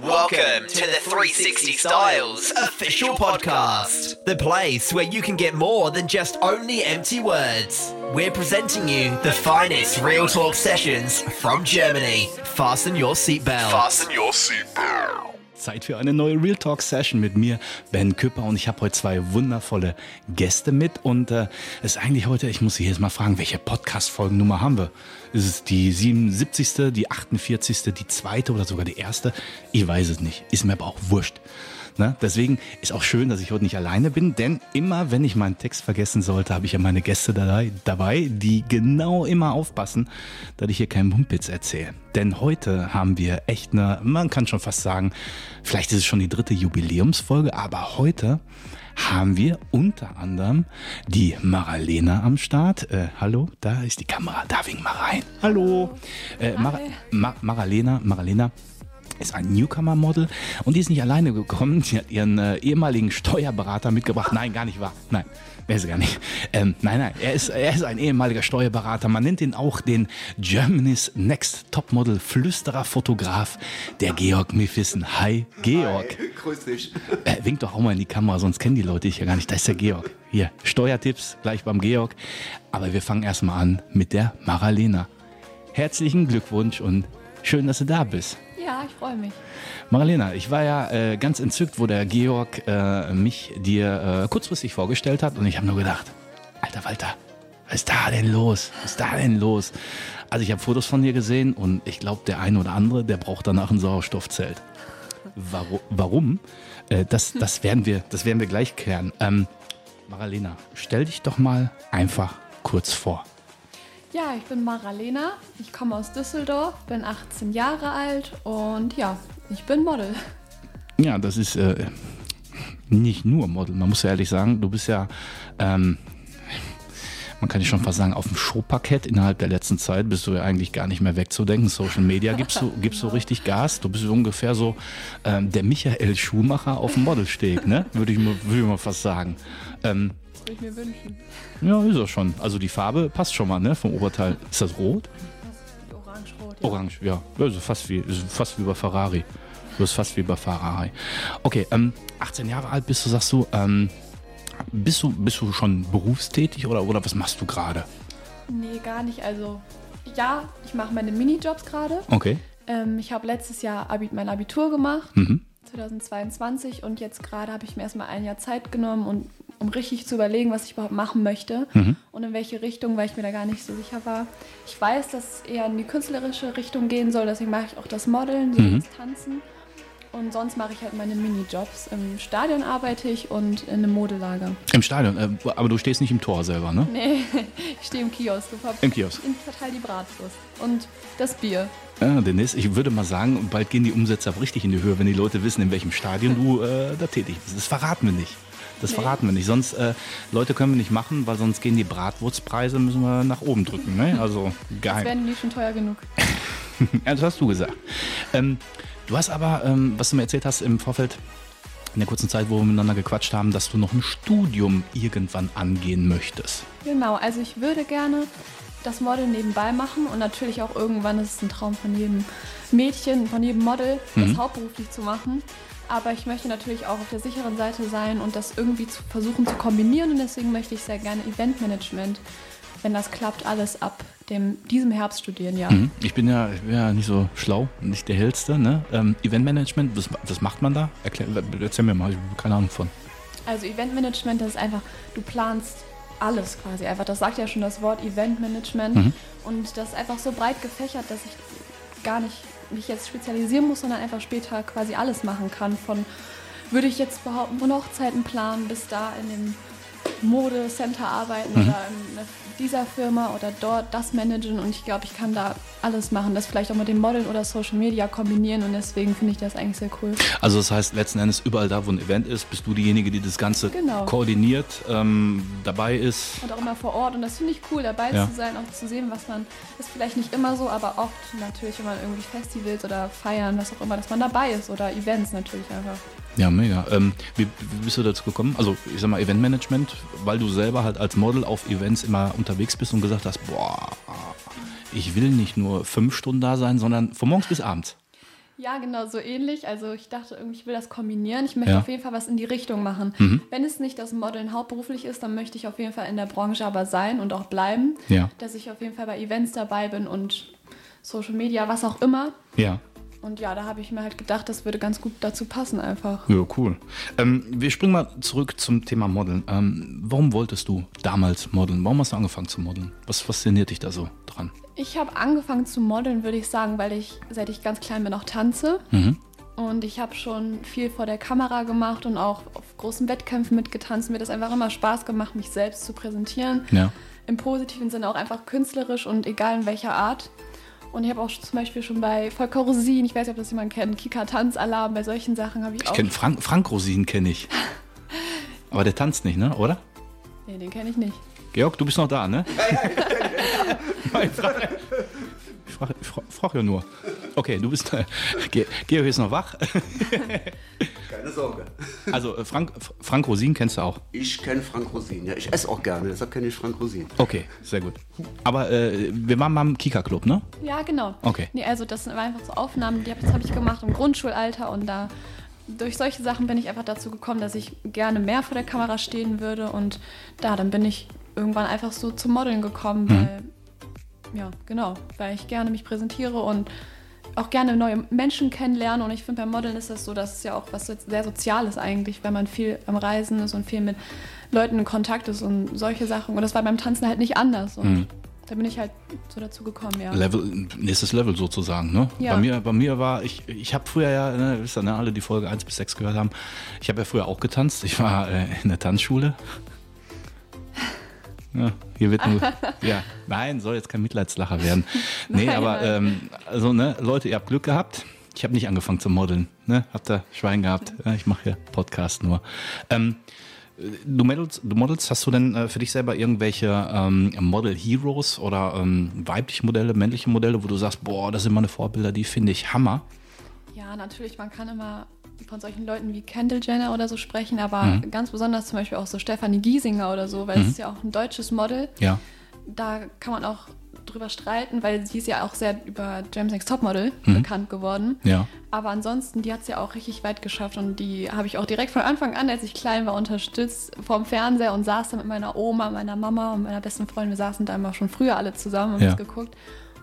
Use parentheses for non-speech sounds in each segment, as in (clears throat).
Welcome to the 360 Styles official podcast, the place where you can get more than just only empty words. We're presenting you the finest real talk sessions from Germany. Fasten your seatbelt. Fasten your seatbelt. Zeit für eine neue Real Talk Session mit mir, Ben Küpper. Und ich habe heute zwei wundervolle Gäste mit. Und äh, es ist eigentlich heute, ich muss Sie jetzt mal fragen, welche Podcast-Folgennummer haben wir? Ist es die 77., die 48., die zweite oder sogar die erste? Ich weiß es nicht. Ist mir aber auch wurscht. Ne? Deswegen ist auch schön, dass ich heute nicht alleine bin, denn immer, wenn ich meinen Text vergessen sollte, habe ich ja meine Gäste dabei, die genau immer aufpassen, dass ich hier keinen Mumpitz erzähle. Denn heute haben wir echt eine, man kann schon fast sagen, vielleicht ist es schon die dritte Jubiläumsfolge, aber heute haben wir unter anderem die Maralena am Start. Äh, hallo, da ist die Kamera, da wink mal rein. Hallo. Äh, Mar Mar Maralena, Maralena ist ein Newcomer-Model und die ist nicht alleine gekommen. Sie hat ihren äh, ehemaligen Steuerberater mitgebracht. Nein, gar nicht wahr. Nein, er ist gar nicht. Ähm, nein, nein, er ist, er ist ein ehemaliger Steuerberater. Man nennt ihn auch den Germany's Next Topmodel Flüsterer Fotograf, der Georg Mephissen. Hi, Georg. Hi, grüß dich. Äh, wink doch auch mal in die Kamera, sonst kennen die Leute dich ja gar nicht. Da ist der Georg. Hier, Steuertipps gleich beim Georg. Aber wir fangen erstmal an mit der Maralena. Herzlichen Glückwunsch und schön, dass du da bist. Ja, ich freue mich. Marlena, ich war ja äh, ganz entzückt, wo der Georg äh, mich dir äh, kurzfristig vorgestellt hat und ich habe nur gedacht, alter Walter, was ist da denn los? Was ist da denn los? Also ich habe Fotos von dir gesehen und ich glaube, der eine oder andere, der braucht danach ein Sauerstoffzelt. Warum? Äh, das, das, werden wir, das werden wir gleich klären. Ähm, Maralena, stell dich doch mal einfach kurz vor. Ja, ich bin Maralena, ich komme aus Düsseldorf, bin 18 Jahre alt und ja, ich bin Model. Ja, das ist äh, nicht nur Model. Man muss ja ehrlich sagen, du bist ja, ähm, man kann ja schon fast sagen, auf dem Showparkett innerhalb der letzten Zeit bist du ja eigentlich gar nicht mehr wegzudenken. Social Media gibst du, (laughs) gibst du richtig Gas. Du bist ungefähr so ähm, der Michael Schumacher auf dem Modelsteg, ne? Würde ich, mal, würd ich mal fast sagen. Ähm, würde ich mir wünschen. Ja, ist er schon. Also die Farbe passt schon mal, ne? Vom Oberteil. Ist das rot? Orange-rot. Ja. Orange, ja. Also fast wie, fast wie bei Ferrari. Du bist fast wie bei Ferrari. Okay, ähm, 18 Jahre alt bist du, sagst du. Ähm, bist du, bist du schon berufstätig oder, oder was machst du gerade? Nee, gar nicht. Also, ja, ich mache meine Minijobs gerade. Okay. Ähm, ich habe letztes Jahr Abi mein Abitur gemacht, mhm. 2022, und jetzt gerade habe ich mir erstmal ein Jahr Zeit genommen und um richtig zu überlegen, was ich überhaupt machen möchte mhm. und in welche Richtung, weil ich mir da gar nicht so sicher war. Ich weiß, dass es eher in die künstlerische Richtung gehen soll, deswegen mache ich auch das Modeln, mhm. das Tanzen. Und sonst mache ich halt meine Minijobs. Im Stadion arbeite ich und in einem Modelager. Im Stadion? Äh, aber du stehst nicht im Tor selber, ne? Nee, (laughs) ich stehe im Kiosk. Im Kiosk. Ich verteile die Bratwurst und das Bier. Ja, Dennis, ich würde mal sagen, bald gehen die Umsätze richtig in die Höhe, wenn die Leute wissen, in welchem Stadion du äh, da tätig bist. Das verraten wir nicht. Das nee. verraten wir nicht. Sonst, äh, Leute können wir nicht machen, weil sonst gehen die Bratwurzpreise, müssen wir nach oben drücken. Ne? (laughs) Also geheim. Das werden die schon teuer genug. (laughs) ja, das hast du gesagt. Ähm, du hast aber, ähm, was du mir erzählt hast im Vorfeld, in der kurzen Zeit, wo wir miteinander gequatscht haben, dass du noch ein Studium irgendwann angehen möchtest. Genau, also ich würde gerne das Model nebenbei machen und natürlich auch irgendwann ist es ein Traum von jedem Mädchen, von jedem Model, das mhm. hauptberuflich zu machen. Aber ich möchte natürlich auch auf der sicheren Seite sein und das irgendwie zu versuchen zu kombinieren. Und deswegen möchte ich sehr gerne Eventmanagement, wenn das klappt, alles ab dem, diesem Herbst studieren, ja. Mhm. Ich, bin ja, ich bin ja nicht so schlau, nicht der Hellste. Ne? Ähm, Eventmanagement, was, was macht man da? Erklär, erzähl mir mal, ich habe keine Ahnung von. Also Eventmanagement, das ist einfach, du planst alles quasi einfach. Das sagt ja schon das Wort Eventmanagement. Mhm. Und das ist einfach so breit gefächert, dass ich gar nicht mich jetzt spezialisieren muss, sondern einfach später quasi alles machen kann. Von, würde ich jetzt behaupten, von Hochzeiten planen bis da in dem Modecenter arbeiten mhm. oder in dieser Firma oder dort das managen und ich glaube, ich kann da alles machen, das vielleicht auch mit dem Modeln oder Social Media kombinieren und deswegen finde ich das eigentlich sehr cool. Also das heißt, letzten Endes überall da, wo ein Event ist, bist du diejenige, die das Ganze genau. koordiniert, ähm, dabei ist. Und auch immer vor Ort und das finde ich cool, dabei ja. zu sein, auch zu sehen, was man, ist vielleicht nicht immer so, aber oft natürlich, wenn man irgendwie Festivals oder Feiern, was auch immer, dass man dabei ist oder Events natürlich einfach. Ja, mega. Ähm, wie, wie, bist du dazu gekommen? Also, ich sag mal, Eventmanagement, weil du selber halt als Model auf Events immer unterwegs bist und gesagt hast, boah, ich will nicht nur fünf Stunden da sein, sondern von morgens bis abends. Ja, genau, so ähnlich. Also ich dachte irgendwie, ich will das kombinieren. Ich möchte Ja. auf jeden Fall was in die Richtung machen. Wenn es nicht das Modeln hauptberuflich ist, dann möchte ich auf jeden Fall in der Branche aber sein und auch bleiben. Ja. Dass ich auf jeden Fall bei Events dabei bin und Social Media, was auch immer. Ja. Und ja, da habe ich mir halt gedacht, das würde ganz gut dazu passen einfach. Ja, cool. Ähm, wir springen mal zurück zum Thema Modeln. Ähm, warum wolltest du damals modeln? Warum hast du angefangen zu modeln? Was fasziniert dich da so dran? Ich habe angefangen zu modeln, würde ich sagen, weil ich, seit ich ganz klein bin, auch tanze. Und ich habe schon viel vor der Kamera gemacht und auch auf großen Wettkämpfen mitgetanzt. Mir hat das einfach immer Spaß gemacht, mich selbst zu präsentieren. Ja. Im positiven Sinne auch einfach künstlerisch und egal in welcher Art. Und ich habe auch zum Beispiel schon bei Volker Rosin, ich weiß nicht, ob das jemand kennt, Kika Tanzalarm, bei solchen Sachen habe ich, Ich auch. kenne Frank, Frank Rosin, kenne ich. (laughs) Aber der tanzt nicht, ne? Oder? Nee, den kenne ich nicht. Georg, du bist noch da, ne? Nein, frag, ich frage ich frag, frag ja nur. Okay, du bist. (laughs) Ge Georg ist noch wach. (laughs) Keine Sorge. Also, äh, Frank, Frank Rosin kennst du auch. Ich kenne Frank Rosin. Ja, ich esse auch gerne, deshalb kenne ich Frank Rosin. Okay, sehr gut. Aber äh, wir waren mal im Kika-Club, ne? Ja, genau. Okay. Nee, also das waren einfach so Aufnahmen, die hab, habe ich gemacht im Grundschulalter und da durch solche Sachen bin ich einfach dazu gekommen, dass ich gerne mehr vor der Kamera stehen würde und da, dann bin ich irgendwann einfach so zum Modeln gekommen, Mhm. weil, ja, genau, weil ich gerne mich präsentiere und auch gerne neue Menschen kennenlerne und ich finde beim Modeln ist das so, dass es ja auch was sehr Soziales eigentlich, weil man viel am Reisen ist und viel mit Leuten in Kontakt ist und solche Sachen und das war beim Tanzen halt nicht anders und Mhm. da bin ich halt so dazu gekommen, ja. Level, nächstes Level sozusagen, ne? Ja. Bei mir, bei mir war, ich, ich habe früher ja, ne, wisst ihr, ne, alle die Folge 1 bis 6 gehört haben, ich habe ja früher auch getanzt. Ich war äh, in der Tanzschule. Ja, hier wird nur, (laughs) ja, nein, soll jetzt kein Mitleidslacher werden. (laughs) Nee, Nein, aber ähm, also, ne, Leute, ihr habt Glück gehabt. Ich habe nicht angefangen zu modeln, ne? Habt ihr Schwein gehabt? Ja, (laughs) ich mache hier Podcast nur. Ähm, Du modelst, du modelst, hast du denn äh, für dich selber irgendwelche ähm, Model Heroes oder ähm, weibliche Modelle, männliche Modelle, wo du sagst, boah, das sind meine Vorbilder, die finde ich Hammer. Ja, natürlich, man kann immer von solchen Leuten wie Kendall Jenner oder so sprechen, aber ganz besonders zum Beispiel auch so Stefanie Giesinger oder so, weil es ist ja auch ein deutsches Model. Ja. Da kann man auch drüber streiten, weil sie ist ja auch sehr über James Next Topmodel bekannt geworden. Ja. Aber ansonsten, die hat es ja auch richtig weit geschafft und die habe ich auch direkt von Anfang an, als ich klein war, unterstützt vorm Fernseher und saß da mit meiner Oma, meiner Mama und meiner besten Freundin. Wir saßen da immer schon früher alle zusammen und Ja. haben das geguckt.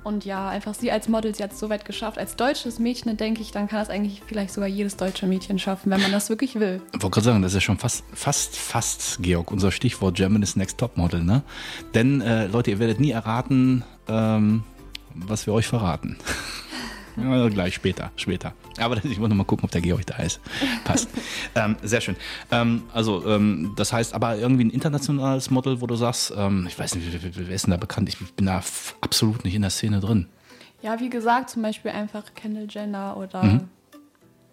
Und ja, einfach sie als Model, sie hat es so weit geschafft. Als deutsches Mädchen, denke ich, dann kann das eigentlich vielleicht sogar jedes deutsche Mädchen schaffen, wenn man das wirklich will. Ich wollte gerade sagen, das ist ja schon fast, fast, fast, Georg, unser Stichwort Germany's Next Top Model, ne? Denn, äh, Leute, ihr werdet nie erraten, ähm, was wir euch verraten. (laughs) Ja, gleich später, später. Aber (laughs) ich wollte noch mal gucken, ob der Georg da ist. Passt. (laughs) ähm, sehr schön. Ähm, also, ähm, das heißt aber irgendwie ein internationales Model, wo du sagst, ähm, ich weiß nicht, wer, ist denn da bekannt? Ich bin da absolut nicht in der Szene drin. Ja, wie gesagt, zum Beispiel einfach Kendall Jenner oder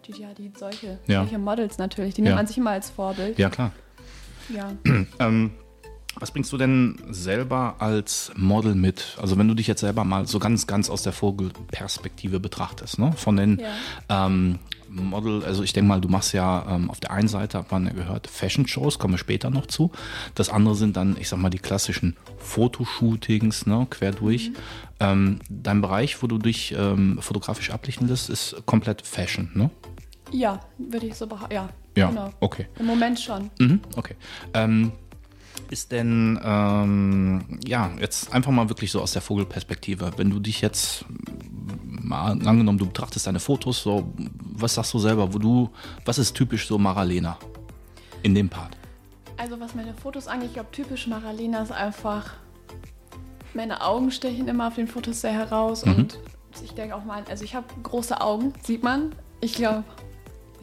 Gigi Hadid, solche, Mhm. Ja. solche Models natürlich. Die Ja. nimmt man sich immer als Vorbild. Ja, klar. Ja. (clears throat) Was bringst du denn selber als Model mit? Also wenn du dich jetzt selber mal so ganz, ganz aus der Vogelperspektive betrachtest, ne? Von den ähm, Model, also ich denke mal, du machst ja ähm, auf der einen Seite, hat man ja gehört, Fashion-Shows, kommen wir später noch zu. Das andere sind dann, ich sag mal, die klassischen Fotoshootings, ne, quer durch. Ähm, dein Bereich, wo du dich ähm, fotografisch ablichten lässt, ist komplett Fashion, ne? Ja, würde ich so behaupten. Ja, Ja, genau. okay. Im Moment schon. Mhm, okay. Ähm, ist denn, ähm, ja, jetzt einfach mal wirklich so aus der Vogelperspektive, wenn du dich jetzt mm, mal angenommen, du betrachtest deine Fotos, so, was sagst du selber, wo du, was ist typisch so Maralena in dem Part? Also was meine Fotos angeht, ich glaube typisch Maralena ist einfach, meine Augen stechen immer auf den Fotos sehr heraus Mhm. und ich denke auch mal, also ich habe große Augen, sieht man. Ich glaube,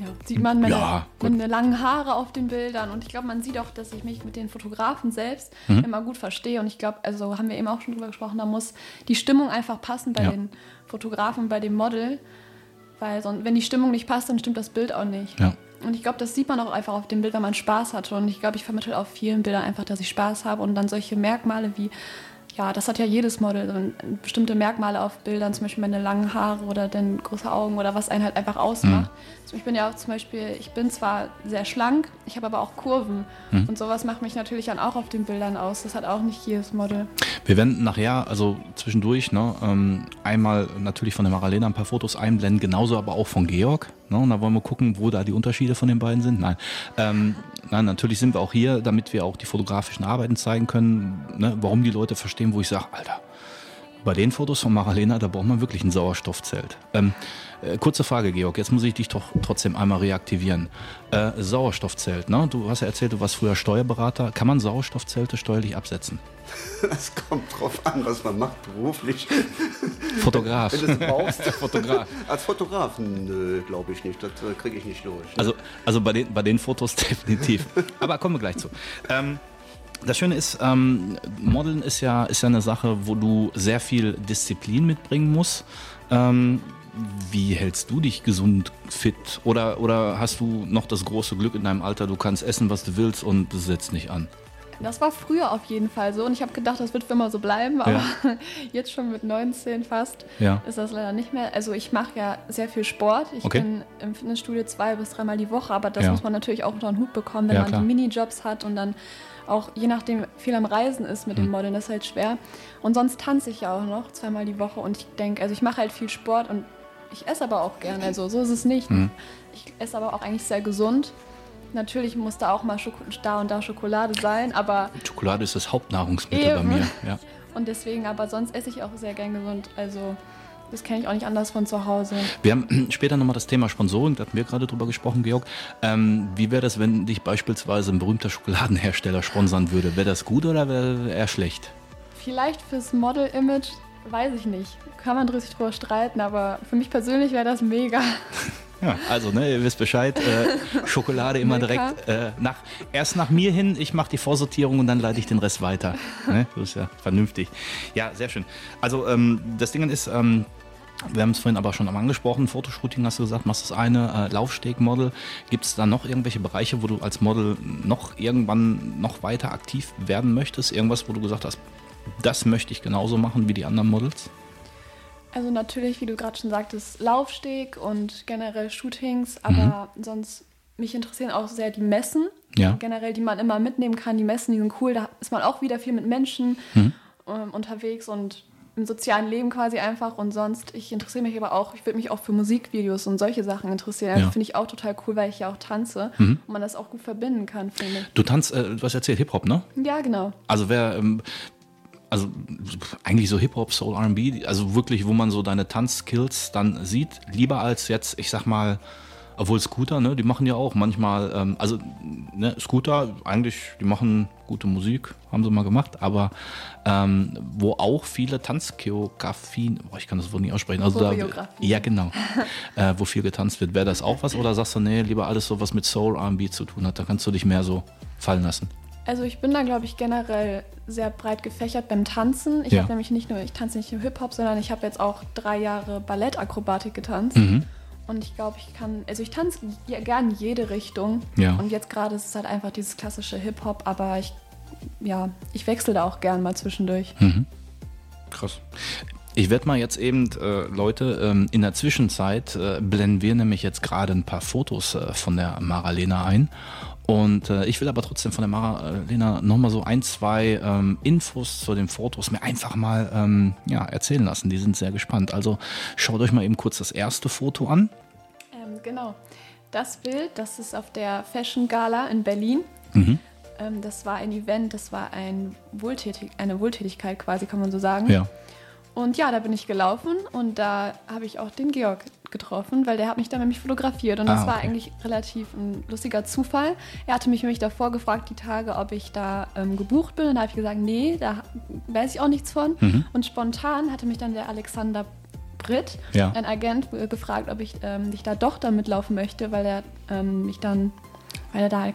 ja, sieht man meine, Ja, meine langen Haare auf den Bildern und ich glaube, man sieht auch, dass ich mich mit den Fotografen selbst Mhm. immer gut verstehe und ich glaube, also haben wir eben auch schon drüber gesprochen, da muss die Stimmung einfach passen bei Ja. den Fotografen, bei dem Model, weil sonst, wenn die Stimmung nicht passt, dann stimmt das Bild auch nicht. Ja. Und ich glaube, das sieht man auch einfach auf dem Bild, wenn man Spaß hat. Und ich glaube, ich vermittle auf vielen Bildern einfach, dass ich Spaß habe und dann solche Merkmale wie ja, das hat ja jedes Model, bestimmte Merkmale auf Bildern, zum Beispiel meine langen Haare oder dann große Augen oder was einen halt einfach ausmacht. Also ich bin ja auch zum Beispiel, ich bin zwar sehr schlank, ich habe aber auch Kurven und sowas macht mich natürlich dann auch auf den Bildern aus. Das hat auch nicht jedes Model. Wir werden nachher, also zwischendurch, ne, ähm, einmal natürlich von der Maralena ein paar Fotos einblenden, genauso aber auch von Georg. Ne, und da wollen wir gucken, wo da die Unterschiede von den beiden sind. Nein, ähm, nein natürlich sind wir auch hier, damit wir auch die fotografischen Arbeiten zeigen können, ne, warum die Leute verstehen, wo ich sage, Alter, bei den Fotos von Maralena, da braucht man wirklich ein Sauerstoffzelt. Ähm, äh, kurze Frage, Georg, jetzt muss ich dich doch trotzdem einmal reaktivieren. Äh, Sauerstoffzelt, ne? Du hast ja erzählt, du warst früher Steuerberater. Kann man Sauerstoffzelte steuerlich absetzen? (laughs) Es kommt drauf an, was man macht beruflich. Fotograf. Wenn du brauchst. (laughs) Fotograf. Als Fotografen, nö, glaube ich nicht. Das äh, kriege ich nicht durch. ne? Also, also bei, den, bei den Fotos (laughs) definitiv. Aber kommen wir gleich zu. Ähm, das Schöne ist, ähm, Modeln ist ja, ist ja eine Sache, wo du sehr viel Disziplin mitbringen musst. Ähm, wie hältst du dich gesund fit? Oder, oder hast du noch das große Glück in deinem Alter, du kannst essen, was du willst und das setzt nicht an? Das war früher auf jeden Fall so und ich habe gedacht, das wird für immer so bleiben, aber (laughs) jetzt schon mit 19 fast Ja. ist das leider nicht mehr. Also ich mache ja sehr viel Sport. Ich Okay. bin im Fitnessstudio zwei bis dreimal die Woche, aber das Ja. muss man natürlich auch unter den Hut bekommen, wenn Ja, man klar. die Minijobs hat und dann auch je nachdem viel am Reisen ist mit Hm. den Modeln, das ist halt schwer. Und sonst tanze ich ja auch noch zweimal die Woche und ich denke, also ich mache halt viel Sport und ich esse aber auch gerne, also so ist es nicht. Hm. Ich esse aber auch eigentlich sehr gesund. Natürlich muss da auch mal Schoko da und da Schokolade sein, aber Schokolade ist das Hauptnahrungsmittel bei Eben. mir. Ja. (laughs) und deswegen, aber sonst esse ich auch sehr gern gesund. Also das kenne ich auch nicht anders von zu Hause. Wir haben (clears throat) später nochmal das Thema Sponsoring, da hatten wir gerade drüber gesprochen, Georg. Ähm, wie wäre das, wenn dich beispielsweise ein berühmter Schokoladenhersteller sponsern würde? Wäre das gut oder wäre eher schlecht? Vielleicht fürs Model-Image, weiß ich nicht. Kann man sich drüber streiten, aber für mich persönlich wäre das mega. (laughs) Ja, also, ne, ihr wisst Bescheid, äh, (laughs) Schokolade immer direkt äh, nach, erst nach mir hin, ich mache die Vorsortierung und dann leite ich den Rest weiter. (laughs) Ne? Das ist ja vernünftig. Ja, sehr schön. Also, ähm, das Ding ist, ähm, wir haben es vorhin aber schon am angesprochen, Fotoshooting hast du gesagt, machst das eine, äh, Laufstegmodel. Gibt es da noch irgendwelche Bereiche, wo du als Model noch irgendwann noch weiter aktiv werden möchtest? Irgendwas, wo du gesagt hast, das möchte ich genauso machen wie die anderen Models? Also natürlich, wie du gerade schon sagtest, Laufsteg und generell Shootings, aber sonst mich interessieren auch sehr die Messen. Ja. Generell, die man immer mitnehmen kann. Die Messen, die sind cool. Da ist man auch wieder viel mit Menschen ähm, unterwegs und im sozialen Leben quasi einfach. Und sonst, ich interessiere mich aber auch, ich würde mich auch für Musikvideos und solche Sachen interessieren. Ja. Finde ich auch total cool, weil ich ja auch tanze und man das auch gut verbinden kann, finde Du tanzt, äh, du hast erzählt Hip-Hop, ne? ich. Ja, genau. Also wer, ähm, also eigentlich so Hip-Hop, Soul, R&B, also wirklich, wo man so deine Tanzskills dann sieht, lieber als jetzt, ich sag mal, obwohl Scooter, ne, die machen ja auch manchmal, ähm, also ne, Scooter, eigentlich, die machen gute Musik, haben sie mal gemacht, aber ähm, wo auch viele Tanzchoreografien, boah, ich kann das Wort nicht aussprechen, also da, ja genau, (laughs) äh, wo viel getanzt wird, wäre das auch was oder sagst du, nee, lieber alles so, was mit Soul, R&B zu tun hat, da kannst du dich mehr so fallen lassen. Also ich bin da, glaube ich, generell sehr breit gefächert beim Tanzen. Ich Ja. habe nämlich nicht nur, ich tanze nicht nur Hip-Hop, sondern ich habe jetzt auch drei Jahre Ballettakrobatik getanzt. Mhm. Und ich glaube, ich kann, also ich tanze ja, gern in jede Richtung. Ja. Und jetzt gerade ist es halt einfach dieses klassische Hip-Hop, aber ich, ja, ich wechsle da auch gern mal zwischendurch. Hm. Krass. Ich werde mal jetzt eben, äh, Leute, ähm, in der Zwischenzeit äh, blenden wir nämlich jetzt gerade ein paar Fotos äh, von der Maralena ein. Und äh, ich will aber trotzdem von der Maralena nochmal so ein, zwei ähm, Infos zu den Fotos mir einfach mal ähm, ja, erzählen lassen. Die sind sehr gespannt. Also schaut euch mal eben kurz das erste Foto an. Ähm, genau. Das Bild, das ist auf der Fashion Gala in Berlin. Mhm. Ähm, das war ein Event, das war ein Wohltätig, eine Wohltätigkeit quasi, kann man so sagen. Ja. Und ja, da bin ich gelaufen und da habe ich auch den Georg getroffen, weil der hat mich da nämlich fotografiert. Und das Ah, war okay. eigentlich relativ ein lustiger Zufall. Er hatte mich nämlich davor gefragt, die Tage, ob ich da ähm, gebucht bin. Und da habe ich gesagt, nee, da weiß ich auch nichts von. Mhm. Und spontan hatte mich dann der Alexander Britt, Ja. ein Agent, äh, gefragt, ob ich ähm, nicht da doch da mitlaufen möchte, weil er ähm, mich dann, weil er da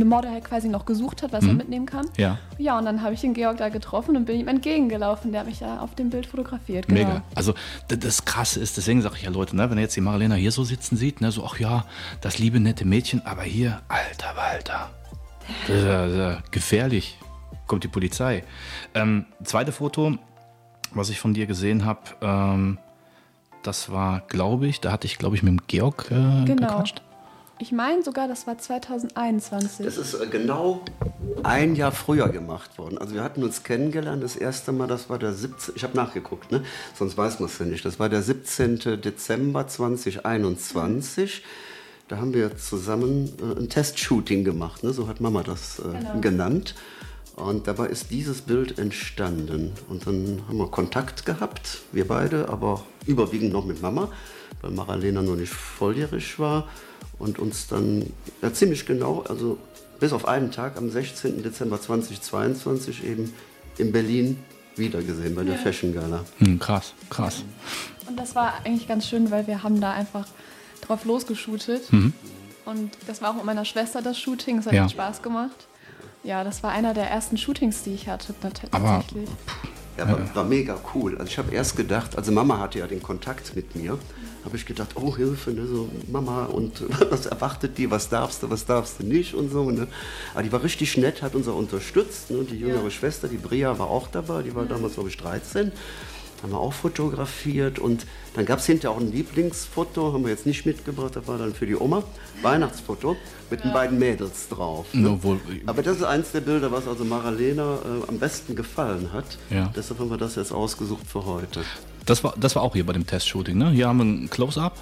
eine Model halt quasi noch gesucht hat, was er mitnehmen kann. Mhm. Ja. Ja, und dann habe ich den Georg da getroffen und bin ihm entgegengelaufen. Der hat mich da auf dem Bild fotografiert. Genau. Mega. Also das Krasse ist, deswegen sage ich ja Leute, ne, wenn ihr jetzt die Marilena hier so sitzen sieht, ne, so, ach ja, das liebe nette Mädchen, aber hier, alter Walter, das ist ja, das ist ja gefährlich. kommt die Polizei. Ähm, zweite Foto, was ich von dir gesehen habe, ähm, das war, glaube ich, da hatte ich, glaube ich, mit dem Georg äh, Genau. gequatscht. Ich meine sogar, das war 2021. Das ist äh, genau ein Jahr früher gemacht worden. Also wir hatten uns kennengelernt, das erste Mal, das war der 17. Ich habe nachgeguckt, ne? sonst weiß man es ja nicht. Das war der 17. Dezember 2021. Da haben wir zusammen äh, ein Testshooting gemacht, ne? so hat Mama das äh, Genau. genannt. Und dabei ist dieses Bild entstanden. Und dann haben wir Kontakt gehabt, wir beide, aber überwiegend noch mit Mama, weil Maralena noch nicht volljährig war. Und uns dann ja, ziemlich genau, also bis auf einen Tag am 16. Dezember 2022 eben in Berlin wiedergesehen bei der Fashion Gala. Hm, krass, krass. Und das war eigentlich ganz schön, weil wir haben da einfach drauf losgeshootet. Und das war auch mit meiner Schwester das Shooting. Es hat Mhm. Ja. Spaß gemacht. Ja, das war einer der ersten Shootings, die ich hatte, tat- Aber- tatsächlich. Ja, war, war mega cool. Also ich habe erst gedacht, also Mama hatte ja den Kontakt mit mir, habe ich gedacht, oh Hilfe, ne, so Mama und (laughs) was erwartet die, was darfst du, was darfst du nicht und so. Ne. Aber die war richtig nett, hat uns auch unterstützt. Ne. Und die jüngere Ja. Schwester, die Bria, war auch dabei, die war damals glaube ich 13. Haben wir auch fotografiert und dann gab es hinterher auch ein Lieblingsfoto, haben wir jetzt nicht mitgebracht, das war dann für die Oma, Weihnachtsfoto mit den beiden Mädels drauf. Ne. Wohl, Aber das ist eins der Bilder, was also Maralena äh, am besten gefallen hat. Ja. Deshalb haben wir das jetzt ausgesucht für heute. Das, war, das war auch hier bei dem Testshooting, ne? Hier haben wir ein Close-Up.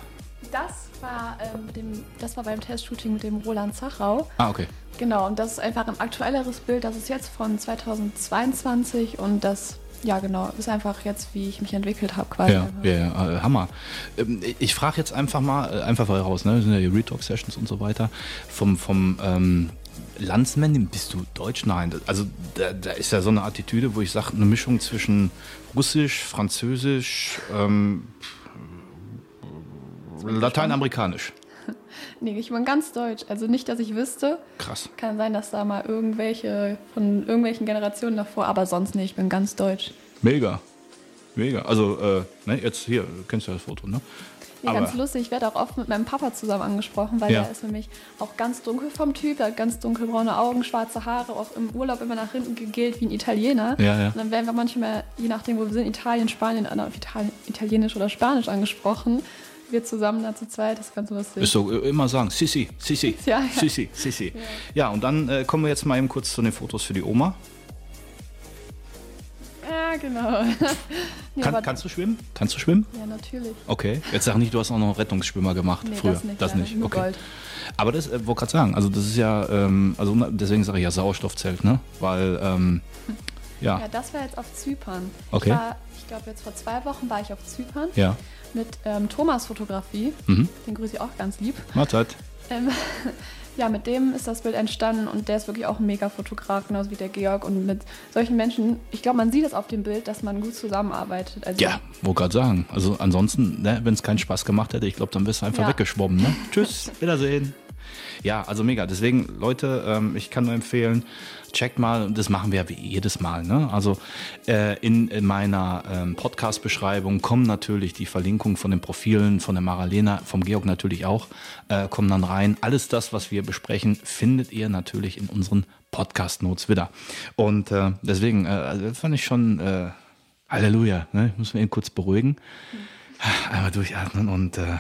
Das war, ähm, dem, das war beim Testshooting mit dem Roland Zachau. Ah, okay. Genau, und das ist einfach ein aktuelleres Bild. Das ist jetzt von 2022 und das, ja genau, ist einfach jetzt, wie ich mich entwickelt habe quasi. Ja, ja, ja äh, Hammer. Ähm, ich frage jetzt einfach mal, äh, einfach mal raus, ne? Das sind ja die Retalk-Sessions und so weiter. Vom, vom ähm, Landsmann, bist du Deutsch? Nein. Also da, da ist ja so eine Attitüde, wo ich sage, eine Mischung zwischen Russisch, Französisch, ähm, Lateinamerikanisch. (laughs) Nee, ich bin ganz deutsch. Also nicht, dass ich wüsste. Krass. Kann sein, dass da mal irgendwelche von irgendwelchen Generationen davor, aber sonst nicht. Ich bin ganz deutsch. Mega. Mega. Also, äh, ne, jetzt hier, du kennst ja das Foto, ne? Nee, Aber- ganz lustig. Ich werde auch oft mit meinem Papa zusammen angesprochen, weil Ja. er ist für mich auch ganz dunkel vom Typ. Er hat ganz dunkelbraune Augen, schwarze Haare, auch im Urlaub immer nach hinten gegelt wie ein Italiener. Ja, ja. Und dann werden wir manchmal, je nachdem, wo wir sind, Italien, Spanien, auf Italien, Italienisch oder Spanisch angesprochen. Wir zusammen da zu zweit, das ist ganz lustig. Ist so äh, immer sagen, Sissi, Sissi, Ja, ja. Sissi, Sissi. Ja, und dann äh, kommen wir jetzt mal eben kurz zu den Fotos für die Oma. Ja, genau. (laughs) nee, Kann, kannst du schwimmen? Kannst du schwimmen? Ja, natürlich. Okay. Jetzt sag nicht, du hast auch noch Rettungsschwimmer gemacht Nee, früher. das nicht, leider. Nur Okay. Gold. Aber das äh, wollte gerade sagen, also das ist ja, ähm, also deswegen sage ich ja Sauerstoffzelt, ne? Weil, ähm, (laughs) ja, Ja, das war jetzt auf Zypern. Okay. Ich, war- ich glaube, jetzt vor zwei Wochen war ich auf Zypern ja. mit ähm, Thomas Fotografie. Mhm. Den grüße ich auch ganz lieb. Mahlzeit. Ähm, (laughs) ja, mit dem ist das Bild entstanden und der ist wirklich auch ein Mega-Fotograf, genauso wie der Georg. Und mit solchen Menschen, ich glaube, man sieht es auf dem Bild, dass man gut zusammenarbeitet. Also, Ja, wollte gerade sagen. Also ansonsten, ne, wenn es keinen Spaß gemacht hätte, ich glaube, dann wärst du einfach Ja. weggeschwommen. Ne? (laughs) Tschüss, Wiedersehen. Ja, also mega. Deswegen, Leute, ähm, ich kann nur empfehlen, checkt mal, das machen wir jedes Mal. Ne? Also äh, in, in meiner ähm, Podcast-Beschreibung kommen natürlich die Verlinkungen von den Profilen von der Maralena, vom Georg natürlich auch, äh, kommen dann rein. Alles das, was wir besprechen, findet ihr natürlich in unseren Podcast-Notes wieder. Und äh, deswegen, äh, also das fand ich schon... Äh, Halleluja, ne? Ich muss mich eben kurz beruhigen. Einmal durchatmen und äh,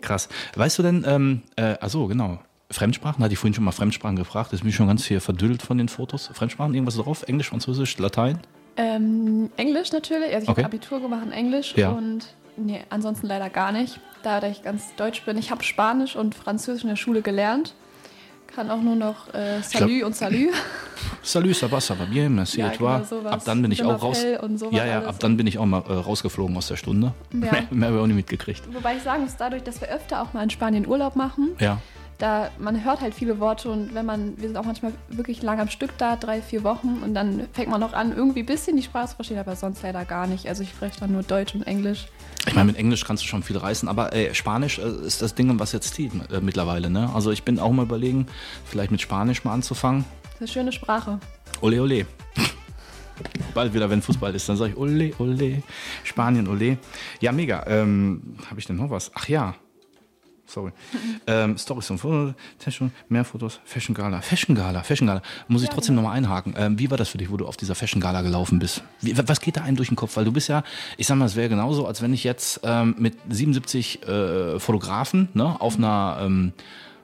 krass. Weißt du denn, ähm, äh, achso, genau. Fremdsprachen, hatte ich vorhin schon mal Fremdsprachen gefragt. Bin ich schon ganz hier verdüdelt von den Fotos. Fremdsprachen, irgendwas drauf? Englisch, Französisch, Latein? Ähm, Englisch natürlich. Also ich Okay. habe Abitur gemacht in Englisch Ja. und nee, ansonsten leider gar nicht. Da da ich ganz deutsch bin. Ich habe Spanisch und Französisch in der Schule gelernt. Kann auch nur noch äh, Salut und Salut. (laughs) Salut, ça va, ça va bien, merci, Ja, et toi? genau sowas. ab dann bin ich auch raus. ja, ja, alles. ab dann bin ich auch mal äh, rausgeflogen aus der Stunde. Ja. (laughs) Mehr, mehr habe ich auch nicht mitgekriegt. Wobei ich sagen muss, dadurch, dass wir öfter auch mal in Spanien Urlaub machen, Ja. Da man hört halt viele Worte und wenn man, wir sind auch manchmal wirklich lang am Stück da, drei, vier Wochen und dann fängt man noch an, irgendwie ein bisschen die Sprache zu verstehen, aber sonst leider gar nicht. Also ich spreche dann nur Deutsch und Englisch. Ich meine, mit Englisch kannst du schon viel reißen, aber äh, Spanisch äh, ist das Ding, was jetzt zieht äh, mittlerweile. Ne? Also ich bin auch mal überlegen, vielleicht mit Spanisch mal anzufangen. Das ist eine schöne Sprache. Ole, ole. Bald wieder, wenn Fußball ist, dann sage ich ole, ole. Spanien, ole. Ja, mega. Ähm, Habe ich denn noch was? Ach ja. Sorry. ähm, und Fotos, Fashion, mehr Fotos, Fashion Gala. Fashion Gala, Fashion Gala. Muss ich Ja, trotzdem genau. nochmal einhaken. Ähm, wie war das für dich, wo du auf dieser Fashion Gala gelaufen bist? Wie, was geht da einem durch den Kopf? Weil du bist ja, ich sag mal, es wäre genauso, als wenn ich jetzt ähm, mit 77 äh, Fotografen ne, auf einer ähm,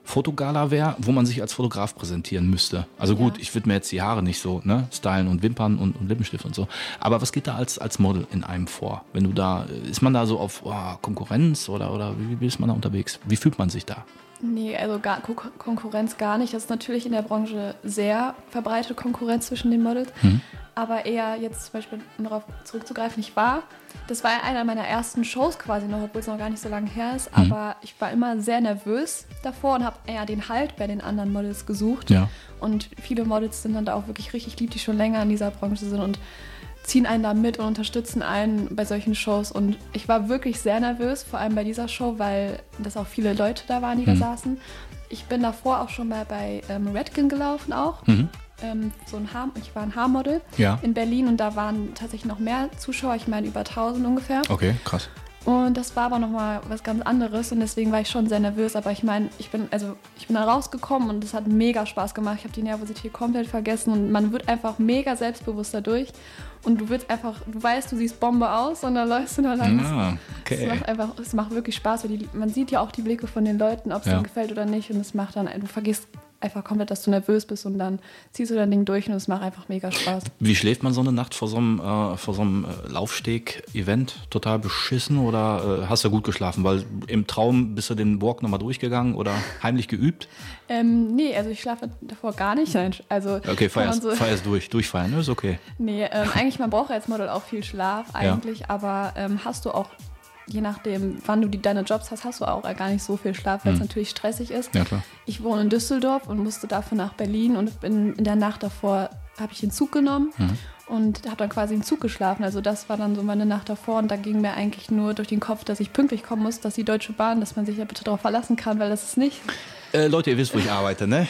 Fotogala wäre, wo man sich als Fotograf präsentieren müsste. Also gut, Ja. ich würde mir jetzt die Haare nicht so ne, stylen und Wimpern und, und Lippenstift und so. Aber was geht da als, als Model in einem vor? Wenn du da, ist man da so auf oh, Konkurrenz oder, oder wie, wie ist man da unterwegs? Wie fühlt man sich da? Nee, also gar, Ko Konkurrenz gar nicht. Das ist natürlich in der Branche sehr verbreitete Konkurrenz zwischen den Models. Aber eher jetzt zum Beispiel, um darauf zurückzugreifen, ich war, das war einer meiner ersten Shows quasi noch, obwohl es noch gar nicht so lange her ist. Aber ich war immer sehr nervös davor und habe eher den Halt bei den anderen Models gesucht. Ja. Und viele Models sind dann da auch wirklich richtig lieb, die schon länger in dieser Branche sind und ziehen einen da mit und unterstützen einen bei solchen Shows. Und ich war wirklich sehr nervös, vor allem bei dieser Show, weil das auch viele Leute da waren, die da saßen. Ich bin davor auch schon mal bei ähm, Redken gelaufen auch. Ähm, so ein Haar, ich war ein Haarmodel Ja. in Berlin und da waren tatsächlich noch mehr Zuschauer, ich meine über 1000 ungefähr. Okay, krass. Und das war aber nochmal was ganz anderes und deswegen war ich schon sehr nervös. Aber ich meine, ich bin, also ich bin da rausgekommen und es hat mega Spaß gemacht. Ich habe die Nervosität komplett vergessen und man wird einfach mega selbstbewusst dadurch. Und du willst einfach, du weißt, du siehst Bombe aus und dann läufst du da lang. Ah, Es okay. macht einfach, es macht wirklich Spaß, weil die, man sieht ja auch die Blicke von den Leuten, ob es Ja. denen gefällt oder nicht. Und es macht dann, du vergisst einfach komplett, dass du nervös bist und dann ziehst du dein Ding durch und es macht einfach mega Spaß. Wie schläft man so eine Nacht vor so einem, äh, vor so einem äh, Laufsteg-Event? Total beschissen oder äh, hast du gut geschlafen? Weil im Traum bist du den Walk nochmal durchgegangen oder heimlich geübt? Ähm, nee, also ich schlafe davor gar nicht. Also Okay, feierst, so- feierst durch, durchfeiern, ist okay. Nee, ähm, eigentlich, man braucht als Model auch viel Schlaf eigentlich, aber ähm, hast du auch, je nachdem, wann du die, deine Jobs hast, hast du auch gar nicht so viel Schlaf, weil es natürlich stressig ist. Ja, klar. Ich wohne in Düsseldorf und musste dafür nach Berlin und bin in der Nacht davor habe ich den Zug genommen und habe dann quasi im Zug geschlafen. Also das war dann so meine Nacht davor und da ging mir eigentlich nur durch den Kopf, dass ich pünktlich kommen muss, dass die Deutsche Bahn, dass man sich ja bitte darauf verlassen kann, weil das ist nicht. Äh, Leute, ihr wisst, wo ich arbeite, ne?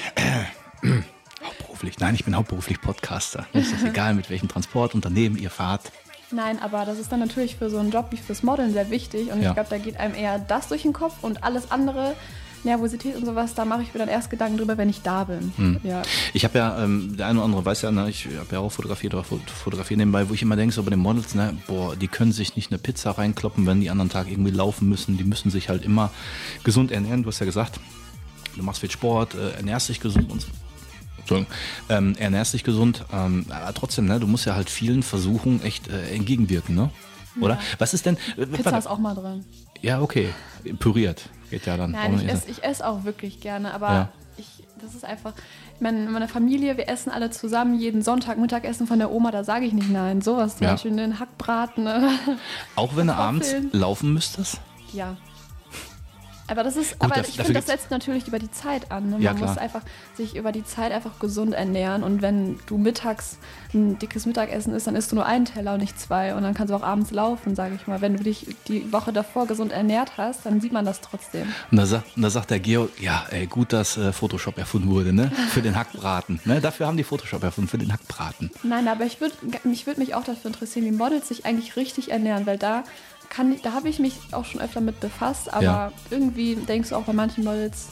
(clears throat) hauptberuflich. Nein, ich bin hauptberuflich Podcaster. Mir ist das (laughs) egal, mit welchem Transportunternehmen ihr fahrt. Nein, aber das ist dann natürlich für so einen Job wie fürs Modeln sehr wichtig. Und Ja. ich glaube, da geht einem eher das durch den Kopf und alles andere, Nervosität und sowas, da mache ich mir dann erst Gedanken drüber, wenn ich da bin. Hm. Ja. Ich habe ja, ähm, der eine oder andere weiß ja, ne, ich habe ja auch fotografiert oder fot- fotografiert nebenbei, wo ich immer denke, so bei den Models, ne, boah, die können sich nicht eine Pizza reinkloppen, wenn die anderen Tag irgendwie laufen müssen. Die müssen sich halt immer gesund ernähren. Du hast ja gesagt, du machst viel Sport, äh, ernährst dich gesund und so. Entschuldigung, ähm, ernährst dich gesund, ähm, aber trotzdem, ne, du musst ja halt vielen Versuchen echt äh, entgegenwirken, ne? Oder? Was ist denn? äh, Pizza warte. ist auch mal drin. Ja, okay. Püriert. Geht ja dann. Nein, ich esse ich ess auch wirklich gerne, aber Ja. ich, das ist einfach, ich meine, in meiner Familie, wir essen alle zusammen jeden Sonntag Mittagessen von der Oma, da sage ich nicht nein. Sowas zum Ja. Beispiel einen Hackbraten. Ne? Auch wenn du (laughs) abends laufen müsstest? Ja. Aber das ist, Gut, aber daf- ich finde, das setzt natürlich über die Zeit an. Ne? Man Ja, muss einfach sich über die Zeit einfach gesund ernähren. Und wenn du mittags ein dickes Mittagessen isst, dann isst du nur einen Teller und nicht zwei. Und dann kannst du auch abends laufen, sage ich mal. Wenn du dich die Woche davor gesund ernährt hast, dann sieht man das trotzdem. Und da, sagt, und da sagt der Georg, ja, ey, gut, dass äh, Photoshop erfunden wurde, ne? Für den Hackbraten. Ne? Dafür haben die Photoshop erfunden, für den Hackbraten. Nein, aber ich würde mich auch dafür interessieren, wie Models sich eigentlich richtig ernähren, weil da kann da habe ich mich auch schon öfter mit befasst, aber Ja. irgendwie denkst du auch bei manchen Models.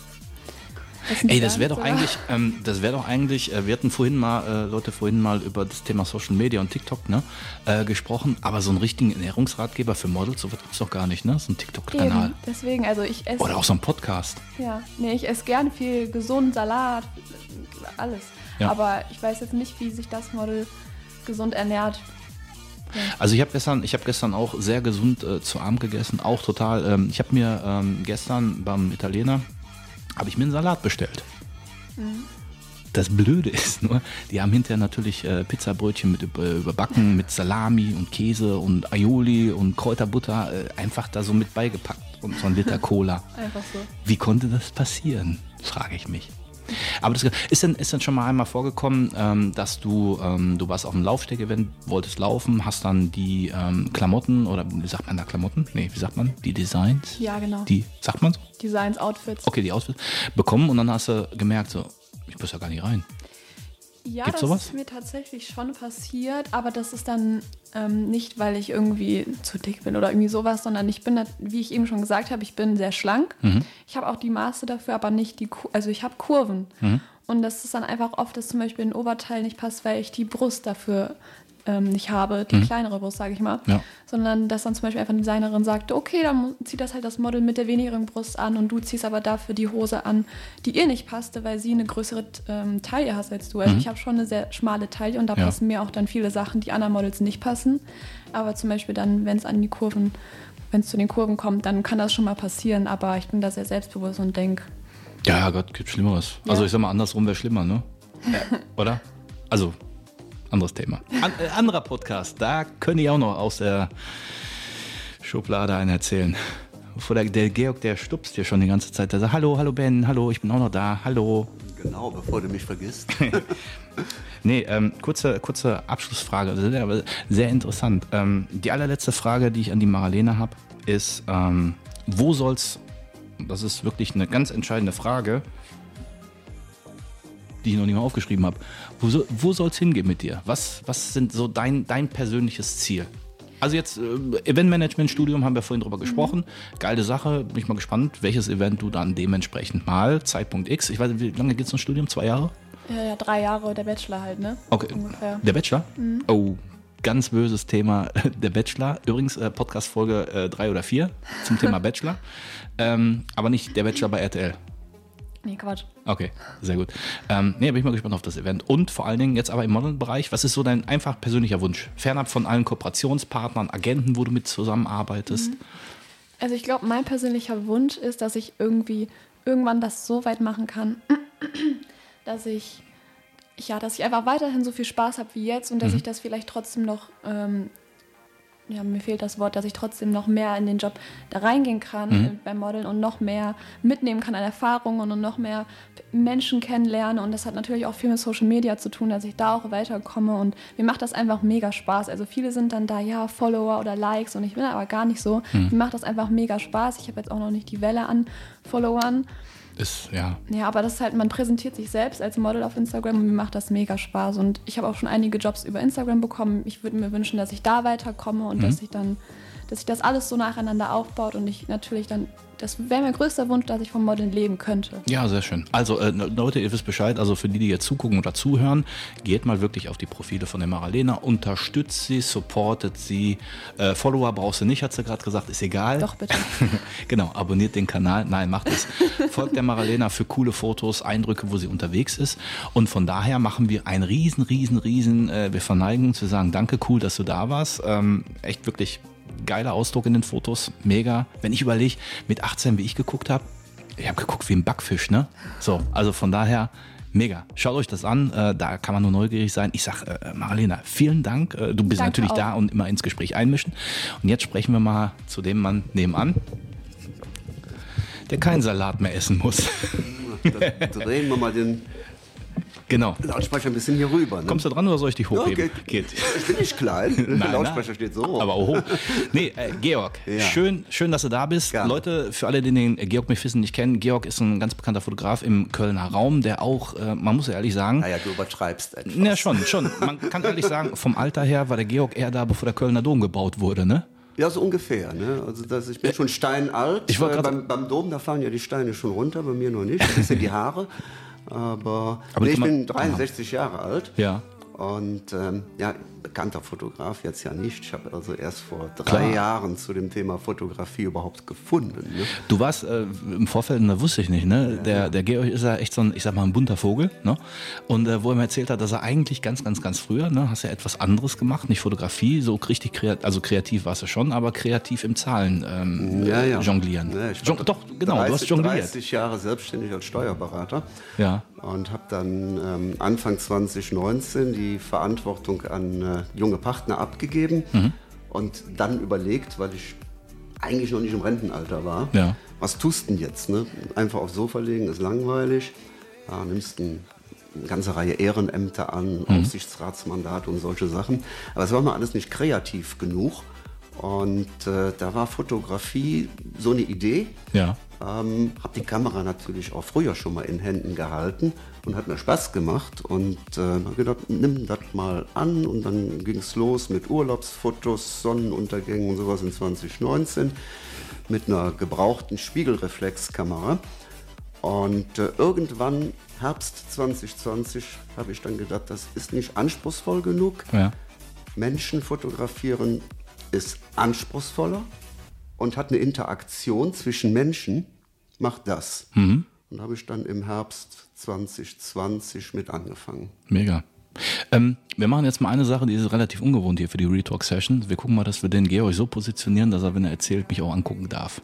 Ey, das wäre doch eigentlich, ähm, das wäre doch eigentlich, äh, wir hatten vorhin mal, äh, Leute, vorhin mal über das Thema Social Media und TikTok, ne, äh, gesprochen, aber so einen richtigen Ernährungsratgeber für Models, sowas gibt's doch gar nicht, ne? So ein TikTok-Kanal. Deswegen, also ich esse. Oder auch so ein Podcast. Ja, nee, ich esse gern viel gesund, Salat, alles. Ja. Aber ich weiß jetzt nicht, wie sich das Model gesund ernährt. Also ich habe gestern, ich habe gestern auch sehr gesund äh, zu Abend gegessen, auch total. Ähm, ich habe mir ähm, gestern beim Italiener habe ich mir einen Salat bestellt. Das Blöde (laughs) ist nur, die haben hinterher natürlich äh, Pizzabrötchen mit über, überbacken mit Salami und Käse und Aioli und Kräuterbutter äh, einfach da so mit beigepackt und so ein Liter (laughs) Cola. Einfach so. Wie konnte das passieren, frage ich mich. Aber das ist denn, ist schon mal einmal vorgekommen, ähm, dass du, ähm, du warst auf einem Laufsteg-Event, wolltest laufen, hast dann die ähm, Klamotten oder wie sagt man da Klamotten? Nee, wie sagt man? Die Designs? Ja, genau. Die, sagt man so? Designs, Outfits. Okay, die Outfits bekommen und dann hast du gemerkt, so, ich passe ja gar nicht rein. Ja, Gibt's das sowas? ist mir tatsächlich schon passiert, aber das ist dann ähm, nicht, weil ich irgendwie zu dick bin oder irgendwie sowas, sondern ich bin, wie ich eben schon gesagt habe, ich bin sehr schlank. Mhm. Ich habe auch die Maße dafür, aber nicht die, Ku- also ich habe Kurven. Mhm. Und das ist dann einfach oft, dass zum Beispiel ein Oberteil nicht passt, weil ich die Brust dafür ähm, nicht habe, die kleinere Brust, sage ich mal. Mhm. Ja. Sondern dass dann zum Beispiel einfach eine Designerin sagt, okay, dann zieht das halt das Model mit der wenigeren Brust an und du ziehst aber dafür die Hose an, die ihr nicht passte, weil sie eine größere ähm, Taille hast als du. Also ich habe schon eine sehr schmale Taille und da Mhm. Ja. passen mir auch dann viele Sachen, die anderen Models nicht passen. Aber zum Beispiel dann, wenn es an die Kurven, wenn es zu den Kurven kommt, dann kann das schon mal passieren. Aber ich bin da sehr selbstbewusst und denke, Ja, Gott, gibt Schlimmeres. Ja. Also ich sag mal, andersrum wäre schlimmer, ne? (laughs) Oder? Also, anderes Thema. An, äh, anderer Podcast, da könnte ich auch noch aus der Schublade einen erzählen. Bevor der, der Georg, der stupst hier schon die ganze Zeit. Der sagt, hallo, hallo Ben, hallo, ich bin auch noch da, hallo. Genau, bevor du mich vergisst. (laughs) Nee, ähm, kurze, kurze Abschlussfrage, sehr, aber sehr interessant. Ähm, die allerletzte Frage, die ich an die Marlene habe, ist, ähm, wo soll's, das ist wirklich eine ganz entscheidende Frage, die ich noch nicht mal aufgeschrieben habe, wo, so, wo soll es hingehen mit dir? Was, was sind so dein, dein persönliches Ziel? Also jetzt äh, Eventmanagement-Studium haben wir vorhin drüber gesprochen. Geile Sache, bin ich mal gespannt, welches Event du dann dementsprechend mal, Zeitpunkt X, ich weiß nicht, wie lange geht es ein Studium? Zwei Jahre? ja, ja, drei Jahre der Bachelor halt, ne? Okay. Ungefähr. Der Bachelor? Oh, ganz böses Thema. (laughs) Der Bachelor. Übrigens, äh, Podcast-Folge äh, drei oder vier zum Thema (laughs) Bachelor. Ähm, aber nicht der Bachelor bei RTL. Nee, Quatsch. Okay, sehr gut. Ähm, nee, bin ich mal gespannt auf das Event. Und vor allen Dingen jetzt aber im Modelbereich, was ist so dein einfach persönlicher Wunsch? Fernab von allen Kooperationspartnern, Agenten, wo du mit zusammenarbeitest. Also ich glaube, mein persönlicher Wunsch ist, dass ich irgendwie irgendwann das so weit machen kann, (clears throat) dass ich ja, dass ich einfach weiterhin so viel Spaß habe wie jetzt und dass ich das vielleicht trotzdem noch, ähm, ja, mir fehlt das Wort, dass ich trotzdem noch mehr in den Job da reingehen kann äh, beim Modeln und noch mehr mitnehmen kann an Erfahrungen und noch mehr Menschen kennenlerne. Und das hat natürlich auch viel mit Social Media zu tun, dass ich da auch weiterkomme. Und mir macht das einfach mega Spaß. Also viele sind dann da, ja, Follower oder Likes und ich bin aber gar nicht so. Mir macht das einfach mega Spaß. Ich habe jetzt auch noch nicht die Welle an Followern. Ist, ja. Ja, aber das ist halt, man präsentiert sich selbst als Model auf Instagram und mir macht das mega Spaß. Und ich habe auch schon einige Jobs über Instagram bekommen. Ich würde mir wünschen, dass ich da weiterkomme und dass ich dann, dass sich das alles so nacheinander aufbaut und ich natürlich dann, das wäre mein größter Wunsch, dass ich vom Modeln leben könnte. Ja, sehr schön. Also äh, Leute, ihr wisst Bescheid, also für die, die jetzt zugucken oder zuhören, geht mal wirklich auf die Profile von der Maralena, unterstützt sie, supportet sie. Äh, Follower brauchst du nicht, hat sie gerade gesagt, ist egal. Doch, bitte. (laughs) genau, abonniert den Kanal. Nein, macht es. (laughs) Folgt der Maralena für coole Fotos, Eindrücke, wo sie unterwegs ist. Und von daher machen wir ein riesen, riesen, riesen, äh, wir verneigen uns, wir sagen danke, cool, dass du da warst. Ähm, echt wirklich geiler Ausdruck in den Fotos, mega. Wenn ich überlege, mit 18, wie ich geguckt habe, ich habe geguckt wie ein Backfisch, ne? So, also von daher mega. Schaut euch das an, äh, da kann man nur neugierig sein. Ich sag, äh, Marlena, vielen Dank. Äh, du bist Danke natürlich auch. da und immer ins Gespräch einmischen. Und jetzt sprechen wir mal zu dem Mann nebenan, der keinen Salat mehr essen muss. Dann (laughs) drehen wir mal den genau. Lautsprecher ein bisschen hier rüber. Ne? Kommst du dran oder soll ich dich hochheben? Ja, geht. Ich bin nicht klein. (laughs) Der Nein, Lautsprecher nein. steht so hoch. Aber hoch. Nee, äh, Georg, Ja. schön, schön, dass du da bist. Gerne. Leute, für alle, die den Georg Mefissen nicht kennen, Georg ist ein ganz bekannter Fotograf im Kölner Raum, der auch, äh, man muss ja ehrlich sagen, naja, du übertreibst etwas. ja schon, schon. Man kann ehrlich sagen, vom Alter her war der Georg eher da, bevor der Kölner Dom gebaut wurde, ne? Ja, so ungefähr. Ne? Also das, ich bin schon steinalt. Ich Äh, beim, beim Dom, da fallen ja die Steine schon runter, bei mir noch nicht. Ein bisschen die Haare. (laughs) Aber, Aber nee, ich bin 63 Jahre alt. Ja. Und ähm, ja, bekannter Fotograf jetzt ja nicht. Ich habe also erst vor drei Klar. Jahren zu dem Thema Fotografie überhaupt gefunden. Ne? Du warst äh, im Vorfeld, da wusste ich nicht, ne? Der, der Georg ist ja echt so ein, ich sag mal, ein bunter Vogel, ne? Und äh, wo er mir erzählt hat, dass er eigentlich ganz, ganz, ganz früher, ne, hast ja etwas anderes gemacht, nicht Fotografie, so richtig kreativ, also kreativ warst du schon, aber kreativ im Zahlen ähm, Ja, ja. jonglieren. Ja, ich Jon war doch, genau, du hast 30, jongliert. 30 Jahre selbstständig als Steuerberater. Ja. Und habe dann ähm, Anfang 2019 die Verantwortung an äh, junge Partner abgegeben Mhm. und dann überlegt, weil ich eigentlich noch nicht im Rentenalter war, Ja. was tust du denn jetzt? Ne? Einfach aufs Sofa legen ist langweilig. Ja, nimmst ein, eine ganze Reihe Ehrenämter an, Mhm. Aufsichtsratsmandat und solche Sachen. Aber es war mir alles nicht kreativ genug. Und äh, da war Fotografie so eine Idee. Ja. Ähm, habe die Kamera natürlich auch früher schon mal in Händen gehalten und hat mir Spaß gemacht und äh, habe gedacht, nimm das mal an und dann ging es los mit Urlaubsfotos, Sonnenuntergängen und sowas in 2019 mit einer gebrauchten Spiegelreflexkamera. Und äh, irgendwann, Herbst 2020, habe ich dann gedacht, das ist nicht anspruchsvoll genug. Ja. Menschen fotografieren ist anspruchsvoller und hat eine Interaktion zwischen Menschen, macht das. Und da habe ich dann im Herbst 2020 mit angefangen. Mega. Ähm, wir machen jetzt mal eine Sache, die ist relativ ungewohnt hier für die Retalk Session. Wir gucken mal, dass wir den Georg so positionieren, dass er, wenn er erzählt, mich auch angucken darf.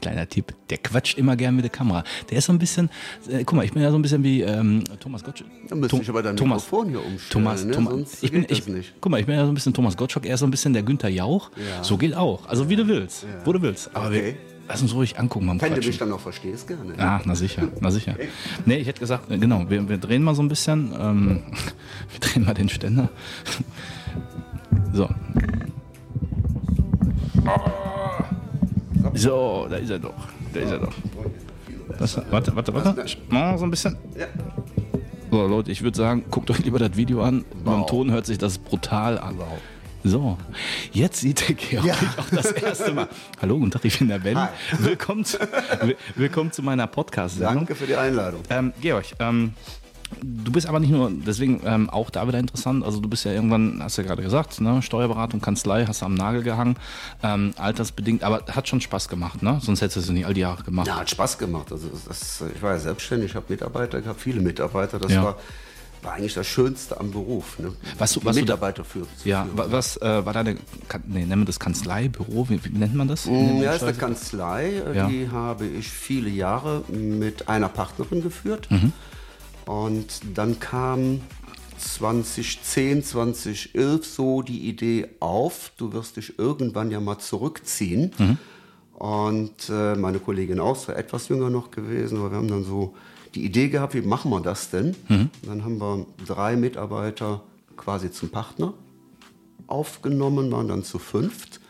Kleiner Tipp, der quatscht immer gern mit der Kamera. Der ist so ein bisschen, äh, guck mal, ich bin ja so ein bisschen wie ähm, Thomas Gottschalk. Da müsste Tom- ich aber dein Thomas, Mikrofon hier umstellen, Thomas, ne? Thomas, sonst ich bin, ich, nicht. Guck mal, ich bin ja so ein bisschen Thomas Gottschalk, er ist so ein bisschen der Günther Jauch. Ja. So geht auch. Also wie du willst, wo du willst. Aber wir, Okay. Lass uns ruhig angucken Wenn du mich dann noch verstehst, gerne. Ah, na sicher, na sicher. Nee, ich hätte gesagt, äh, genau, wir, wir drehen mal so ein bisschen. Ähm, (laughs) wir drehen mal den Ständer. So. So, da ist er doch. Da ist er doch. Das, warte, warte, warte. Mach so ein bisschen. Ja. So, Leute, ich würde sagen, guckt euch lieber das Video an. Beim Ton hört sich das brutal an. So, jetzt sieht der Georg mich auch das erste Mal. Hallo, guten Tag, ich bin der Ben. Hi. Willkommen zu, will- willkommen zu meiner Podcast-Sendung. Danke für die Einladung. Ähm, Georg, ähm, du bist aber nicht nur, deswegen ähm, auch da wieder interessant. Also du bist ja irgendwann, hast du ja gerade gesagt, ne, Steuerberatung, Kanzlei, hast du am Nagel gehangen, ähm, altersbedingt, aber hat schon Spaß gemacht, ne? Sonst hättest du es nicht all die Jahre gemacht. Ja, hat Spaß gemacht. Also das, ich war ja selbstständig, ich habe Mitarbeiter gehabt, viele Mitarbeiter. Das Ja. war, war eigentlich das Schönste am Beruf. Ne? Was Die was Mitarbeiter für. zu Ja, führen. wa- was äh, war deine, nee, nennen wir das Kanzlei, Büro, wie, wie nennt man das? Mm, Ja, ist eine Kanzlei, äh, Ja. die habe ich viele Jahre mit einer Partnerin geführt. Mhm. Und dann kam 2010, 2011 so die Idee auf, du wirst dich irgendwann ja mal zurückziehen. Mhm. Und äh, meine Kollegin auch, so etwas jünger noch gewesen, aber wir haben dann so die Idee gehabt, wie machen wir das denn? Mhm. Dann haben wir drei Mitarbeiter quasi zum Partner aufgenommen, waren dann zu fünft.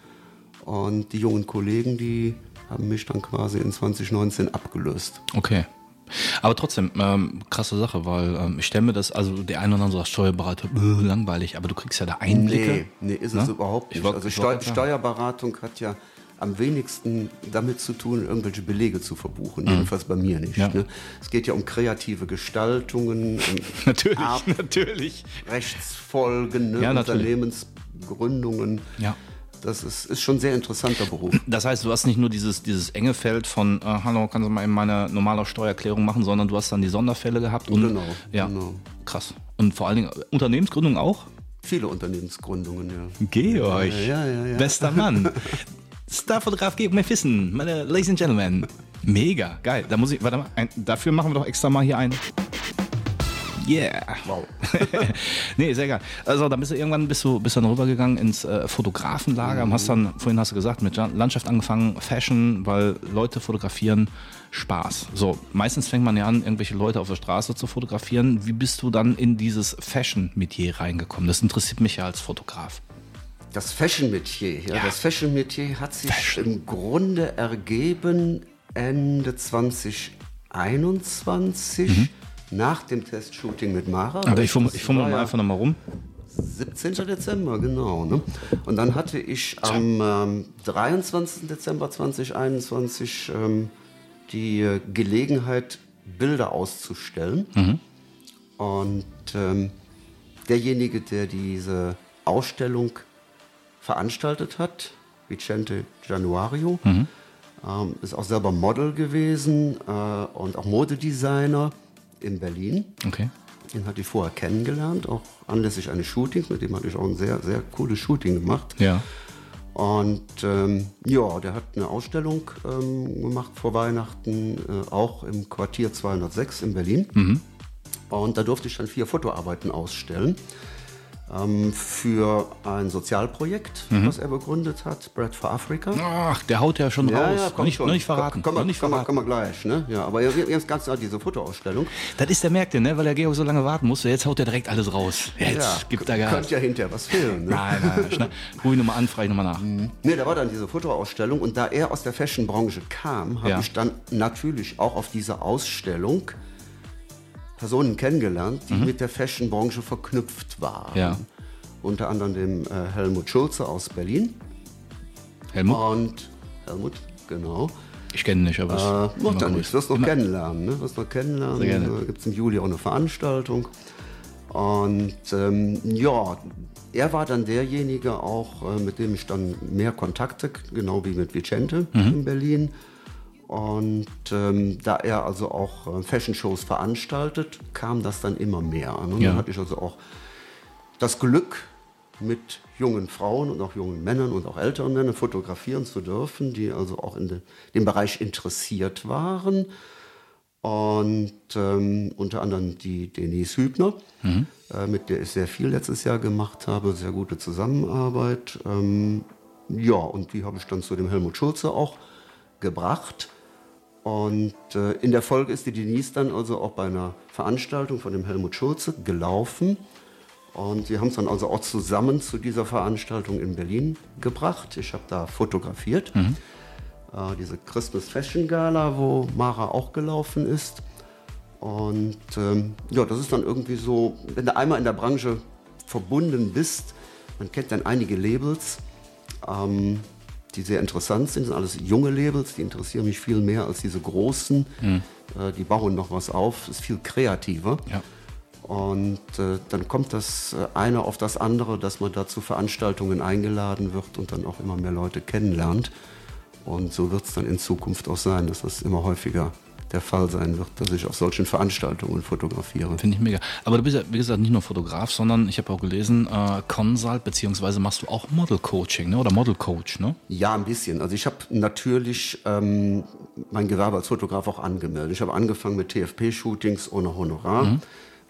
Und die jungen Kollegen, die haben mich dann quasi in 2019 abgelöst. Okay. Aber trotzdem, ähm, krasse Sache, weil ähm, ich stelle mir das, also der eine oder andere sagt Steuerberater, bäh, langweilig, aber du kriegst ja da Einblicke. Nee, nee, ist es Ne? überhaupt Ich nicht. wollt- also Steu. Steuerberatung hat ja am wenigsten damit zu tun, irgendwelche Belege zu verbuchen. Jedenfalls bei mir nicht. Mhm. Ja. Ne? Es geht ja um kreative Gestaltungen, um (laughs) Natürlich, Ab- natürlich. Rechtsfolgen, ne? Ja. Unternehmensgründungen. Ja. Das ist, ist schon ein sehr interessanter Beruf. Das heißt, du hast nicht nur dieses, dieses enge Feld von, äh, hallo, kannst du mal eben meine normale Steuererklärung machen, sondern du hast dann die Sonderfälle gehabt. Und, Genau, Ja, genau. krass. Und vor allen Dingen äh, Unternehmensgründung auch? Viele Unternehmensgründungen, ja. Georg, Ja, ja, ja. bester Mann. (laughs) Starfotograf Georg Mephissen, meine Ladies and Gentlemen. Mega, geil. Da muss ich, warte mal, ein, dafür machen wir doch extra mal hier ein. Yeah. Wow. (laughs) nee, sehr geil. Also dann bist du irgendwann bist du, bist dann rübergegangen ins äh, Fotografenlager und hast dann, vorhin hast du gesagt, mit Landschaft angefangen, Fashion, weil Leute fotografieren Spaß. So, meistens fängt man ja an, irgendwelche Leute auf der Straße zu fotografieren. Wie bist du dann in dieses Fashion-Metier reingekommen? Das interessiert mich ja als Fotograf. Das Fashion-Metier, ja, Ja. das Fashion-Metier hat sich Fashion. im Grunde ergeben Ende 2021 nach dem Testshooting mit Mara. Aber Mhm. ich fummel, ich fummel mal einfach nochmal rum. 17. Dezember, genau. Ne? Und dann hatte ich am ähm, 23. Dezember 2021 ähm, die äh, Gelegenheit, Bilder auszustellen. Und ähm, derjenige, der diese Ausstellung veranstaltet hat, Vicente Januario, ähm, ist auch selber Model gewesen äh, und auch Modedesigner in Berlin. Okay. Den hatte ich vorher kennengelernt, auch anlässlich eines Shootings. Mit dem hatte ich auch ein sehr, sehr cooles Shooting gemacht. Ja. Und ähm, ja, der hat eine Ausstellung ähm, gemacht vor Weihnachten, äh, auch im Quartier 206 in Berlin. Und da durfte ich dann vier Fotoarbeiten ausstellen. Ähm, für ein Sozialprojekt, Mhm. was er begründet hat, Bread for Africa. Ach, der haut ja schon raus. noch, nicht, noch nicht verraten. Komm, komm, nicht komm, verraten. komm, komm gleich, ne? Ja, aber jetzt ganz klar diese Fotoausstellung. Das ist der Merkte, ne? weil der Georg so lange warten musste. Jetzt haut er direkt alles raus. Jetzt ja, gibt er Gas. Könnte ja hinterher was fehlen. Ne? Nein, nein, nein. Schnell. Nochmal an, frage ich nochmal nach. Nee, da war dann diese Fotoausstellung und da er aus der Fashion-Branche kam, habe Ja. ich dann natürlich auch auf dieser Ausstellung Personen kennengelernt, die mit der Fashion-Branche verknüpft waren. Mhm. Ja. Unter anderem dem äh, Helmut Schulze aus Berlin Helmut? und Helmut, genau. Ich kenne nicht, aber Äh, macht ja nichts, wirst noch kennenlernen. Ne? Wirst noch kennenlernen. Sehr gerne. Da gibt es im Juli auch eine Veranstaltung. Und ähm, ja, er war dann derjenige auch, äh, mit dem ich dann mehr Kontakte, genau wie mit Vicente Mhm. in Berlin. Und ähm, da er also auch äh, Fashion-Shows veranstaltet, kam das dann immer mehr an. Und Ja. dann hatte ich also auch das Glück, mit jungen Frauen und auch jungen Männern und auch älteren Männern fotografieren zu dürfen, die also auch in de, dem Bereich interessiert waren. Und ähm, unter anderem die Denise Hübner, äh, mit der ich sehr viel letztes Jahr gemacht habe, sehr gute Zusammenarbeit. Ähm, ja, und die habe ich dann zu dem Helmut Schulze auch gebracht. Und äh, in der Folge ist die Denise dann also auch bei einer Veranstaltung von dem Helmut Schulze gelaufen. Und wir haben es dann also auch zusammen zu dieser Veranstaltung in Berlin gebracht. Ich habe da fotografiert. Äh, diese Christmas Fashion Gala, wo Mara auch gelaufen ist. Und ähm, ja, das ist dann irgendwie so, wenn du einmal in der Branche verbunden bist, man kennt dann einige Labels, ähm, die sehr interessant sind. Das sind alles junge Labels, die interessieren mich viel mehr als diese großen. Äh, die bauen noch was auf, ist viel kreativer. Ja. Und äh, dann kommt das äh, eine auf das andere, dass man da zu Veranstaltungen eingeladen wird und dann auch immer mehr Leute kennenlernt. Und so wird es dann in Zukunft auch sein, dass das immer häufiger der Fall sein wird, dass ich auf solchen Veranstaltungen fotografiere. Finde ich mega. Aber du bist ja, wie gesagt, nicht nur Fotograf, sondern ich habe auch gelesen, äh, Consult, beziehungsweise machst du auch Model-Coaching, ne? oder Model-Coach, ne? Ja, ein bisschen. Also ich habe natürlich ähm, mein Gewerbe als Fotograf auch angemeldet. Ich habe angefangen mit TFP-Shootings ohne Honorar.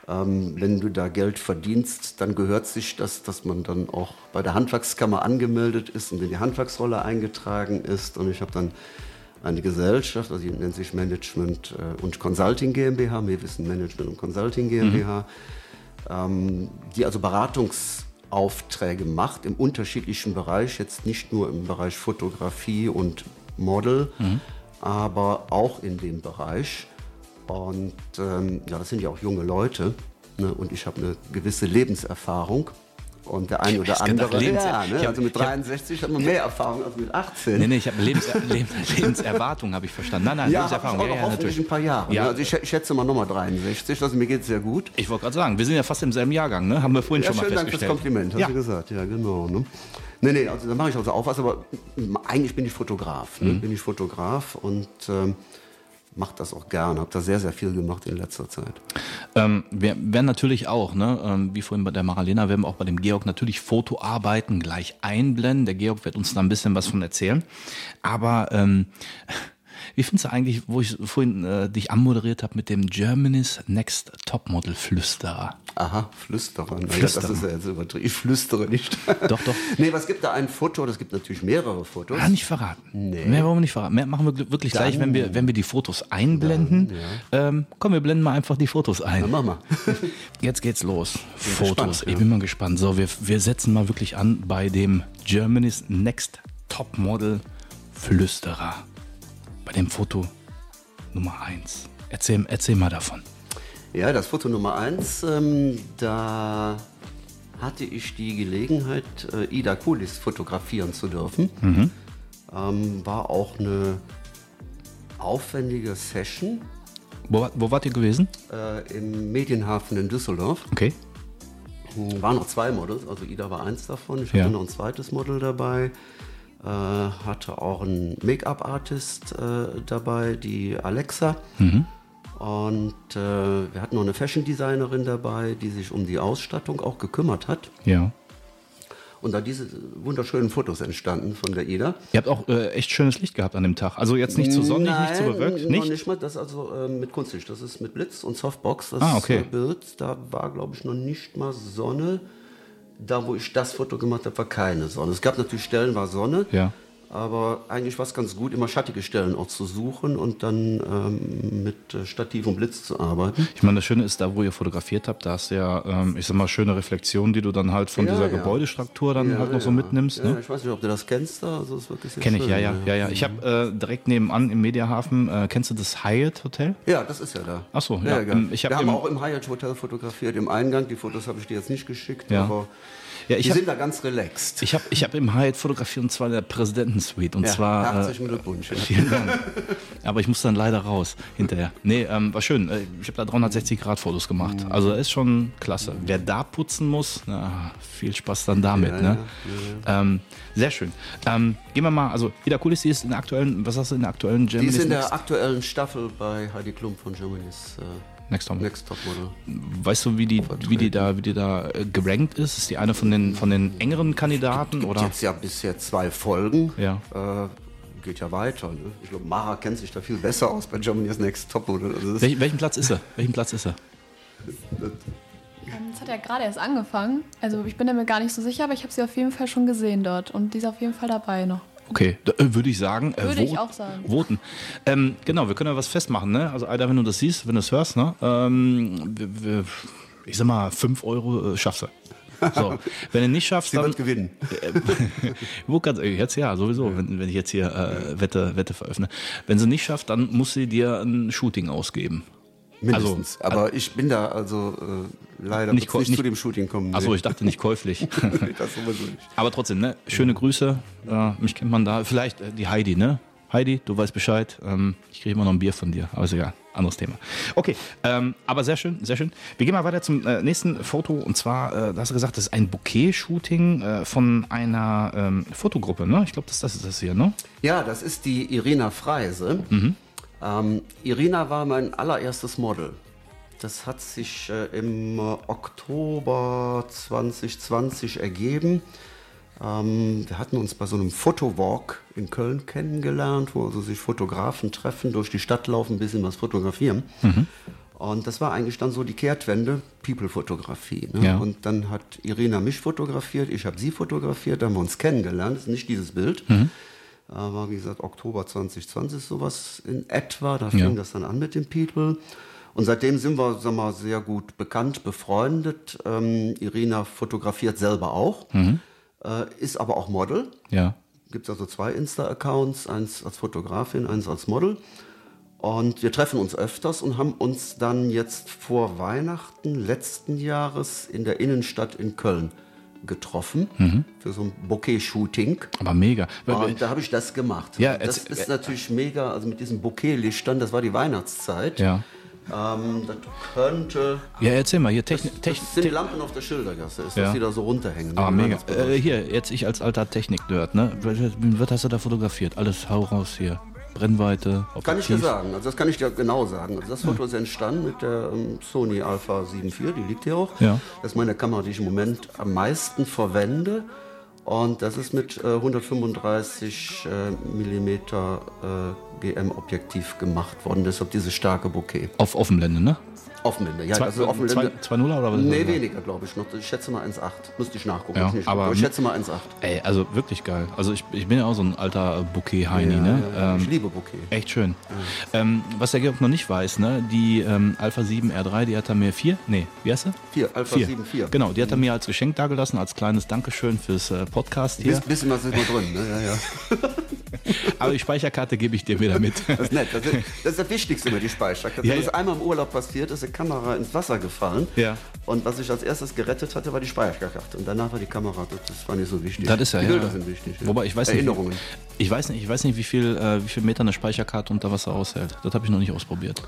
Ähm, wenn du da Geld verdienst, dann gehört sich das, dass man dann auch bei der Handwerkskammer angemeldet ist und in die Handwerksrolle eingetragen ist. Und ich habe dann eine Gesellschaft, also die nennt sich Management äh, und Consulting GmbH, wir wissen Management und Consulting GmbH, ähm, die also Beratungsaufträge macht im unterschiedlichen Bereich, jetzt nicht nur im Bereich Fotografie und Model, aber auch in dem Bereich. Und ähm, ja, das sind ja auch junge Leute ne? und ich habe eine gewisse Lebenserfahrung. Und der ein oder hätte gedacht, andere, Lebens- ja, ne? hab- also mit ich hab- 63 hat man mehr Erfahrung als mit 18. Nee, nee, ich habe Lebens (laughs) Leben, Lebenserwartung, habe ich verstanden. Nein, nein, Ja, Lebenserfahrung. aber hoffentlich ein paar Jahre. Ja. Ne? Also ich, ich schätze mal nochmal 63, also mir geht es sehr gut. Ich wollte gerade sagen, wir sind ja fast im selben Jahrgang, ne? Haben wir vorhin Ja, schon mal schönen Dank fürs. Kompliment, hast ja. du gesagt. Ja, genau. Ne? Nee, nee, also da mache ich also auch was, aber mm, eigentlich bin ich Fotograf. Mhm. Ne? Bin ich Fotograf und ähm, mache das auch gerne. Habe da sehr, sehr viel gemacht in letzter Zeit. Ähm, wir werden natürlich auch, ne, ähm, wie vorhin bei der Maralena, werden wir auch bei dem Georg natürlich Fotoarbeiten gleich einblenden. Der Georg wird uns da ein bisschen was von erzählen. Aber ähm, wie findest du eigentlich, wo ich vorhin äh, dich anmoderiert habe mit dem Germany's Next Topmodel Flüsterer? Aha, Flüsterer. Flüsterer. Das ist ja jetzt übertrieben. Ich flüstere nicht. Doch, doch. (laughs) Nee, was gibt da ein Foto? Das gibt natürlich mehrere Fotos. Ah, nicht verraten. Nee. Mehr wollen wir nicht verraten. Mehr machen wir wirklich gleich, wenn wir, wenn wir die Fotos einblenden. ähm, komm, wir blenden mal einfach die Fotos ein. Dann mach mal. (laughs) Jetzt geht's los. Fotos. gespannt, ich ja. bin mal gespannt. So, wir, wir setzen mal wirklich an bei dem Germany's Next Topmodel Flüsterer. Bei dem Foto Nummer 1. Erzähl, erzähl mal davon. Ja, das Foto Nummer eins, ähm, da hatte ich die Gelegenheit, äh, Ida Kulis fotografieren zu dürfen. Ähm, war auch eine aufwendige Session Wo, wo wart ihr gewesen? äh, im Medienhafen in Düsseldorf. Okay. Hm, Waren noch zwei Models, also Ida war eins davon. Ich Ja. hatte noch ein zweites Model dabei. Äh, hatte auch einen Make-up-Artist äh, dabei, die Alexa. Und äh, wir hatten noch eine Fashion-Designerin dabei, die sich um die Ausstattung auch gekümmert hat. Ja. Und da diese wunderschönen Fotos entstanden von der Ida. Ihr habt auch äh, echt schönes Licht gehabt an dem Tag. Also jetzt nicht zu sonnig, nicht zu bewölkt. Nicht? nicht mal, das ist also ähm, mit Kunstlicht. Das ist mit Blitz und Softbox. Das Ah, okay. äh, Bild, da war, glaube ich, noch nicht mal Sonne da, wo ich das Foto gemacht habe, war keine Sonne. Es gab natürlich Stellen, war Sonne. Ja. Aber eigentlich war es ganz gut, immer schattige Stellen auch zu suchen und dann ähm, mit äh, Stativ und Blitz zu arbeiten. Ich meine, das Schöne ist, da wo ihr fotografiert habt, da hast du ja, ähm, ich sag mal, schöne Reflexionen, die du dann halt von Ja, dieser ja. Gebäudestruktur dann halt noch so mitnimmst. Ja, Ne? Ich weiß nicht, ob du das kennst da. Also, es ist wirklich sehr Kenn ich, schön, ja, ja, ja, ja. Ich habe äh, direkt nebenan im Mediahafen, äh, kennst du das Hyatt Hotel? Ja, das ist ja da. Ach so, ja. ja. Ähm, ich hab Wir haben auch im Hyatt Hotel fotografiert, im Eingang. Die Fotos habe ich dir jetzt nicht geschickt, Ja. aber Ja, ich die hab- sind da ganz relaxed. Ich habe ich hab im Hyatt fotografiert und zwar in der Präsidentensuite. Und ja, zwar. Äh, herzlichen Glückwunsch. Ja. (laughs) vielen Dank. Aber ich muss dann leider raus hinterher. Nee, ähm, war schön. Äh, Ich habe da 360 Grad Fotos gemacht. Also ist schon klasse. Wer da putzen muss, na, viel Spaß dann damit. ne? Ähm, sehr schön. Ähm, gehen wir mal, also Ida Kulissi ist in der aktuellen, was hast du in der aktuellen Die Germany's ist in der aktuellen Staffel bei Heidi Klum von Germany's äh, Next Top. Next Top Model. Weißt du, wie die, wie die da, wie die da äh, gerankt ist? Ist die eine von den, von den engeren Kandidaten oder? Jetzt ja bisher zwei Folgen. Ja. Äh, geht ja weiter. Ne? Ich glaube, Mara kennt sich da viel besser aus bei Germany's Next Top Model. Also Welch, welchen Platz ist er? Welchen Platz ist er? Ähm, Das hat ja gerade erst angefangen. Also ich bin mir gar nicht so sicher, aber ich habe sie auf jeden Fall schon gesehen dort. Und die ist auf jeden Fall dabei noch. Okay, da, äh, würde ich sagen. Äh, Würde ich auch sagen. Voten. Ähm, genau, wir können ja was festmachen. Ne? Also, Alter, wenn du das siehst, wenn du es hörst, ne? ähm, wir, wir, ich sag mal, 5 Euro äh, schaffst du. So, (laughs) wenn du nicht schaffst, Sie dann. wird gewinnen. (laughs) Wo kannst, äh, jetzt ja, sowieso, wenn, wenn ich jetzt hier äh, Wette, Wette veröffne. Wenn sie nicht schafft, dann muss sie dir ein Shooting ausgeben. Mindestens. Also, Aber ich bin da also äh, leider Nicht nicht, nicht, zu dem Shooting kommen. Achso, ich dachte nicht käuflich. (laughs) Das sowieso nicht. Aber trotzdem, ne? Schöne Grüße. Äh, mich kennt man da. Vielleicht äh, die Heidi, ne? Heidi, du weißt Bescheid. Ähm, ich kriege immer noch ein Bier von dir. Aber ist egal. Anderes Thema. Okay, ähm, aber sehr schön, sehr schön. Wir gehen mal weiter zum äh, nächsten Foto. Und zwar, äh, da hast du gesagt, das ist ein Bouquet-Shooting von einer ähm, Fotogruppe, ne? Ich glaube, das, das ist das hier, ne? Ja, das ist die Irina Freise. Ähm, Irina war mein allererstes Model. Das hat sich äh, im äh, Oktober 2020 ergeben. Ähm, wir hatten uns bei so einem Fotowalk in Köln kennengelernt, wo also sich Fotografen treffen, durch die Stadt laufen, ein bisschen was fotografieren. Und das war eigentlich dann so die Kehrtwende, People-Fotografie. Ne? Ja. Und dann hat Irina mich fotografiert, ich habe sie fotografiert, da haben wir uns kennengelernt. Das ist nicht dieses Bild. Mhm. Äh, war, wie gesagt, Oktober 2020 sowas in etwa. Da fing Ja. das dann an mit dem People. Und seitdem sind wir sag mal, sehr gut bekannt, befreundet. Ähm, Irina fotografiert selber auch, Mhm. äh, ist aber auch Model. Ja. Gibt also zwei Insta-Accounts, eins als Fotografin, eins als Model. Und wir treffen uns öfters und haben uns dann jetzt vor Weihnachten letzten Jahres in der Innenstadt in Köln getroffen Mhm. für so ein Bouquet-Shooting. Aber mega. Und da habe ich das gemacht. Ja, das erzähl- ist natürlich mega, also mit diesen Bouquet-Lichtern, das war die Weihnachtszeit. Ja. Ähm, das könnte. Ja, erzähl mal, hier Technik. Techn Das sind die Lampen auf der Schildergasse, ist Ja. das wieder so runterhängen. Ah, die mega. Äh, hier, jetzt ich als alter Technik-Nerd, ne? Was hast du da fotografiert? Alles hau raus hier. Brennweite, Kann ich dir sagen, also das kann ich dir genau sagen. Also das Foto ist entstanden mit der ähm, Sony Alpha 7 IV, die liegt hier auch. Ja. Das ist meine Kamera, die ich im Moment am meisten verwende. Und das ist mit äh, 135 äh, mm äh, GM-Objektiv gemacht worden. Deshalb dieses starke Bouquet. Auf Offenblende, ne? Offenblende, ja. Zwei- also Offenblende. zwei- 2.0 oder was? Nee, weniger, glaube ich noch. Ich schätze mal 1,8. Müsste ich nachgucken. Ja, jetzt nicht. aber ich mit- schätze mal 1,8. Ey, also wirklich geil. Also ich, ich bin ja auch so ein alter Bouquet-Heini, Ja, ne? ja, ja. Ähm, ich liebe Bouquet. Echt schön. Ähm, was der Georg noch nicht weiß, ne? Die ähm, Alpha 7 R3, die hat er mir vier, nee, wie heißt sie? 4, Alpha 7 4. Genau, die hat er mir als Geschenk dagelassen, als kleines Dankeschön fürs äh, Podcast hier. Bisschen, bisschen was ist noch drin, ne? Ja, ja. (laughs) Aber die Speicherkarte gebe ich dir wieder mit. (laughs) Das ist nett. Das ist, das ist das Wichtigste über die Speicherkarte. Ja, es ja. einmal im Urlaub passiert, ist die Kamera ins Wasser gefallen. Ja. Und was ich als erstes gerettet hatte, war die Speicherkarte. Und danach war die Kamera. Das, war nicht so wichtig. Das ist ja, die ja. Bilder sind wichtig. Ja. Wobei ich weiß Erinnerungen. nicht, ich weiß nicht, ich weiß nicht, wie viel, äh, wie viel Meter eine Speicherkarte unter Wasser aushält. Das habe ich noch nicht ausprobiert.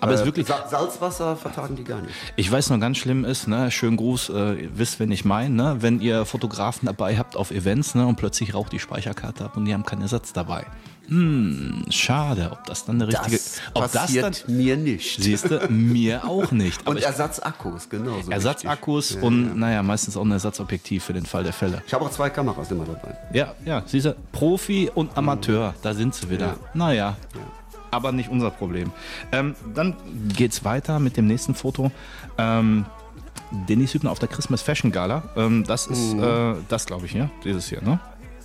Aber es ist wirklich, Sa Salzwasser vertragen die gar nicht. ich weiß noch ganz schlimm ist, ne, schönen Gruß, äh, wisst, wenn ich meine, ne, wenn ihr Fotografen dabei habt auf Events, ne, und plötzlich raucht die Speicherkarte ab und die haben keinen Ersatz dabei. Hm, schade, ob das dann eine richtige, Das ob das dann, passiert mir nicht. siehst du, mir auch nicht. (laughs) Aber Und Ersatzakkus, genau. So Ersatzakkus. Ja, und, ja. naja, meistens auch ein Ersatzobjektiv für den Fall der Fälle. Ich habe auch zwei Kameras immer dabei. Ja, ja, siehst du, Profi und Amateur, da sind sie wieder. Ja. Naja, aber nicht unser Problem. Ähm, dann geht's weiter mit dem nächsten Foto. Ähm, Denis Hübner auf der Christmas Fashion Gala. Ähm, das ist, äh, das glaube ich, ja, dieses hier, ne?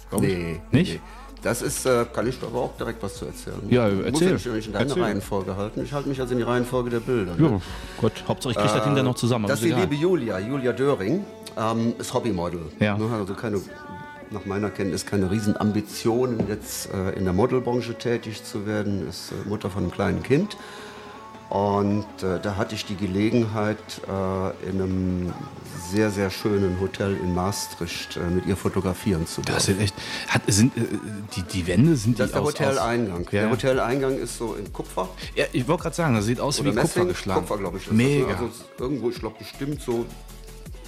Glaub ich. Nee, Nicht? Nee. Das ist, äh, kann ich aber auch direkt was zu erzählen. Ja, Muss erzähl. ich nicht in deine Erzähl. Reihenfolge halten. Ich halte mich also in die Reihenfolge der Bilder. Ja, Gott, Hauptsache ich kriege das hinterher noch zusammen. aber Das ist die liebe Julia, Julia Döring, ähm, ist Hobbymodel. Ja. Ne, Also keine, nach meiner Kenntnis keine riesen Ambitionen, jetzt äh, in der Modelbranche tätig zu werden. Ist äh, Mutter von einem kleinen Kind. Und äh, da hatte ich die Gelegenheit, äh, in einem sehr, sehr schönen Hotel in Maastricht äh, mit ihr fotografieren zu dürfen. Das sind echt, hat, sind, äh, die, die Wände sind Das die ist der aus, Hoteleingang. Aus, ja, Der Hoteleingang ist so in Kupfer. ja, ich wollte gerade sagen, das sieht aus Oder wie Kupfer Messing. geschlagen. Kupfer, glaube ich. ist das, Mega. Also irgendwo, ich glaube, bestimmt so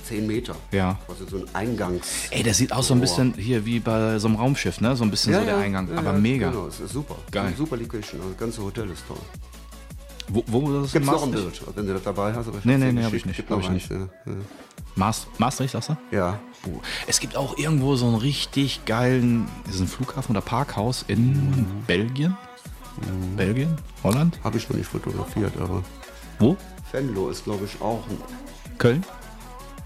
10 Meter. Ja. Also so ein Eingangs. Ey, das sieht aus so ein bisschen hier wie bei so einem Raumschiff, ne? So ein bisschen so der Eingang. ja, aber ja, mega. Genau, es ist super. Geil. Super Location. Also das ganze Hotel ist toll. Wo, wo das Gibt es noch ein? Bild, wenn du das dabei hast? Aber ich Nee, nee, nee, hab ich nicht, Gibt hab ich eins, ja. Maas, Maastricht, sagst du? Ja. Oh. Es gibt auch irgendwo so einen richtig geilen, ist ein Flughafen oder Parkhaus in Belgien? Belgien? Holland? Habe ich noch nicht fotografiert, aber Wo? Venlo ist, glaube ich, auch ein. Köln?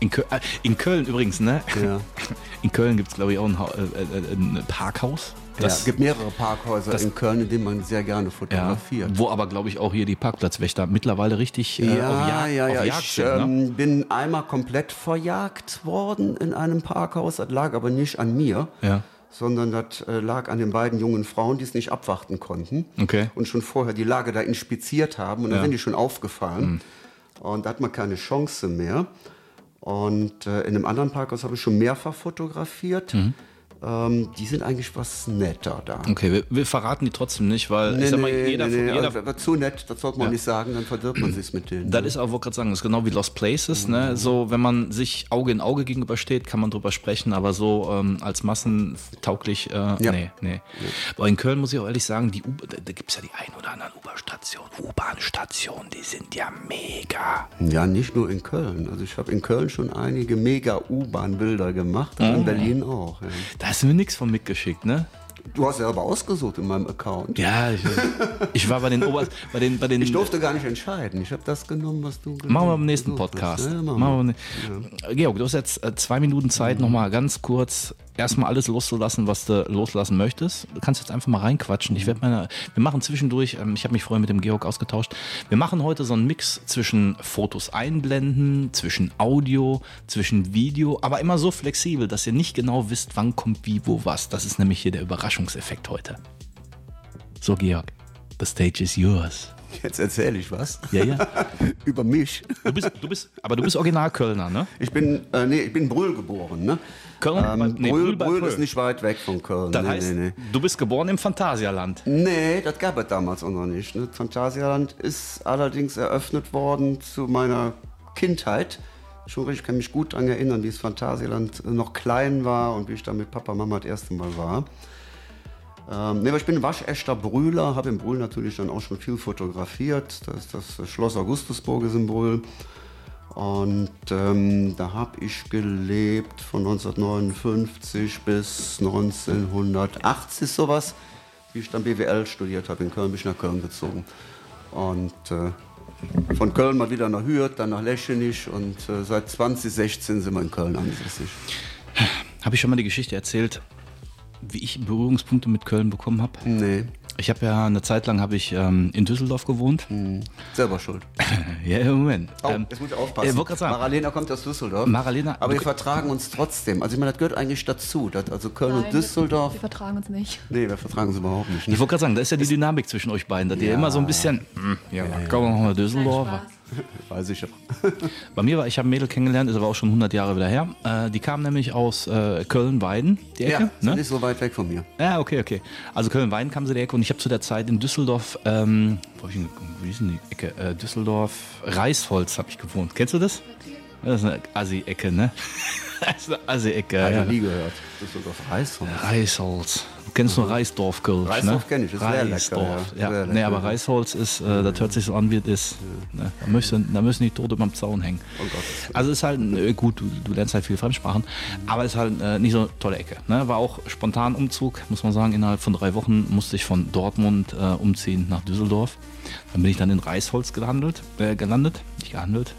In, Köl äh, in Köln übrigens, ne? Ja. (laughs) In Köln gibt es, glaube ich, auch ein, Hau- äh, äh, ein Parkhaus. ja, es gibt mehrere Parkhäuser in Köln, in denen man sehr gerne ja, fotografiert. wo aber, glaube ich, auch hier die Parkplatzwächter mittlerweile richtig äh, Ja, auf Jagd, ja, auf ja. Jagd Ich sind. Ne? ähm, bin einmal komplett verjagt worden in einem Parkhaus. Das lag aber nicht an mir, Ja. sondern das äh, lag an den beiden jungen Frauen, die es nicht abwarten konnten. Okay. Und schon vorher die Lage da inspiziert haben. Und dann Ja. sind die schon aufgefallen. Und da hat man keine Chance mehr. Und äh, in einem anderen Parkhaus habe ich schon mehrfach fotografiert. Ähm, die sind eigentlich was netter da. Okay, wir, wir verraten die trotzdem nicht, weil Nee, ich sag mal, nee, jeder, nee, nee, jeder war zu nett, das sollte man nicht sagen, dann verdirbt man sich mit denen. Das ne? ist auch, wollte gerade sagen, das ist genau wie Lost Places, Mhm. ne? So, wenn man sich Auge in Auge gegenübersteht, kann man drüber sprechen, aber so ähm, als massentauglich, äh, nee, nee. Aber in Köln muss ich auch ehrlich sagen, die U da, da gibt es ja die ein oder anderen U-Bahn-Stationen, U-Bahn-Stationen, die sind ja mega. Ja, nicht nur in Köln. Also ich habe in Köln schon einige mega-U-Bahn-Bilder gemacht und in Berlin auch. Ja. Hast du mir nichts von mitgeschickt, ne? Du hast ja aber ausgesucht in meinem Account. Ja, ich, ich war bei den Ober bei den, bei den Ich durfte gar nicht entscheiden. Ich habe das genommen, was du genommen Machen wir beim nächsten Podcast. Ja, machen Machen wir. ne- Georg, du hast jetzt äh, zwei Minuten Zeit, noch mal ganz kurz erstmal alles loszulassen, was du loslassen möchtest. Du kannst jetzt einfach mal reinquatschen. Ich werde meine, wir machen zwischendurch, ähm, ich habe mich vorher mit dem Georg ausgetauscht. Wir machen heute so einen Mix zwischen Fotos einblenden, zwischen Audio, zwischen Video, aber immer so flexibel, dass ihr nicht genau wisst, wann kommt wie, wo, was. Das ist nämlich hier der Überraschungseffekt heute. So, Georg, the stage is yours. Jetzt erzähle ich was. Ja, ja. (laughs) Über mich. Du bist, du bist, aber du bist original Kölner, ne? Ich bin, äh, nee, ich bin in Brühl geboren. Ne? Köln? Ähm, nee, Brühl, Brühl Brühl ist nicht weit weg von Köln. Das nee, heißt, nee, du bist geboren im Phantasialand. Nee, das gab es damals auch noch nicht. Ne? Phantasialand ist allerdings eröffnet worden zu meiner Kindheit. Schon richtig, ich kann mich gut daran erinnern, wie das Phantasialand noch klein war und wie ich da mit Papa und Mama das erste Mal war. Ähm, nee, ich bin waschechter Brühler, habe in Brühl natürlich dann auch schon viel fotografiert. Das ist das Schloss Augustusburg ist in Brühl. Und ähm, da habe ich gelebt von 1959 bis 1980 sowas, wie ich dann BWL studiert habe. In Köln bin ich nach Köln gezogen. Und äh, von Köln mal wieder nach Hürth, dann nach Leschenich und äh, seit 2016 sind wir in Köln ansässig. Habe ich schon mal die Geschichte erzählt, wie ich Berührungspunkte mit Köln bekommen habe? Nee, Ich habe ja eine Zeit lang habe ich ähm, in Düsseldorf gewohnt. selber schuld. (laughs) Ja, im Moment. Oh, Ähm, jetzt muss ich aufpassen. äh, wollte gerade sagen, Maralena kommt aus Düsseldorf. Maralena- aber wir vertragen uns trotzdem. Also ich meine, das gehört eigentlich dazu. Das, also Köln Nein, und Düsseldorf. Wir, wir vertragen uns nicht. Nee, wir vertragen uns überhaupt nicht. ich wollte gerade sagen, da ist ja die Dynamik zwischen euch beiden, dass ihr Ja. immer so ein bisschen, hm, ja, kommen wir noch mal Düsseldorf. Spaß. (laughs) Weiß ich ja. (laughs) Bei mir war, ich habe ein Mädel kennengelernt, ist aber auch schon 100 Jahre wieder her. Äh, die kam nämlich aus äh, Köln-Weiden, die Ecke. Ja, ist ne? nicht so weit weg von mir. Ja, okay, okay. Also Köln-Weiden kam sie die Ecke und ich habe zu der Zeit in Düsseldorf, ähm, wo ich wie ist denn die Ecke? Äh, Düsseldorf, Reisholz habe ich gewohnt. Kennst du das? Das ist eine Assi-Ecke, ne? (laughs) das ist eine Assi-Ecke. Hab Ja. ich nie gehört. Düsseldorf Reisholz. Reisholz. Du kennst nur Reisdorf, Kölsch, Reisdorf ne? kenn ich, ist sehr lecker, Reisdorf, ja. ja. Sehr Nee, lecker, aber ja. Reisholz ist, äh, das hört sich so an, wie es ist. Ne? Da, müssen, da müssen die Tote beim Zaun hängen. Oh Willen. Also ist halt, äh, gut, du, du lernst halt viele Fremdsprachen, aber ist halt äh, nicht so eine tolle Ecke. Ne? War auch spontan Umzug, muss man sagen. Innerhalb von drei Wochen musste ich von Dortmund äh, umziehen nach Düsseldorf. Dann bin ich dann in Reisholz gehandelt, äh, gelandet. Nicht gehandelt,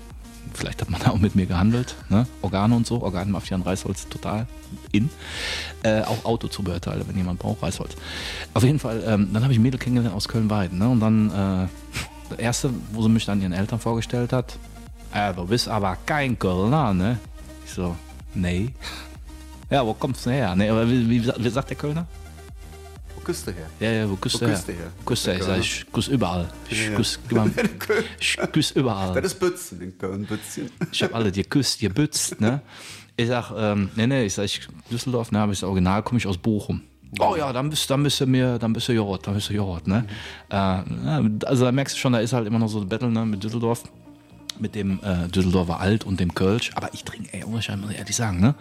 vielleicht hat man da auch mit mir gehandelt. Ne? Organe und so, Organmafia und Reisholz total in. Äh, auch Autozubehörteile, wenn jemand braucht, Reisholz. Auf jeden Fall, ähm, dann habe ich Mädel kennengelernt aus Köln-Weiden. Ne? Und dann, äh, das erste, wo sie mich dann ihren Eltern vorgestellt hat, äh, du bist aber kein Kölner, ne? Ich so, nee. (laughs) Ja, wo kommst du her? Nee, aber wie, wie, wie sagt der Kölner? Du her? Ja, ja, wo küsst Wo her? küsst du her? Küsst du her? Ich sag, ich küss überall. Ich Ja, ja. (laughs) küss, überall. Das ist Bützen, in Köln, Bützchen. Ich hab alle, ihr küsst, ihr bützt, ne? Ich sag, ähm, nee, nee, ich sag, ich Düsseldorf, ne, aber ich sag, original komme ich aus Bochum. Oh ja, dann bist, dann bist du mir, dann bist du Jort, dann bist du Jort, ne? Äh, ja, also da merkst du schon, da ist halt immer noch so ein Battle, ne, mit Düsseldorf. Mit dem äh, Düsseldorfer Alt und dem Kölsch. Aber ich trinke, ey, ohne Schein, muss ich ehrlich sagen, ne?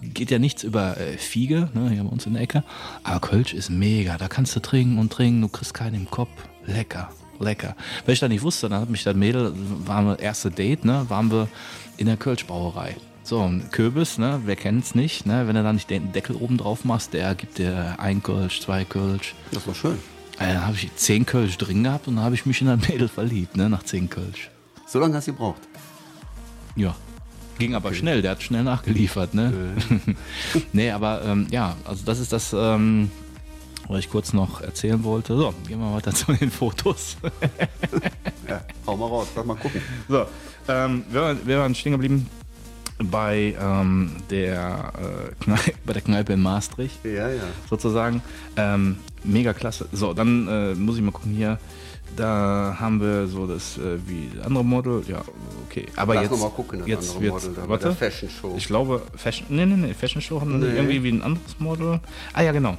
Geht ja nichts über äh, Fiege, ne, hier bei uns in der Ecke. Aber Kölsch ist mega. Da kannst du trinken und trinken, du kriegst keinen im Kopf. Lecker, lecker. Weil ich da nicht wusste, dann hat mich das Mädel, waren wir erste Date, ne, waren wir in der Kölschbrauerei. So, ein Kürbis, ne, wer kennt's nicht, ne, wenn du da nicht den Deckel oben drauf machst, der gibt dir ein Kölsch, zwei Kölsch. Das war schön. Äh, Dann habe ich zehn Kölsch drin gehabt und dann habe ich mich in ein Mädel verliebt, ne, nach zehn Kölsch. So lange hast du gebraucht. Ja. Ging aber schnell, der hat schnell nachgeliefert, ne? (laughs) nee, aber ähm, ja, also das ist das, ähm, was ich kurz noch erzählen wollte. So, gehen wir weiter (laughs) zu den Fotos. (laughs) Ja, hau mal raus, lass mal gucken. so, ähm, wir, waren, wir waren stehen geblieben bei, ähm, der, äh, Kneipe, bei der Kneipe in Maastricht Ja, ja. sozusagen. Ähm, mega klasse. So, dann äh, muss ich mal gucken hier. Da haben wir so das äh, wie das andere Model. Ja, okay. Aber Lass jetzt, mal gucken, jetzt andere wird's- Model warte. Fashion Show. Ich glaube, Fashion. Nee, nee, nee, Fashion Show haben Nee. irgendwie wie ein anderes Model. Ah ja, genau.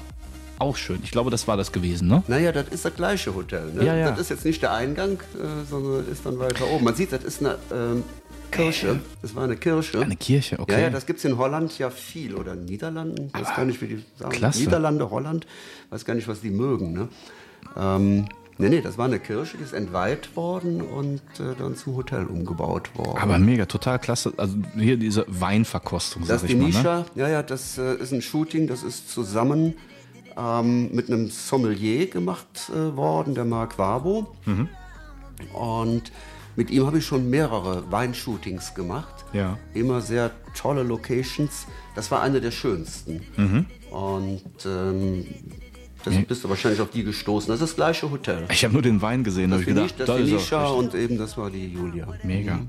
Auch schön. Ich glaube, das war das gewesen, ne? Naja, das ist das gleiche Hotel. Ne? Ja, ja. Das ist jetzt nicht der Eingang, äh, sondern ist dann weiter oben. Man sieht, das ist eine ähm, Kirche. Das war eine Kirche. Eine Kirche, okay. Ja, ja, das gibt es in Holland ja viel. Oder in Niederlanden. Ich weiß gar nicht, wie die sagen. klasse. Niederlande, Holland. Weiß gar nicht, was die mögen. Ne? Ähm, nee, nee, das war eine Kirche, die ist entweiht worden und äh, dann zum Hotel umgebaut worden. Aber mega, total klasse. Also hier diese Weinverkostung, Das sag ist ich die mal. Ne? Ja, ja, das äh, ist ein Shooting, das ist zusammen ähm, mit einem Sommelier gemacht äh, worden, der Marc Wabo. Mhm. Und mit ihm habe ich schon mehrere Weinshootings gemacht. Ja. Immer sehr tolle Locations. Das war eine der schönsten. Mhm. Und ähm, das bist du wahrscheinlich auf die gestoßen. Das ist das gleiche Hotel. Ich habe nur den Wein gesehen, Das ich gedacht, das da ist und eben das war die Julia. Mega.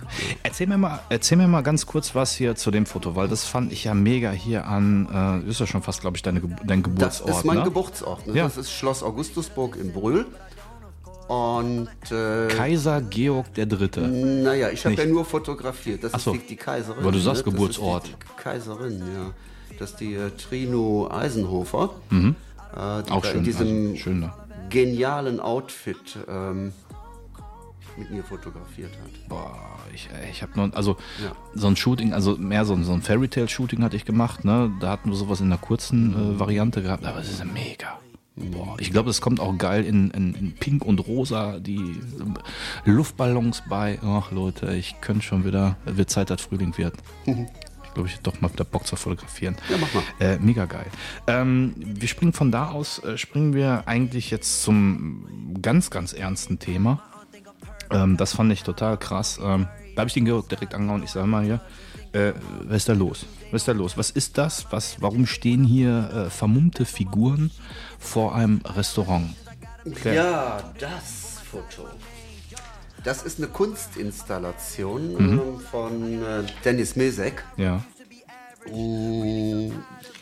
Erzähl mir, mal, erzähl mir mal ganz kurz was hier zu dem Foto, weil das fand ich ja mega hier an, äh, ist ja schon fast, glaube ich, deine, dein Das Geburtsort. ist mein ne? Geburtsort. Ne? Ja. Das ist Schloss Augustusburg in Brühl. Und äh, Kaiser Georg der Dritte. naja, ich habe ja nur fotografiert. Das so. ist die, Kaiserin. Aber du sagst Das ist Geburtsort. Die, die Kaiserin, ja. Das ist die äh, Trino Eisenhofer. Äh, die Mhm. Auch schön, In diesem also schön genialen Outfit ähm, mit mir fotografiert hat. Boah, ich, äh, ich habe noch, also Ja. so ein Shooting, also mehr so ein, so ein Fairy Tale Shooting hatte ich gemacht, ne? Da hatten wir sowas in der kurzen äh, Variante gehabt, aber es ist mega. Boah, ich glaube, es kommt auch geil in, in, in Pink und Rosa, die äh, Luftballons bei. Ach Leute, ich könnte schon wieder, wird Zeit, dass Frühling wird. (laughs) Glaube, ich doch mal wieder Bock zu fotografieren. Ja, mach mal. Äh, mega geil. Ähm, wir springen von da aus, äh, springen wir eigentlich jetzt zum ganz, ganz ernsten Thema. Ähm, das fand ich total krass. Ähm, da habe ich den Georg direkt angehauen. Ich sage mal hier, äh, was ist da los? Was ist da los? Was ist das? Was, warum stehen hier äh, vermummte Figuren vor einem Restaurant? Okay. Ja, das Foto. Das ist eine Kunstinstallation Mhm. ähm, von äh, Dennis Mesek. Ja. Mm,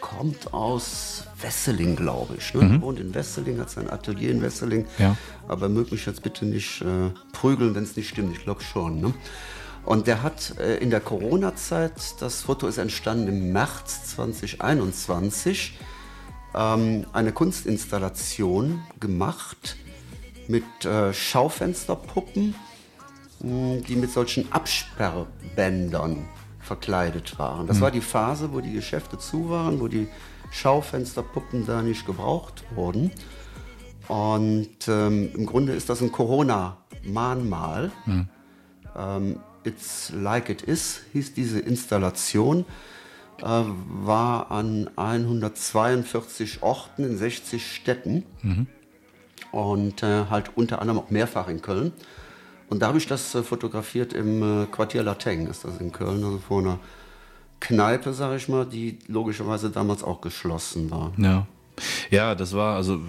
Kommt aus Wesseling, glaube ich. Ne? Wohnt in Wesseling, hat sein Atelier in Wesseling. Mhm. Ja. Aber mögt mich jetzt bitte nicht äh, prügeln, wenn es nicht stimmt. Ich glaube schon. Ne? Und der hat äh, in der Corona-Zeit, das Foto ist entstanden im März 2021, ähm, eine Kunstinstallation gemacht mit äh, Schaufensterpuppen, die mit solchen Absperrbändern verkleidet waren. Das war die Phase, wo die Geschäfte zu waren, wo die Schaufensterpuppen da nicht gebraucht wurden. Und ähm, im Grunde ist das ein Corona-Mahnmal. Ähm, It's Like It Is hieß diese Installation, äh, war an 142 Orten in 60 Städten und äh, halt unter anderem auch mehrfach in Köln. Und da habe ich das äh, fotografiert im äh, Quartier Lateng, ist das in Köln, also vor einer Kneipe, sage ich mal, die logischerweise damals auch geschlossen war. Ja. Ja, das war, also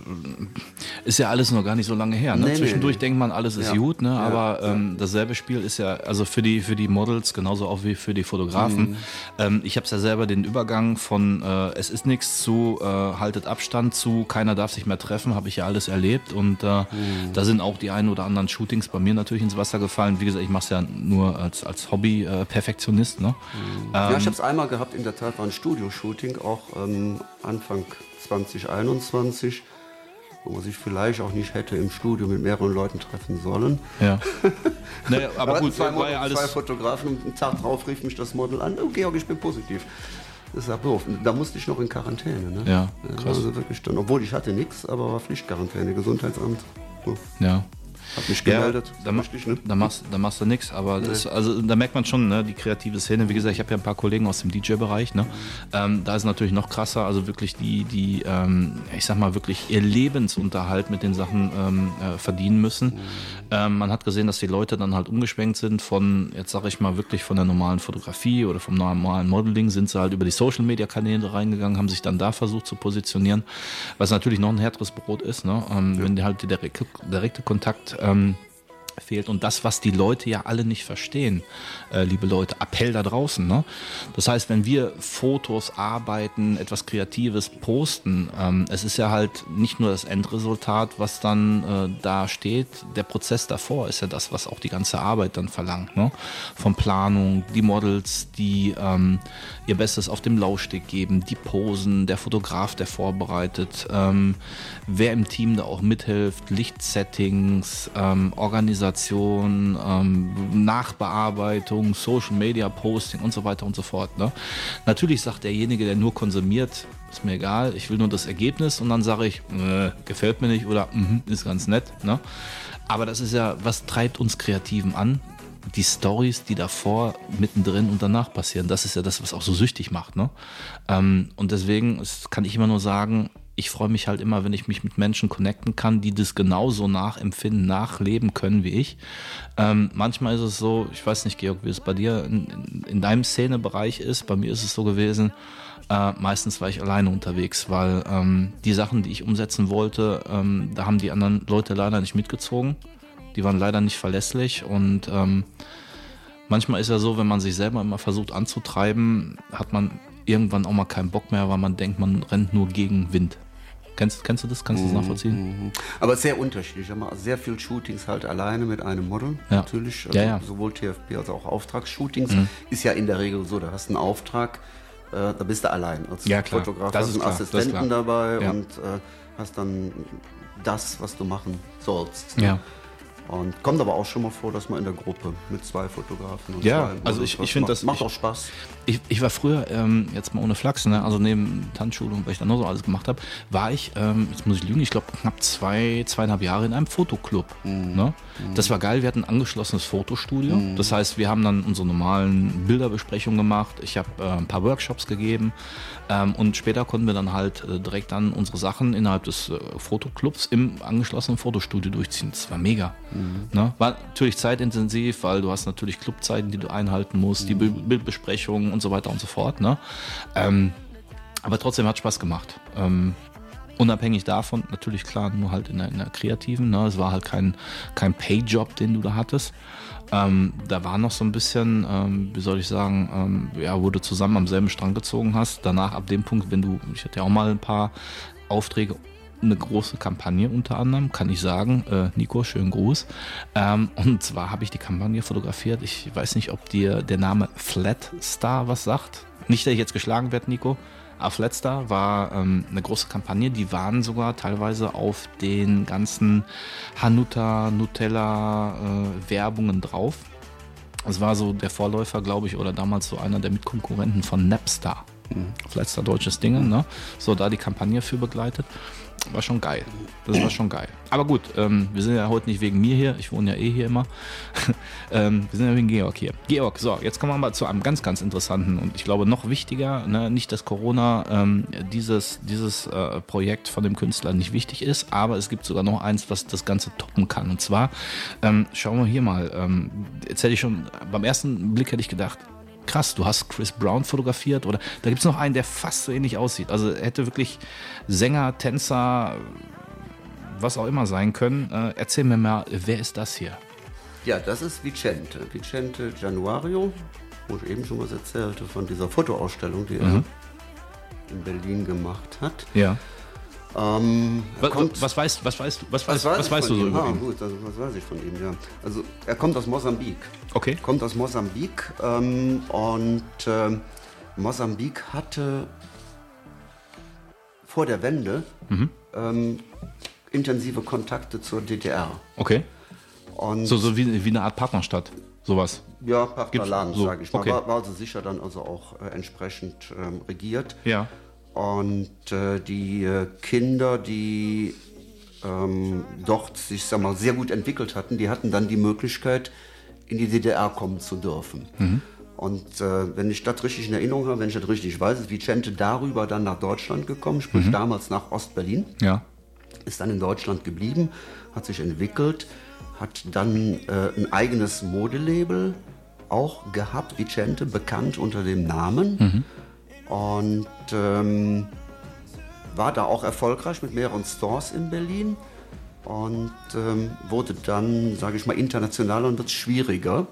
ist ja alles noch gar nicht so lange her. Ne? Nee, Zwischendurch nee. denkt man, alles ist Ja. gut, ne? Ja, aber ähm, dasselbe Spiel ist ja, also für die, für die Models genauso auch wie für die Fotografen. Mhm. Ähm, ich habe es ja selber den Übergang von äh, es ist nichts zu äh, haltet Abstand zu keiner darf sich mehr treffen, habe ich ja alles erlebt und äh, Mhm. da sind auch die ein oder anderen Shootings bei mir natürlich ins Wasser gefallen. Wie gesagt, ich mache es ja nur als, als Hobby-Perfektionist. ne? ja, ich habe es einmal gehabt, in der Tat war ein Studio-Shooting, auch ähm, Anfang 2021, wo man sich vielleicht auch nicht hätte im Studio mit mehreren Leuten treffen sollen. Ja. (laughs) naja, aber gut, zwei, war ja Model, zwei alles. Fotografen und einen Tag drauf rief mich das Model an, oh Georg, ich bin positiv. Das ist ja doof. Da musste ich noch in Quarantäne. Ne? Ja, Das krass. Also wirklich dann, obwohl ich hatte nichts, aber war Pflichtquarantäne, Gesundheitsamt. So, Ja. Hat mich Ja, gemeldet. da, ma richtig, ne? da, machst, da machst du nichts, aber das, also, da merkt man schon, ne, die kreative Szene. Wie gesagt, ich habe ja ein paar Kollegen aus dem DJ-Bereich. Ne? Ähm, da ist natürlich noch krasser, also wirklich die, die ähm, ich sag mal, wirklich ihr Lebensunterhalt mit den Sachen ähm, äh, verdienen müssen. Ähm, man hat gesehen, dass die Leute dann halt umgeschwenkt sind von, jetzt sage ich mal, wirklich von der normalen Fotografie oder vom normalen Modeling, sind sie halt über die Social-Media-Kanäle reingegangen, haben sich dann da versucht zu positionieren, was natürlich noch ein härteres Brot ist, ne? ähm, wenn die halt der direkte, direkte Kontakt ähm, fehlt. Und das, was die Leute ja alle nicht verstehen, äh, liebe Leute, Appell da draußen. Ne? Das heißt, wenn wir Fotos arbeiten, etwas Kreatives posten, ähm, es ist ja halt nicht nur das Endresultat, was dann äh, da steht, der Prozess davor ist ja das, was auch die ganze Arbeit dann verlangt. Ne? Von Planung, die Models, die ähm, ihr Bestes auf dem Laufsteg geben, die Posen, der Fotograf, der vorbereitet, ähm, wer im Team da auch mithilft, Lichtsettings, ähm, Organisation, ähm, Nachbearbeitung, Social Media Posting und so weiter und so fort. Ne? Natürlich sagt derjenige, der nur konsumiert, ist mir egal, ich will nur das Ergebnis und dann sage ich, äh, gefällt mir nicht oder mhm, ist ganz nett. Ne? Aber das ist ja, was treibt uns Kreativen an? die Stories, die davor, mittendrin und danach passieren. Das ist ja das, was auch so süchtig macht. Ne? Ähm, und deswegen kann ich immer nur sagen, ich freue mich halt immer, wenn ich mich mit Menschen connecten kann, die das genauso nachempfinden, nachleben können wie ich. Ähm, manchmal ist es so, ich weiß nicht, Georg, wie es bei dir in, in, in deinem Szenebereich ist. Bei mir ist es so gewesen, äh, meistens war ich alleine unterwegs, weil ähm, die Sachen, die ich umsetzen wollte, ähm, da haben die anderen Leute leider nicht mitgezogen. Die waren leider nicht verlässlich und ähm, manchmal ist ja so, wenn man sich selber immer versucht anzutreiben, hat man irgendwann auch mal keinen Bock mehr, weil man denkt, man rennt nur gegen Wind. Kennst, kennst du das? Kannst du das nachvollziehen? Aber sehr unterschiedlich. Ich mache sehr viel Shootings halt alleine mit einem Model. Ja. Natürlich. Also Ja, ja. Sowohl TFP als auch Auftragsshootings. Ist ja in der Regel so, da hast du einen Auftrag, äh, da bist du allein. Als Ja, klar. Fotograf Das hast einen Assistenten dabei und äh, hast dann das, was du machen sollst. Ja. Und kommt aber auch schon mal vor, dass man in der Gruppe mit zwei Fotografen und Ja, zwei also ich- ich find macht. das- Macht ich- auch Spaß. Ich, ich war früher, ähm, jetzt mal ohne Flachs, ne? also neben Tanzschule und was ich dann noch so alles gemacht habe, war ich, ähm, jetzt muss ich lügen, ich glaube knapp zwei, zweieinhalb Jahre in einem Fotoclub. Ne? Das war geil, wir hatten ein angeschlossenes Fotostudio. Das heißt, wir haben dann unsere normalen Bilderbesprechungen gemacht. Ich habe äh, ein paar Workshops gegeben ähm, und später konnten wir dann halt äh, direkt dann unsere Sachen innerhalb des äh, Fotoclubs im angeschlossenen Fotostudio durchziehen. Das war mega. Ne? War natürlich zeitintensiv, weil du hast natürlich Clubzeiten, die du einhalten musst, die Bi- Bildbesprechungen und so weiter und so fort. Ne? Ähm, aber trotzdem hat Spaß gemacht. Ähm, unabhängig davon, natürlich klar, nur halt in der, in der kreativen. Ne? Es war halt kein, kein Payjob, den du da hattest. Ähm, da war noch so ein bisschen, ähm, wie soll ich sagen, ähm, ja, wo du zusammen am selben Strang gezogen hast. Danach, ab dem Punkt, wenn du, ich hatte ja auch mal ein paar Aufträge, eine große Kampagne unter anderem, kann ich sagen. Äh, Nico, schönen Gruß. Ähm, und zwar habe ich die Kampagne fotografiert. Ich weiß nicht, ob dir der Name Flat Star was sagt. Nicht, dass ich jetzt geschlagen werde, Nico. Aber Flat Star war ähm, eine große Kampagne. Die waren sogar teilweise auf den ganzen Hanuta, Nutella äh, Werbungen drauf. Es war so der Vorläufer, glaube ich, oder damals so einer der Mitkonkurrenten von Napstar. Flatstar deutsches Ding, ne? So da die Kampagne für begleitet. War schon geil. Das war schon geil. Aber gut, ähm, wir sind ja heute nicht wegen mir hier. Ich wohne ja eh hier immer. (laughs) ähm, wir sind ja wegen Georg hier. Georg, so, jetzt kommen wir mal zu einem ganz, ganz interessanten und ich glaube noch wichtiger. Ne? Nicht, dass Corona ähm, dieses, dieses äh, Projekt von dem Künstler nicht wichtig ist, aber es gibt sogar noch eins, was das Ganze toppen kann. Und zwar, ähm, schauen wir hier mal. Ähm, jetzt hätte ich schon, beim ersten Blick hätte ich gedacht, krass, du hast Chris Brown fotografiert oder da gibt es noch einen, der fast so ähnlich aussieht. Also er hätte wirklich Sänger, Tänzer, was auch immer sein können. Äh, erzähl mir mal, wer ist das hier? Ja, das ist Vicente. Vicente Januario, wo ich eben schon was erzählte, von dieser Fotoausstellung, die er in Berlin gemacht hat. Ja. Ähm, Was, kommt- was weißt, was weißt, was, was weißt, weiß was weißt du so ihm? über ah, ihn? gut, also, was weiß ich von ihm, ja. Also er kommt aus Mosambik. Okay. Kommt aus Mosambik ähm, und ähm, Mosambik hatte vor der Wende Mhm. ähm, intensive Kontakte zur DDR. Okay. Und So, so wie, wie eine Art Partnerstadt. Sowas. ja, Partnerland, so, sage ich mal. okay. War, war also sicher dann also auch äh, entsprechend ähm, regiert. Ja. Und äh, die äh, Kinder, die ähm, dort sich sag mal, sehr gut entwickelt hatten, die hatten dann die Möglichkeit, in die DDR kommen zu dürfen. Und äh, wenn ich das richtig in Erinnerung habe, wenn ich das richtig weiß, ist Vicente darüber dann nach Deutschland gekommen, sprich damals nach Ostberlin, Ja. ist dann in Deutschland geblieben, hat sich entwickelt, hat dann äh, ein eigenes Modelabel auch gehabt, Vicente, bekannt unter dem Namen. Und ähm, war da auch erfolgreich mit mehreren Stores in Berlin und ähm, wurde dann, sage ich mal, internationaler und wird schwieriger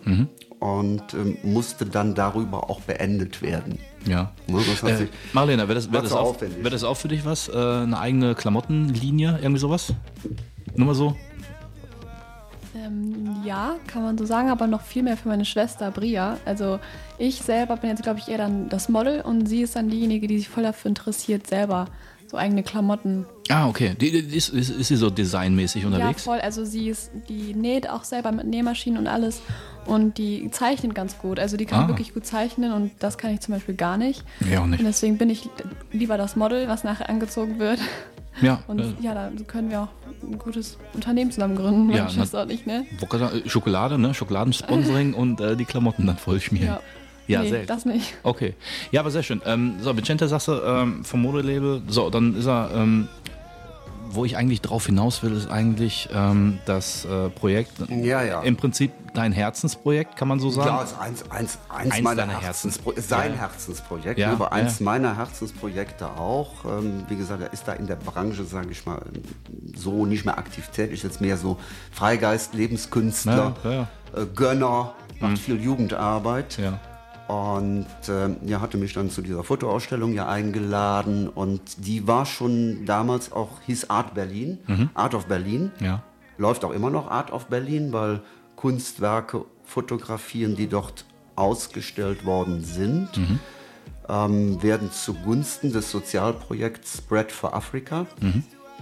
und ähm, musste dann darüber auch beendet werden. Ja. Ne, Äh, Marlene, wäre das, wär das, auch, wär das auch für dich was? Äh, eine eigene Klamottenlinie, irgendwie sowas? Nur mal so? Ähm, ja, kann man so sagen, aber noch viel mehr für meine Schwester Bria. Also ich selber bin jetzt, glaube ich, eher dann das Model und sie ist dann diejenige, die sich voll dafür interessiert, selber so eigene Klamotten. Ah, okay. Die, die, ist, ist, ist sie so designmäßig unterwegs? Ja, voll. Also sie ist, die näht auch selber mit Nähmaschinen und alles und die zeichnet ganz gut. Also die kann Ah. wirklich gut zeichnen und das kann ich zum Beispiel gar nicht. Ja, auch nicht. Und deswegen bin ich lieber das Model, was nachher angezogen wird. Ja, Und äh, ja, da können wir auch ein gutes Unternehmen zusammen gründen, Ja, ich, ne? wollte gerade sagen, Schokolade, ne? Schokoladensponsoring (laughs) und äh, die Klamotten dann voll schmieren. Ja. Ja, nee, sehr. das nicht. Okay. Ja, aber sehr schön. Ähm, so, Vicente sagst du ähm, vom Modelabel. So, dann ist er, ähm, wo ich eigentlich drauf hinaus will, ist eigentlich ähm, das äh, Projekt. Ja, ja. Im Prinzip dein Herzensprojekt, kann man so sagen. Ja, ist eins, eins, eins, Eins meiner deiner Herzenspro Herzens- sein Ja. Herzensprojekt, Ja, aber eins ja. meiner Herzensprojekte auch. Ähm, wie gesagt, er ist da in der Branche, sage ich mal, so nicht mehr aktiv tätig, ist jetzt mehr so Freigeist, Lebenskünstler. Äh, Gönner, macht viel Jugendarbeit. Ja. Und ähm, ja, hatte mich dann zu dieser Fotoausstellung ja eingeladen und die war schon damals auch, hieß Art Berlin, Art of Berlin. Ja. Läuft auch immer noch Art of Berlin, weil Kunstwerke fotografieren, die dort ausgestellt worden sind, ähm, werden zugunsten des Sozialprojekts Bread for Africa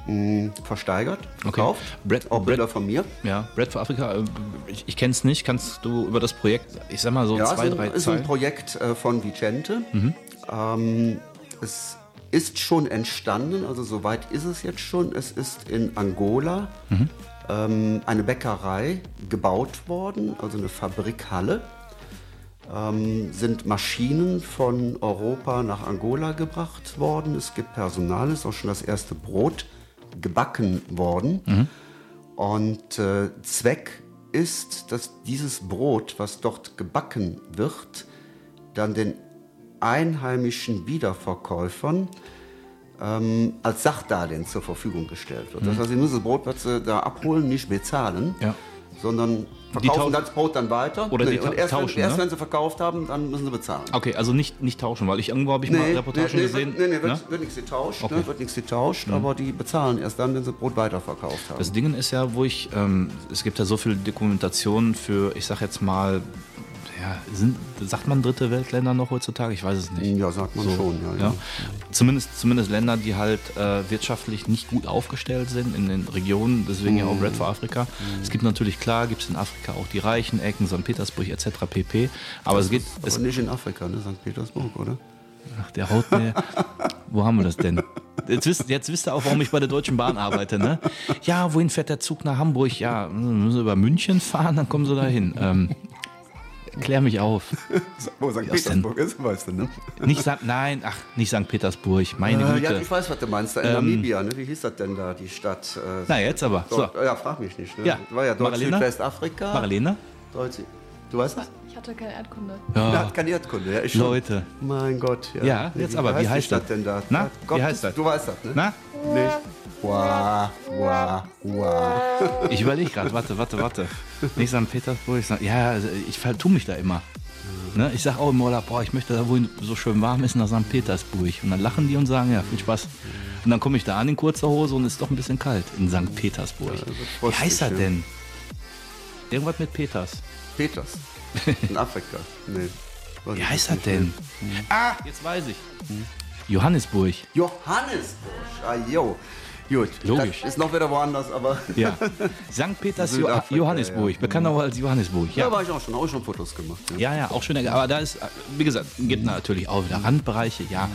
mh, versteigert, verkauft. Bread- auch Bilder Bread- von mir. Ja, Bread for Africa, äh, ich, ich kenne es nicht. Kannst du über das Projekt, ich sag mal so Ja, zwei, ist ein, drei ist ein Zeilen? Projekt äh, von Vicente. Mhm. Ähm, es ist schon entstanden, also soweit ist es jetzt schon. Es ist in Angola Mhm. ähm, eine Bäckerei gebaut worden, also eine Fabrikhalle. Ähm, sind Maschinen von Europa nach Angola gebracht worden. Es gibt Personal, ist auch schon das erste Brot gebacken worden. Und äh, Zweck ist, dass dieses Brot, was dort gebacken wird, dann den einheimischen Wiederverkäufern ähm, als Sachdarlehen zur Verfügung gestellt wird. Das heißt, sie müssen das Brot, was sie da abholen, nicht bezahlen, Ja. Sondern verkaufen das Brot dann weiter. Oder ta- erst, tauschen, wenn, erst ne? wenn sie verkauft haben, dann müssen sie bezahlen. Okay, also nicht, nicht tauschen, weil ich irgendwo habe ich mal Reportagen nee, gesehen. Wird, nee, nee, wird, ne? wird nichts getauscht, Okay. Mhm. ne, wird nichts getauscht, aber die bezahlen erst dann, wenn sie Brot weiterverkauft haben. Das Ding ist ja, wo ich, ähm, es gibt ja so viel Dokumentationen für, ich sag jetzt mal, ja, sind, sagt man dritte Weltländer noch heutzutage? Ich weiß es nicht. ja, sagt man schon, ja, ja. Ja. Zumindest, zumindest Länder, die halt äh, wirtschaftlich nicht gut aufgestellt sind in den Regionen, deswegen ja auch Bread for Africa. Es gibt natürlich, klar, gibt es in Afrika auch die reichen Ecken, St. Petersburg etc. pp. Aber es geht, es, Aber nicht in Afrika, ne? St. Petersburg, oder? ach, der haut mir, (laughs) wo haben wir das denn? Jetzt wisst, jetzt wisst ihr auch, warum ich bei der Deutschen Bahn arbeite, ne? Ja, wohin fährt der Zug nach Hamburg? Ja, müssen wir über München fahren, dann kommen sie da hin. Ähm, klär mich auf. (laughs) Wo St. Petersburg ist, weißt du, ne? Nicht St. Nein, ach, nicht St. Petersburg, meine Äh, Güte. ja, ich weiß, was du meinst. Da in Namibia, ne? Wie hieß das denn da, die Stadt? Äh, Na, jetzt aber. So. Ja, frag mich nicht. Ne? Ja. War ja dort Marlena? Südwestafrika. Marlene? Deutsch. Du weißt das? Ich hatte keine Erdkunde. Ja. Ja. hat keine Erdkunde. Ja, ich schon. Leute. Mein Gott. Ja, Ja, jetzt aber, wie die heißt das? Denn da? Na, wie heißt das? Du weißt das, ne? Na? Nicht. Wow, wow, wow. Ich überlege gerade, warte, warte, warte. Nicht St. Petersburg, St. ja, also ich vertue mich da immer. Ne? Ich sage auch im Urlaub, boah, ich möchte da, wo so schön warm ist, nach St. Petersburg. Und dann lachen die und sagen, ja, viel Spaß. Und dann komme ich da an in kurzer Hose und es ist doch ein bisschen kalt in St. Petersburg. Wie heißt frostig, denn? Irgendwas mit Peters. Peters. (laughs) In Afrika. Nee. Wie heißt nicht denn? Ah, jetzt weiß ich. Johannesburg. Johannesburg. Ah, jo. Gut. Logisch. Ist noch wieder woanders, aber. Ja. (laughs) St. Peters jo Johannesburg, ja. bekannt auch als Johannesburg. Ja, Ja. war ich auch schon. Auch schon Fotos gemacht. Ja. Ja, ja, auch schön. Aber da ist, wie gesagt, gibt natürlich auch wieder Randbereiche, ja.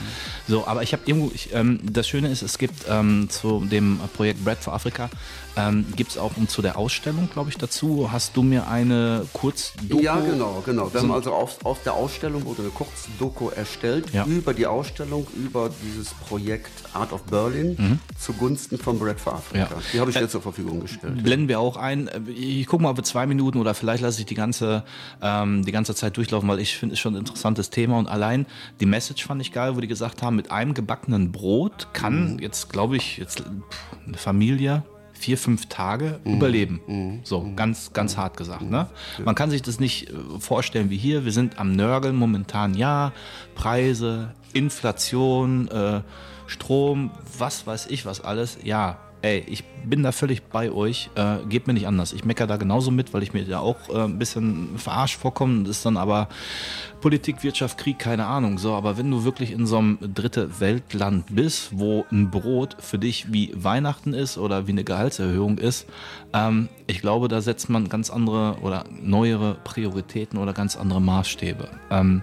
So, aber ich habe irgendwo, ich, ähm, das Schöne ist, es gibt ähm, zu dem Projekt Bread for Africa, ähm, gibt es auch und zu der Ausstellung, glaube ich, dazu, hast du mir eine Kurzdoku... Ja, genau, genau. Wir haben also auf, auf der Ausstellung wurde eine Kurzdoku erstellt Ja. über die Ausstellung, über dieses Projekt Art of Berlin zugunsten von Bread for Africa. Mhm. Ja. Die habe ich Äh, dir zur Verfügung gestellt. Blenden wir auch ein. Ich gucke mal, ob wir zwei Minuten oder vielleicht lasse ich die ganze, ähm, die ganze Zeit durchlaufen, weil ich finde, es schon ein interessantes Thema. Und allein die Message fand ich geil, wo die gesagt haben, mit einem gebackenen Brot kann jetzt, glaube ich, jetzt eine Familie vier, fünf Tage überleben. So, ganz, ganz hart gesagt. Ne? Man kann sich das nicht äh, vorstellen wie hier. Wir sind am Nörgeln momentan, ja. Preise, Inflation, äh, Strom, was weiß ich, was alles. Ja, ey, ich bin da völlig bei euch. Äh, geht mir nicht anders. Ich meckere da genauso mit, weil ich mir da auch äh, ein bisschen verarscht vorkomme. Das ist dann aber Politik, Wirtschaft, Krieg, keine Ahnung. So, aber wenn du wirklich in so einem dritte Weltland bist, wo ein Brot für dich wie Weihnachten ist oder wie eine Gehaltserhöhung ist, ähm, ich glaube, da setzt man ganz andere oder neuere Prioritäten oder ganz andere Maßstäbe. Ähm,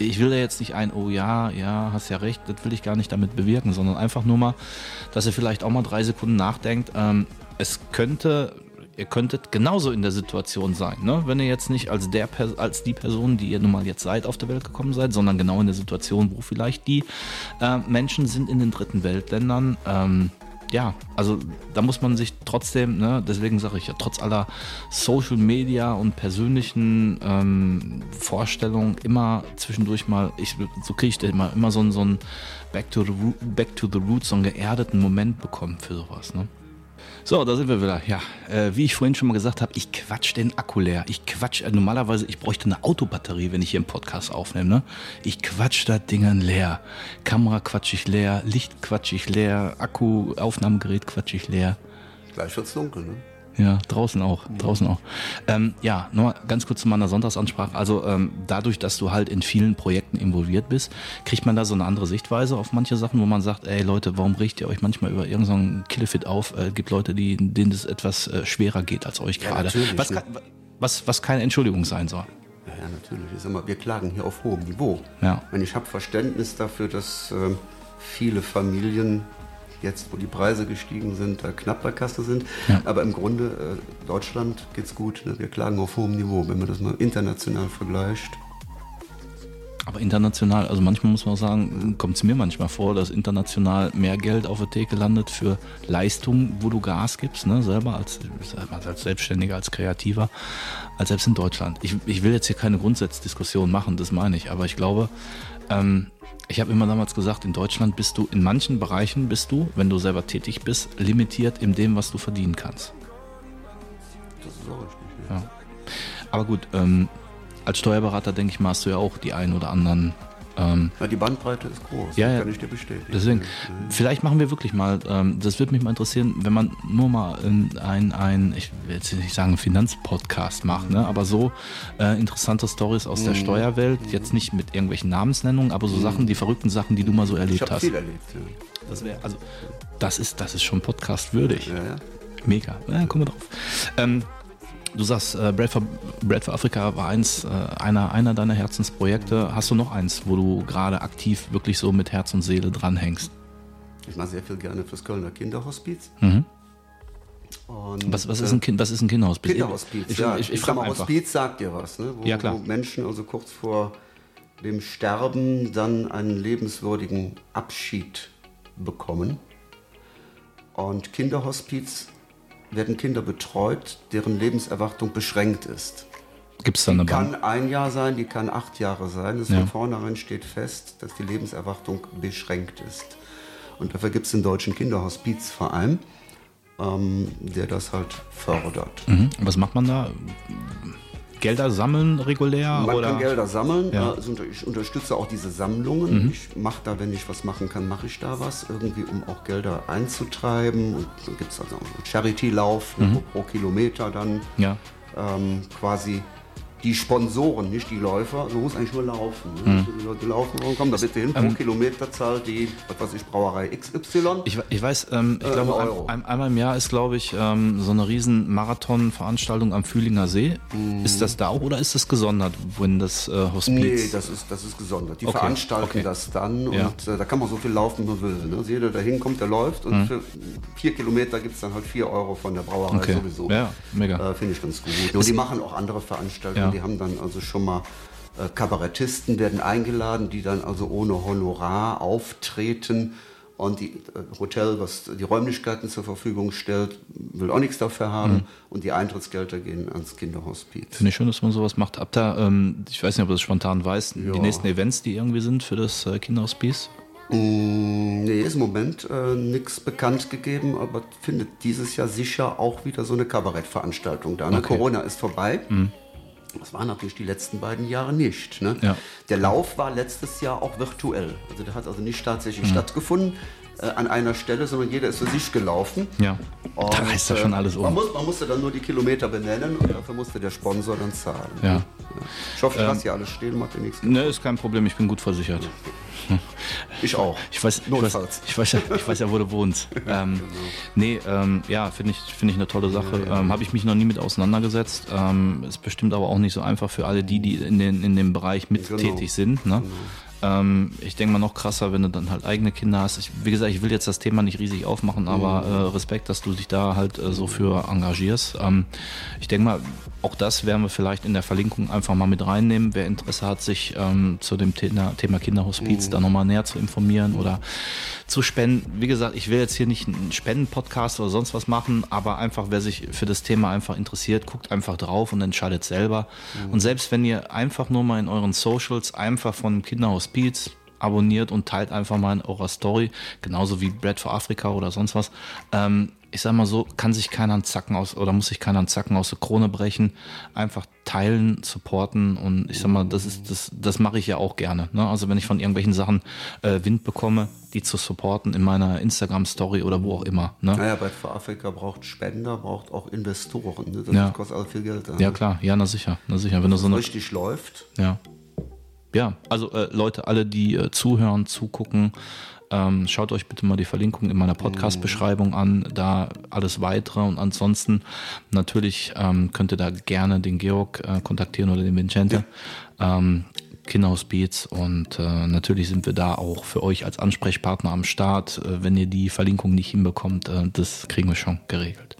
ich will da jetzt nicht ein, oh ja, ja, hast ja recht, das will ich gar nicht damit bewirken, sondern einfach nur mal, dass ihr vielleicht auch mal drei Sekunden nachdenkt. Ähm, es könnte, ihr könntet genauso in der Situation sein, ne? wenn ihr jetzt nicht als, der, als die Person, die ihr nun mal jetzt seid, auf der Welt gekommen seid, sondern genau in der Situation, wo vielleicht die äh, Menschen sind in den dritten Weltländern. Ähm, ja, also da muss man sich trotzdem, ne, deswegen sage ich ja, trotz aller Social Media und persönlichen ähm, Vorstellungen immer zwischendurch mal, ich, so kriege ich immer, immer so, einen- so ein Back to, the, Back to the Roots, so einen geerdeten Moment bekommen für sowas. Ne? So, da sind wir wieder. Ja, äh, wie ich vorhin schon mal gesagt habe, ich quatsch den Akku leer. Ich quatsch, äh, normalerweise, ich bräuchte eine Autobatterie, wenn ich hier einen Podcast aufnehme. Ne? Ich quatsch das Ding leer. Kamera quatsch ich leer, Licht quatsch ich leer, Akku, Aufnahmegerät quatsch ich leer. Gleich wird's dunkel, ne? Ja, draußen auch, draußen auch. Ähm, ja, nur ganz kurz zu meiner Sonntagsansprache. Also ähm, dadurch, dass du halt in vielen Projekten involviert bist, kriegt man da so eine andere Sichtweise auf manche Sachen, wo man sagt, ey Leute, warum riecht ihr euch manchmal über irgendeinen Killefit auf? Äh, gibt Leute, die, denen das etwas äh, schwerer geht als euch gerade. natürlich, Was, ne? was, was keine Entschuldigung sein soll. Ja, ja, natürlich. Ich sag mal, wir klagen hier auf hohem Niveau. Ja. Und ich habe Verständnis dafür, dass ähm, viele Familien jetzt, wo die Preise gestiegen sind, da knapp bei Kasse sind. Ja. Aber im Grunde, äh, Deutschland geht's gut. Ne? Wir klagen auf hohem Niveau, wenn man das mal international vergleicht. Aber international, also manchmal muss man auch sagen, kommt es mir manchmal vor, dass international mehr Geld auf der Theke landet für Leistungen, wo du Gas gibst, ne, selber als, als Selbstständiger, als Kreativer, als selbst in Deutschland. Ich, ich will jetzt hier keine Grundsatzdiskussion machen, das meine ich, aber ich glaube, ähm, ich habe immer damals gesagt, in Deutschland bist du, in manchen Bereichen bist du, wenn du selber tätig bist, limitiert in dem, was du verdienen kannst. Das ist auch richtig. Ja. Aber gut, ähm, als Steuerberater, denke ich mal, hast du ja auch die ein oder anderen ähm, Ja, die Bandbreite ist groß, Ja, das kann ich dir bestätigen. Deswegen, vielleicht machen wir wirklich mal, ähm, das würde mich mal interessieren, wenn man nur mal ein, ein ich will jetzt nicht sagen Finanzpodcast macht, ne, aber so äh, interessante Stories aus Mhm. der Steuerwelt, jetzt nicht mit irgendwelchen Namensnennungen, aber so Sachen, die verrückten Sachen, die du mal so Ich erlebt habe hast. viel erlebt. Ja. Das wäre, also, das ist, das ist schon Podcast würdig. Ja, ja. Mega. Ja, kommen wir drauf. Ähm, du sagst, äh, Bread, for, Bread for Africa war eins, äh, einer, einer deiner Herzensprojekte. Hast du noch eins, wo du gerade aktiv wirklich so mit Herz und Seele dranhängst? Ich mache sehr viel gerne fürs Kölner Kinderhospiz. Und, Was, was, ist äh, ein kind, was ist ein Kinderhospiz? Kinderhospiz, Ich, ja. ich, ich, Ich, sag frage mal, einfach. Hospiz sagt dir was, ne? Wo, Ja, klar. wo Menschen also kurz vor dem Sterben dann einen lebenswürdigen Abschied bekommen. Und Kinderhospiz werden Kinder betreut, deren Lebenserwartung beschränkt ist. Gibt es da eine Die kann ein Jahr sein, die kann acht Jahre sein. Das Ja. Von vornherein steht fest, dass die Lebenserwartung beschränkt ist. Und dafür gibt es den Deutschen Kinderhospizverein, ähm, der das halt fördert. Mhm. Was macht man da? Gelder sammeln regulär? Man oder? kann Gelder sammeln. Ja. Mhm. also Ich unterstütze auch diese Sammlungen. Ich mache da, wenn ich was machen kann, mache ich da was. Irgendwie, um auch Gelder einzutreiben. Und so gibt es also auch einen Charity-Lauf ne, pro- pro Kilometer dann. Mhm. Ja. ähm, quasi die Sponsoren, nicht die Läufer. Man muss eigentlich nur laufen. Mhm. Ne? Die Leute laufen und kommen da bitte hin. Pro Kilometer zahlt die, was weiß ich, Brauerei XY. Ähm, Ich, ich weiß, ähm, ich Äh, glaube, ein ein, einmal im Jahr ist, glaube ich, ähm, so eine riesen Marathon-Veranstaltung am Fühlinger See. Ist das da auch oder ist das gesondert, wenn das äh, Hospiz? Nee, das ist, das ist gesondert. Die Okay, veranstalten okay. das dann Ja. und äh, da kann man so viel laufen, wie man will. Ne? Also jeder, der hinkommt, der läuft und für vier Kilometer gibt es dann halt vier Euro von der Brauerei Okay. sowieso. Ja, mega. Äh, Finde ich ganz gut. Und die machen auch andere Veranstaltungen. Ja. Die haben dann also schon mal äh, Kabarettisten werden eingeladen, die dann also ohne Honorar auftreten. Und die äh, Hotel, was die Räumlichkeiten zur Verfügung stellt, will auch nichts dafür haben. Mhm. Und die Eintrittsgelder gehen ans Kinderhospiz. Finde ich schön, dass man sowas macht. Habt ihr, ähm, ich weiß nicht, ob du das spontan weißt, Ja. die nächsten Events, die irgendwie sind für das äh, Kinderhospiz? Mm, Nee, ist im Moment äh, nichts bekannt gegeben, aber findet dieses Jahr sicher auch wieder so eine Kabarettveranstaltung da. Ne? Okay. Mhm. Corona ist vorbei. Das waren natürlich die letzten beiden Jahre nicht. Ne? Ja. Der Lauf war letztes Jahr auch virtuell. Also der hat also nicht tatsächlich Mhm. stattgefunden äh, an einer Stelle, sondern jeder ist für sich gelaufen. Ja. Und, da reißt ja äh, schon alles Man, um. muss, man musste dann nur die Kilometer benennen und dafür musste der Sponsor dann zahlen. Ja. Ich hoffe, ich lasse hier alles stehen, macht dir nichts. Ne, ist kein Problem, ich bin gut versichert. (laughs) Ich auch. Ich weiß, ich weiß, ich weiß, ja, ich weiß ja, wo du wohnst. (laughs) Ähm, nee, ähm, ja, finde ich, finde ich eine tolle Sache. Ähm, Habe ich mich noch nie mit auseinandergesetzt. Ähm, ist bestimmt aber auch nicht so einfach für alle die, die in, den, in dem Bereich mit Genau. tätig sind. Ne? Ähm, ich denke mal noch krasser, wenn du dann halt eigene Kinder hast. Ich, wie gesagt, ich will jetzt das Thema nicht riesig aufmachen, aber äh, Respekt, dass du dich da halt äh, so für engagierst. Ähm, ich denke mal, auch das werden wir vielleicht in der Verlinkung einfach mal mit reinnehmen. Wer Interesse hat, sich ähm, zu dem Thema, Thema Kinderhospiz da nochmal näher zu informieren oder zu spenden. Wie gesagt, ich will jetzt hier nicht einen Spenden-Podcast oder sonst was machen, aber einfach, wer sich für das Thema einfach interessiert, guckt einfach drauf und entscheidet selber. Und selbst wenn ihr einfach nur mal in euren Socials einfach von Kinderhospiz abonniert und teilt einfach mal in eurer Story, genauso wie Bread for Africa oder sonst was. Ähm, ich sag mal so, kann sich keiner einen Zacken aus oder muss sich keiner einen Zacken aus der Krone brechen. Einfach teilen, supporten und ich sag mal, das ist das, das mache ich ja auch gerne. Ne? Also wenn ich von irgendwelchen Sachen äh, Wind bekomme, die zu supporten in meiner Instagram-Story oder wo auch immer. Ne? Naja, bei für Afrika braucht Spender, braucht auch Investoren. Ne? Das Ja. kostet also viel Geld. Ja klar, ja, na sicher, na sicher. Wenn du so Wenn eine, richtig läuft. Ja. Ja, also äh, Leute, alle, die äh, zuhören, zugucken, ähm, schaut euch bitte mal die Verlinkung in meiner Podcast-Beschreibung an, da alles weitere. Und ansonsten natürlich ähm, könnt ihr da gerne den Georg äh, kontaktieren oder den Vincente. Ähm, Kinderhospiz und äh, natürlich sind wir da auch für euch als Ansprechpartner am Start. Äh, wenn ihr die Verlinkung nicht hinbekommt, äh, das kriegen wir schon geregelt.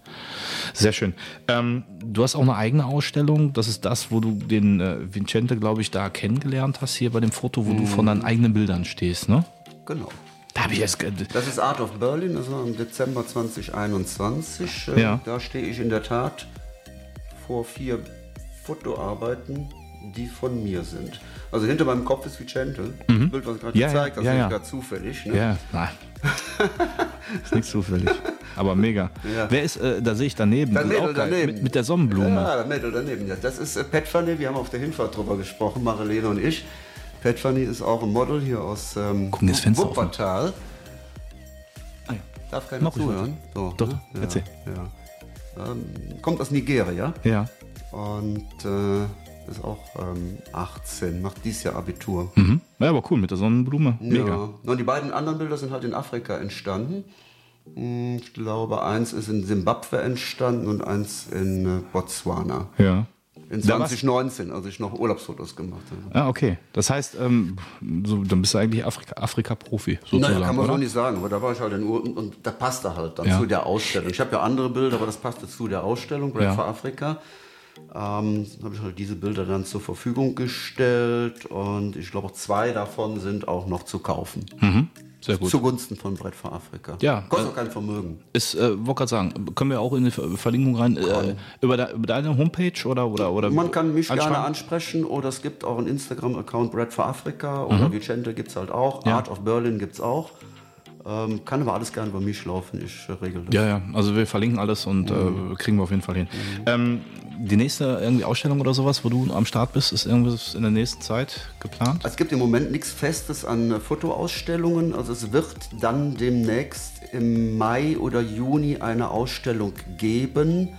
Sehr schön. Ähm, du hast auch eine eigene Ausstellung. Das ist das, wo du den äh, Vincente, glaube ich, da kennengelernt hast, hier bei dem Foto, wo du von deinen eigenen Bildern stehst, ne? Genau. Da habe ich ge- Das ist Art of Berlin, das war im Dezember 2021. Äh, Ja. Da stehe ich in der Tat vor vier Fotoarbeiten, die von mir sind. Also hinter meinem Kopf ist Vicente. Das Bild, was ich gerade Mhm. Ja, gezeigt habe, ja, ja. ist gerade zufällig. Ne? Ja, nein. (laughs) ist nichts zufällig. Aber mega. Ja. Wer ist, äh, da sehe ich daneben. Das Mädel daneben. Mit, mit der Sonnenblume. Ja, das Mädel daneben. Das ist äh, Pat Fanny, wir haben auf der Hinfahrt drüber gesprochen, Marilene und ich. Pat Fanny ist auch ein Model hier aus ähm, Guck mir das Fenster auf. Wuppertal. Ah, ja. Darf keiner Mach zuhören? So, Doch, ne? ja, erzähl. Ja. Ähm, kommt aus Nigeria Ja. und äh, ist auch ähm, 18, macht dieses Jahr Abitur. Mhm. Ja, aber cool, mit der Sonnenblume. Mega. Ja. Und die beiden anderen Bilder sind halt in Afrika entstanden. Hm, Ich glaube, eins ist in Simbabwe entstanden und eins in äh, Botswana. Ja. In Da war's- 2019, als ich noch Urlaubsfotos gemacht habe. Ah, okay. Das heißt, ähm, so, dann bist du eigentlich Afrika- Afrika-Profi, sozusagen, Naja, kann man oder? so nicht sagen, aber da war ich halt in Ur und, und da passte halt dann Ja. zu der Ausstellung. Ich habe ja andere Bilder, aber das passte zu der Ausstellung, Bread Ja. for Africa. Ähm, habe ich halt diese Bilder dann zur Verfügung gestellt und ich glaube, zwei davon sind auch noch zu kaufen. Sehr gut. Zugunsten von Brett für Afrika. Ja, Kostet äh, auch kein Vermögen. Ist, äh, wollte gerade sagen, können wir auch in die Ver- Verlinkung rein, äh, über, de, über deine Homepage oder, oder, oder Man kann mich gerne ansprechen oder es gibt auch einen Instagram-Account Bread for Africa oder Vicente gibt es halt auch. Mhm. Ja. Art of Berlin gibt es auch. Ähm, kann aber alles gerne über mich laufen, ich äh, regel das. Ja, ja, also wir verlinken alles und Mhm. äh, kriegen wir auf jeden Fall hin. Ähm, die nächste irgendwie Ausstellung oder sowas, wo du am Start bist, ist irgendwas in der nächsten Zeit geplant? Es gibt im Moment nichts Festes an äh, Fotoausstellungen. Also es wird dann demnächst im Mai oder Juni eine Ausstellung geben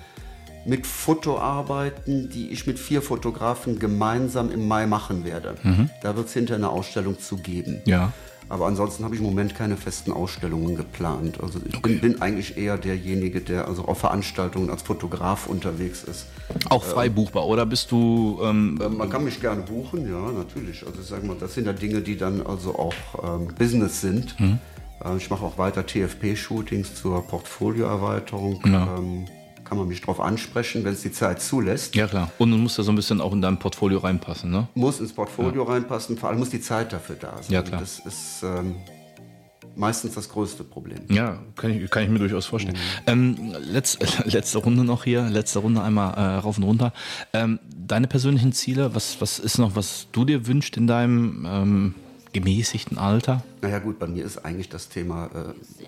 mit Fotoarbeiten, die ich mit vier Fotografen gemeinsam im Mai machen werde. Da wird es hinterher eine Ausstellung zu geben. Ja. Aber ansonsten habe ich im Moment keine festen Ausstellungen geplant. Also ich bin, bin eigentlich eher derjenige, der also auf Veranstaltungen als Fotograf unterwegs ist. Auch frei buchbar oder bist du ähm, Ähm, Man kann mich gerne buchen, ja, natürlich. Also ich sag mal, das sind ja Dinge, die dann also auch ähm, Business sind. Mhm. Äh, ich mache auch weiter TFP-Shootings zur Portfolioerweiterung. Ja. Kann man mich darauf ansprechen, wenn es die Zeit zulässt. Ja klar. Und du musst da so ein bisschen auch in dein Portfolio reinpassen, ne? Muss ins Portfolio reinpassen, vor allem muss die Zeit dafür da sein. Ja, klar. Das ist ähm, meistens das größte Problem. Ja, kann ich, kann ich mir durchaus vorstellen. Ähm, letz, (laughs) letzte Runde noch hier, letzte Runde einmal äh, rauf und runter. Ähm, deine persönlichen Ziele, was, was ist noch, was du dir wünschst in deinem ähm, gemäßigten Alter? Naja gut, bei mir ist eigentlich das Thema äh,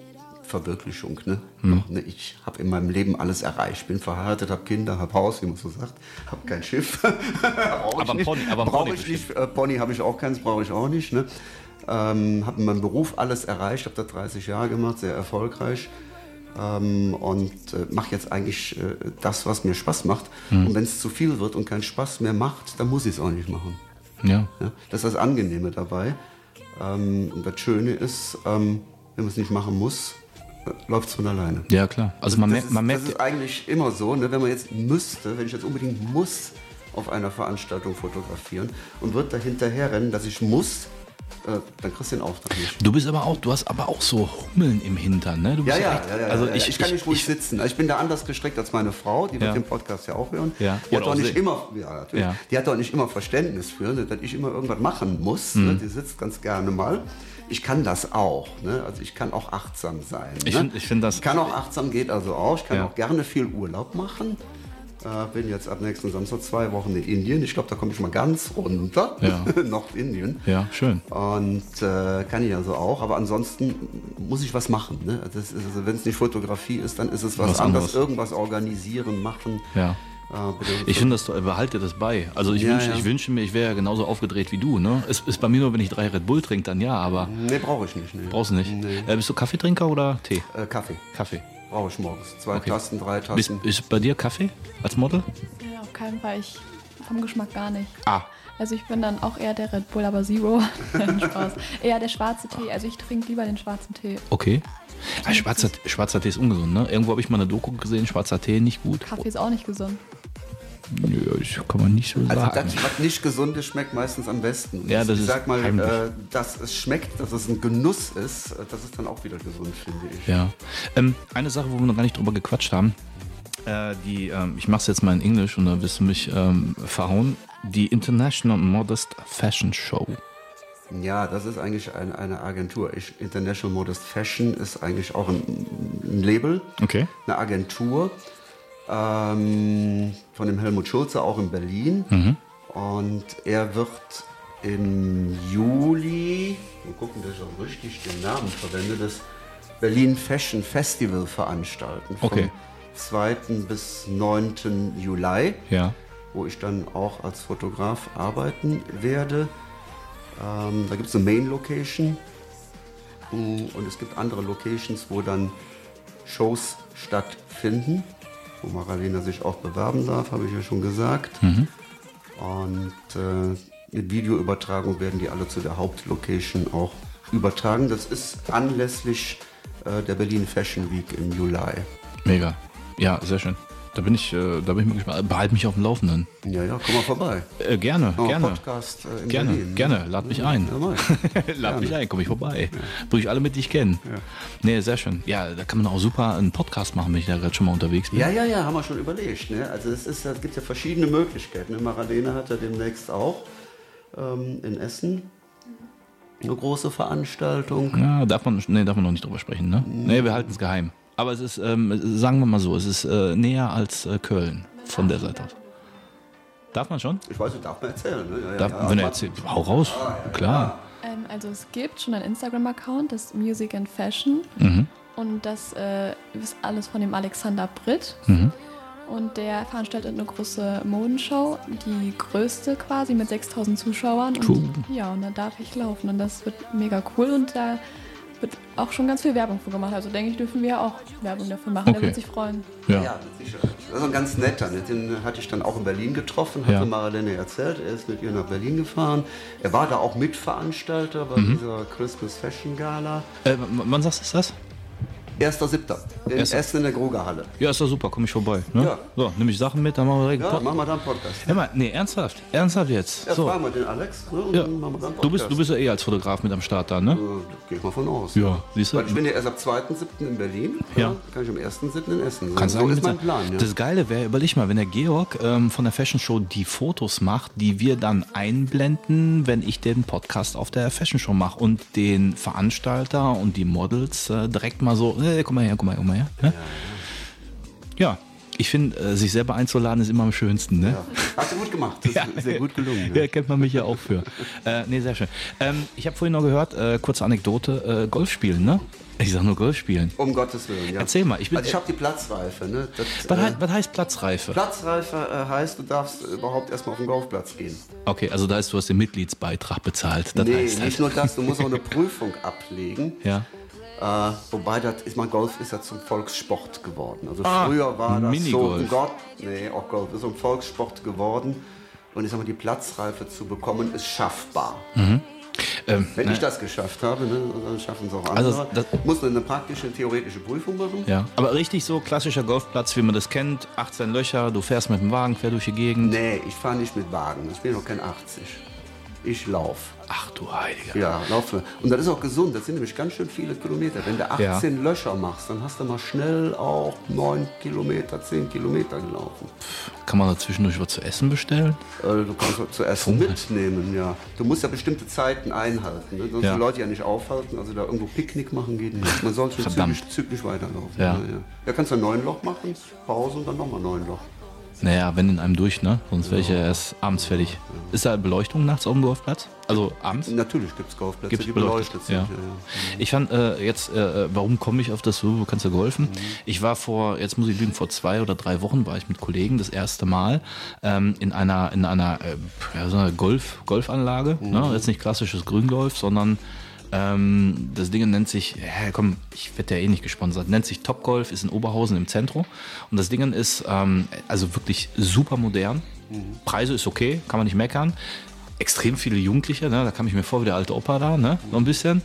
Verwirklichung. Ne? Hm. Doch, ne? Ich habe in meinem Leben alles erreicht. Bin verheiratet, habe Kinder, habe Haus, wie man so sagt, habe kein Schiff. (laughs) Aber. Pony- aber ein Brauch Pony ich nicht. Äh, Pony habe ich auch keins, brauche ich auch nicht. Ne? Ähm, habe in meinem Beruf alles erreicht, habe da 30 Jahre gemacht, sehr erfolgreich. Ähm, und äh, mache jetzt eigentlich äh, das, was mir Spaß macht. Hm. Und wenn es zu viel wird und keinen Spaß mehr macht, dann muss ich es auch nicht machen. Ja. Ja, das ist das Angenehme dabei. Ähm, und das Schöne ist, ähm, wenn man es nicht machen muss, läuft es von alleine. Ja, klar. Also man das, merkt, ist, man das merkt, ist eigentlich immer so, ne? wenn man jetzt müsste, wenn ich jetzt unbedingt muss auf einer Veranstaltung fotografieren und wird da hinterher rennen, dass ich muss, äh, dann kriegst du den Auftrag nicht. du bist aber auch, du hast aber auch so Hummeln im Hintern, ne? Du Ja, bist ja, echt- ja, ja, also ja, ich, ich, kann nicht ruhig ich, sitzen. Also Ich bin da anders gestrickt als meine Frau, die wird Ja. den Podcast ja auch hören. Ja. Die, hat auch nicht sie. immer, ja. Ja. die hat doch nicht immer Verständnis für, ne, dass ich immer irgendwas machen muss. Ne? Die sitzt ganz gerne mal. Ich kann das auch. Ne? Also ich kann auch achtsam sein. Ich ne? ich find das- Ich kann auch achtsam, geht also auch. Ich kann Ja. auch gerne viel Urlaub machen. Äh, bin jetzt ab nächsten Samstag zwei Wochen in Indien. Ich glaube, da komme ich mal ganz runter. Ja. (laughs) Nordindien. Ja, schön. Und äh, kann ich also auch, aber ansonsten muss ich was machen. Ne? Also, Wenn es nicht Fotografie ist, dann ist es was, Was anderes. anderes. Irgendwas organisieren, machen. Ja. Bitte- Ich finde das toll, behalte das bei. Also ich, Ja, wünsche, ja. ich wünsche mir, ich wäre ja genauso aufgedreht wie du. Ne? Es ist bei mir nur, wenn ich drei Red Bull trinke, dann ja, aber nee, brauche ich nicht. Nee. brauchst du nicht. Äh, bist du Kaffeetrinker oder Tee? Äh, Kaffee Kaffee. brauche ich morgens. Zwei Okay. Tassen, drei Bist, Tassen. ist bei dir Kaffee als Model? Ja, auf keinen Fall. Ich vom Geschmack gar nicht. Ah. Also ich bin dann auch eher der Red Bull, aber Zero. (laughs) Nein, Spaß. Eher der schwarze Tee. Also ich trinke lieber den schwarzen Tee. Okay. Ah, schwarzer, schwarzer Tee ist ungesund, ne? Irgendwo habe ich mal eine Doku gesehen, schwarzer Tee nicht gut. Kaffee ist auch nicht gesund. Nö, das kann man nicht so Also sagen. das, was nicht gesund ist, schmeckt meistens am besten. Ja, das ich ist sag mal, heimlich. äh, dass es schmeckt, dass es ein Genuss ist, äh, das ist dann auch wieder gesund, finde ich. Ja. Ähm, eine Sache, wo wir noch gar nicht drüber gequatscht haben. Äh, die, ähm, ich mache es jetzt mal in Englisch und da wirst du mich ähm, verhauen. Die International Modest Fashion Show. Ja, das ist eigentlich eine, eine Agentur. Ich, International Modest Fashion ist eigentlich auch ein, ein Label, Okay. eine Agentur ähm, von dem Helmut Schulze, auch in Berlin. Und er wird im Juli, mal gucken, dass ich auch richtig den Namen verwende, das Berlin Fashion Festival veranstalten. Okay. 2. bis 9. Juli Ja. wo ich dann auch als Fotograf arbeiten werde. Ähm, da gibt es eine Main Location Mm, und es gibt andere Locations, wo dann Shows stattfinden, wo Maralena sich auch bewerben darf, habe ich ja schon gesagt. Und äh, mit Videoübertragung werden die alle zu der Hauptlocation auch übertragen. Das ist anlässlich äh, der Berlin Fashion Week im Juli. Mega. Ja, sehr schön. Da bin ich, äh, da bin ich mal gespannt. Behalt mich auf dem Laufenden. Ja, ja, komm mal vorbei. Äh, gerne, wir gerne. Podcast äh, in Gerne, Berlin. ne? gerne. Lad mich ein. Ja. (laughs) Lad mich ein, komm ich vorbei. Bring ich alle mit, die ich kenne. Nee, sehr schön. Ja, da kann man auch super einen Podcast machen, wenn ich da gerade schon mal unterwegs bin. Ja, ja, ja, haben wir schon überlegt. Ne? Also es, ist, es gibt ja verschiedene Möglichkeiten. Ne? Maradena hat ja demnächst auch ähm, in Essen eine große Veranstaltung. Ja, darf man, nee, darf man noch nicht drüber sprechen, ne? Nee, wir halten es geheim. Aber es ist, ähm, sagen wir mal so, es ist äh, näher als äh, Köln von der Seite aus. Darf man schon? Ich weiß nicht, darf man erzählen. Ne? Ja, ja, Darf, ja, wenn er erzählt, hau raus, klar. Ähm, also es gibt schon einen Instagram-Account, das ist Music and Fashion. Mhm. Und das äh, ist alles von dem Alexander Britt. Mhm. Und der veranstaltet eine große Modenshow, die größte quasi mit 6000 Zuschauern. Und, Cool. Ja, und da darf ich laufen und das wird mega cool und da wird auch schon ganz viel Werbung für gemacht. Also denke ich, dürfen wir auch Werbung dafür machen. Der Okay. wird sich freuen. Ja. Ja. Das ist ein ganz netter. Ne? Den hatte ich dann auch in Berlin getroffen, hatte Ja. Marilene erzählt. Er ist mit ihr nach Berlin gefahren. Er war da auch Mitveranstalter bei Mhm. dieser Christmas Fashion Gala. Äh, wann sagst du das? 1.7. In Erster- Essen in der Grugerhalle. Ja, ist doch super, komm ich vorbei. Ne? Ja. So, nehme ich Sachen mit, dann machen wir direkt Ja, einen machen wir da einen Podcast. Hör mal, nee, ernsthaft, ernsthaft jetzt. Erst So. fragen wir den Alex ne? und Ja. dann machen wir da einen Du bist, Podcast. du bist ja eh als Fotograf mit am Start da, ne? Äh, Gehe ich mal von aus. Ja, siehst du? Weil ich bin ja erst ab 2.7. in Berlin. Ja. Kann ich am 1.7. in Essen sein. Kannst so du ist mit mein sein. Plan. Ja. Das Geile wäre, überleg mal, wenn der Georg ähm, von der Fashion Show die Fotos macht, die wir dann einblenden, wenn ich den Podcast auf der Fashion Show mache und den Veranstalter und die Models äh, direkt mal so, äh, guck mal her, guck mal her, guck mal her. Ne? Ja, ich finde, äh, sich selber einzuladen ist immer am schönsten, ne? Ja. Hast du gut gemacht. Das (laughs) ist sehr gut gelungen. Ja, kennt man mich ja auch für. äh, nee, sehr schön. Ähm, ich habe vorhin noch gehört, äh, kurze Anekdote, äh, Golf spielen, ne? Ich sag nur Golf spielen. Um Gottes Willen. Ja. Erzähl mal, ich bin- also ich habe die Platzreife. Ne? Das, Was, äh, heißt, was heißt Platzreife? Platzreife äh, heißt, du darfst überhaupt erstmal auf den Golfplatz gehen. Okay, also da heißt, du hast den Mitgliedsbeitrag bezahlt. Das nee, heißt halt- nicht nur das, du musst auch eine Prüfung ablegen. Ja. Äh, wobei das ist mal Golf ist ja zum Volkssport geworden. Also Ah, früher war das Minigolf. so ein Gott, nee, auch Golf ist so ein Volkssport geworden. Und ich sag mal, die Platzreife zu bekommen ist schaffbar. Ähm, Wenn ne, ich das geschafft habe, ne, dann schaffen es auch Also andere. das- muss eine praktische, theoretische Prüfung machen. ja, aber richtig so klassischer Golfplatz, wie man das kennt. 18 Löcher, du fährst mit dem Wagen quer durch die Gegend. Nee, ich fahre nicht mit Wagen. Ich bin noch kein 80. Ich laufe. Ach du Heiliger. Ja, laufe. Und das ist auch gesund. Das sind nämlich ganz schön viele Kilometer. Wenn du 18 Löcher machst, dann hast du mal schnell auch 9 Kilometer, 10 Kilometer gelaufen. Kann man da zwischendurch was zu essen bestellen? Äh, Du kannst auch zu essen mitnehmen, ja. Du musst ja bestimmte Zeiten einhalten. Ne? Sonst Ja. die Leute ja nicht aufhalten. Also da irgendwo Picknick machen geht nicht. Man soll schon zügig, zügig weiterlaufen. Ja. Ja, ja. ja, kannst du neun Loch machen, Pause und dann nochmal neun Loch. Naja, wenn in einem durch, ne? Sonst wäre ich ja erst abends fertig. Ist da Beleuchtung nachts auf dem Golfplatz? Also abends? Natürlich gibt es Golfplätze, Gibt's die beleuchtet, sind. ja. Ja. Ja, Ich fand äh, jetzt, äh, warum komme ich auf das so, wo kannst du golfen? Ich war vor, jetzt muss ich lügen, vor zwei oder drei Wochen war ich mit Kollegen das erste Mal ähm, in einer, in einer, äh, so einer Golf, Golfanlage. Ne? Jetzt nicht klassisches Grüngolf, sondern ähm, das Ding nennt sich, ja, komm, ich werde ja eh nicht gesponsert, nennt sich Topgolf, ist in Oberhausen im Zentrum. Und das Ding ist ähm, also wirklich super modern. Preise ist okay, kann man nicht meckern. Extrem viele Jugendliche, ne? da kam ich mir vor wie der alte Opa da, ne? so ein bisschen.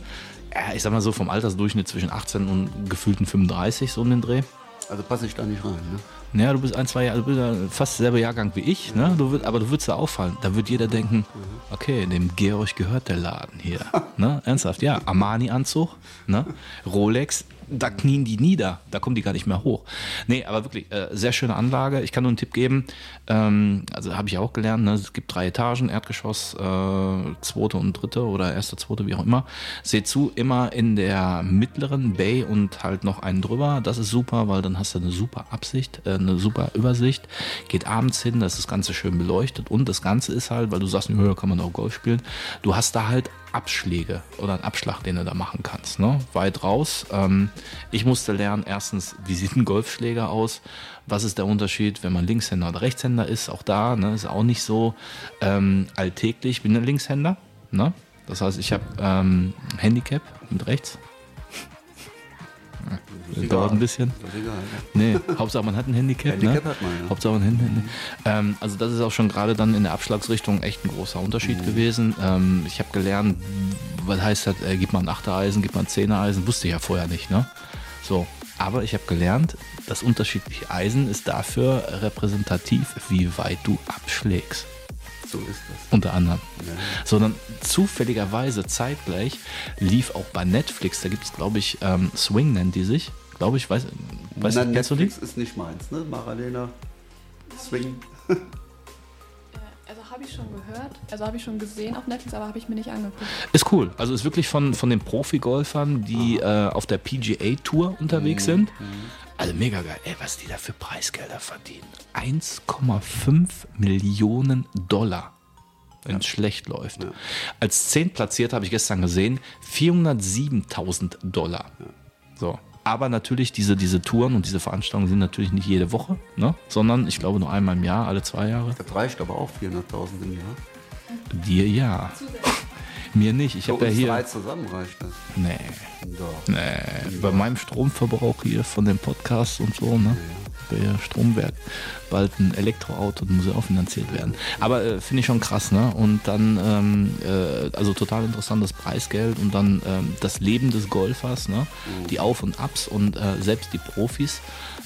Ja, ich sag mal so vom Altersdurchschnitt zwischen 18 und gefühlten 35, so um den Dreh. Also passe ich da nicht rein. Ne? Naja, du bist ein, zwei Jahre, du bist ja fast selber Jahrgang wie ich, ne? Du würd, aber du würdest da auffallen. Da wird jeder denken, okay, dem Georg gehört der Laden hier. (laughs) ne? Ernsthaft, ja. Armani-Anzug, ne? Rolex, da knien die nieder. Da kommen die gar nicht mehr hoch. Nee, aber wirklich, äh, sehr schöne Anlage. Ich kann nur einen Tipp geben. Ähm, also habe ich auch gelernt, ne? es gibt drei Etagen, Erdgeschoss, äh, zweite und dritte oder erste, zweite, wie auch immer. Seht zu, immer in der mittleren Bay und halt noch einen drüber. Das ist super, weil dann hast du eine super Absicht, äh, eine super Übersicht. Geht abends hin, das ist das Ganze schön beleuchtet und das Ganze ist halt, weil du sagst, höher kann man auch Golf spielen, du hast da halt Abschläge oder einen Abschlag, den du da machen kannst. Ne? Weit raus. Ähm, ich musste lernen, erstens, wie sieht ein Golfschläger aus? Was ist der Unterschied, wenn man Linkshänder oder Rechtshänder ist? Auch da ne, ist auch nicht so ähm, alltäglich. Ich bin ein Linkshänder. Ne? Das heißt, ich habe ähm, Handicap mit rechts. Ja, dauert ein bisschen. Das ist egal. Nee, Hauptsache man hat ein Handicap. Handicap ne? hat man, ja. Hauptsache man hat ein Handicap. Ähm, also das ist auch schon gerade dann in der Abschlagsrichtung echt ein großer Unterschied Mhm. gewesen. Ähm, ich habe gelernt, was heißt das, äh, gibt man ein Achtereisen, gibt man ein Zehnereisen, wusste ich ja vorher nicht. Ne? So, Aber ich habe gelernt, das unterschiedliche Eisen ist dafür repräsentativ, wie weit du abschlägst. So ist das. Unter anderem. Sondern zufälligerweise zeitgleich lief auch bei Netflix, da gibt es, glaube ich, ähm, Swing nennt die sich. Glaube ich, weiß, weiß Na, die? Netflix ist nicht meins, ne? Maralena, Swing. Also habe ich schon gehört, also habe ich schon gesehen auf Netflix, aber habe ich mir nicht angeguckt. Ist cool. Also ist wirklich von, von den Profi-Golfern, die äh, auf der PGA-Tour unterwegs sind. Also mega geil. Ey, was die da für Preisgelder verdienen. 1,5 Millionen Dollar, wenn es schlecht läuft. Als 10 platziert habe ich gestern gesehen, 407.000 Dollar. So. Aber natürlich, diese, diese Touren und diese Veranstaltungen sind natürlich nicht jede Woche, ne? sondern ich glaube nur einmal im Jahr, alle zwei Jahre. Das reicht aber auch 400.000 im Jahr. Dir ja. Mir nicht. Ich habe ja hier. drei zusammen reicht das. Nee. Doch. Nee, bei meinem Stromverbrauch hier von dem Podcast und so, ne? Der Stromwerk bald ein Elektroauto, das muss ja auch finanziert werden. Aber äh, finde ich schon krass, ne? Und dann, ähm, äh, also total interessantes Preisgeld und dann ähm, das Leben des Golfers, ne? Die Auf- und Abs und äh, selbst die Profis,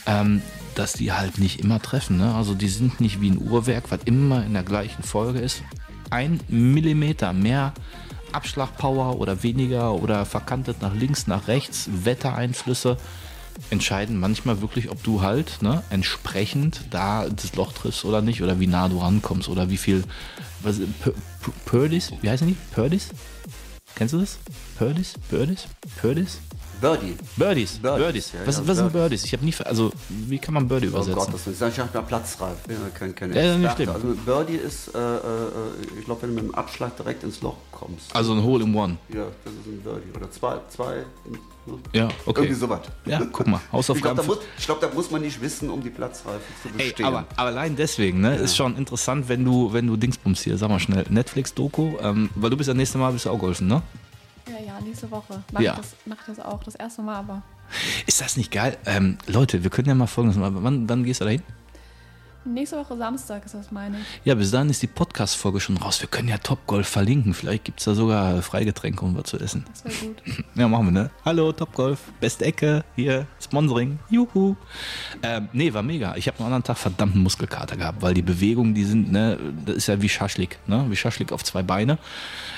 ähm, dass die halt nicht immer treffen, ne? Also die sind nicht wie ein Uhrwerk, was immer in der gleichen Folge ist. Ein Millimeter mehr Abschlagpower oder weniger oder verkantet nach links, nach rechts, Wettereinflüsse entscheiden manchmal wirklich, ob du halt ne, entsprechend da das Loch triffst oder nicht oder wie nah du rankommst oder wie viel. Was, Purdis? Wie heißen die? Purdis? Kennst du das? Purdis? Purdis? Purdis? Birdie. Birdies. Birdies, Birdies. ja, was, ja, was sind Birdies. Ich habe nie. Also, wie kann man Birdie Oh übersetzen? Gott, das ist ich habe da platzreif. Ja kein, kein Ja, ja, nicht schlimm. Also Birdie ist, äh, äh, ich glaube, wenn du mit dem Abschlag direkt ins Loch kommst. also ein Hole in One. Ja, das ist ein Birdie. Oder zwei, zwei. Ne? Ja, okay. Irgendwie sowas. Ja, guck mal. (laughs) Ich glaube, Hausaufgaben. da, glaub, da muss man nicht wissen, um die Platzreife zu Ey, bestehen. aber, aber allein deswegen, ne, ist schon interessant, wenn du, wenn du Dingsbums hier, sag mal schnell, Netflix-Doku, ähm, weil du bist ja nächste Mal bist du auch golfen, ne? Ja, ja, nächste Woche. Mach, Ja. das, mach das auch. Das erste Mal aber. Ist das nicht geil? Ähm, Leute, wir können ja mal folgendes machen. Wann, wann gehst du dahin? Nächste Woche Samstag ist das, meine ich. Ja, bis dahin ist die Podcast-Folge schon raus. Wir können ja Topgolf verlinken. Vielleicht gibt es da sogar Freigetränke, um was zu essen. Das wäre gut. (laughs) Ja, machen wir, ne? Hallo, Topgolf, beste Ecke, hier, Sponsoring, juhu. Ähm, nee, war mega. Ich habe am anderen Tag verdammten Muskelkater gehabt, weil die Bewegungen, die sind, ne, das ist ja wie Schaschlik, ne? Wie Schaschlik auf zwei Beine.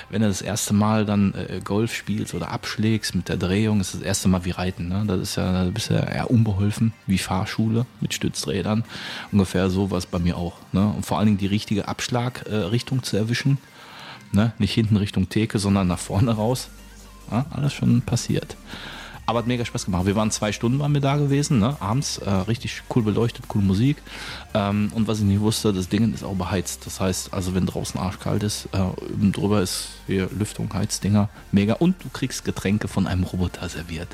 Wenn du das erste Mal dann äh, Golf spielst oder abschlägst mit der Drehung, ist das erste Mal wie Reiten, ne? Das ist ja, da bist ja eher unbeholfen, wie Fahrschule mit Stützrädern. Ungefähr so war bei mir auch, ne? Und vor allen Dingen die richtige Abschlagrichtung äh, zu erwischen. Ne? Nicht hinten Richtung Theke, sondern nach vorne raus. Ja, alles schon passiert. Aber hat mega Spaß gemacht. Wir waren zwei Stunden waren wir da gewesen, ne? abends, äh, richtig cool beleuchtet, cool Musik. Ähm, und was ich nicht wusste, das Ding ist auch beheizt. Das heißt, also wenn draußen arschkalt ist, äh, drüber ist hier Lüftung, Heizdinger, mega. Und du kriegst Getränke von einem Roboter serviert.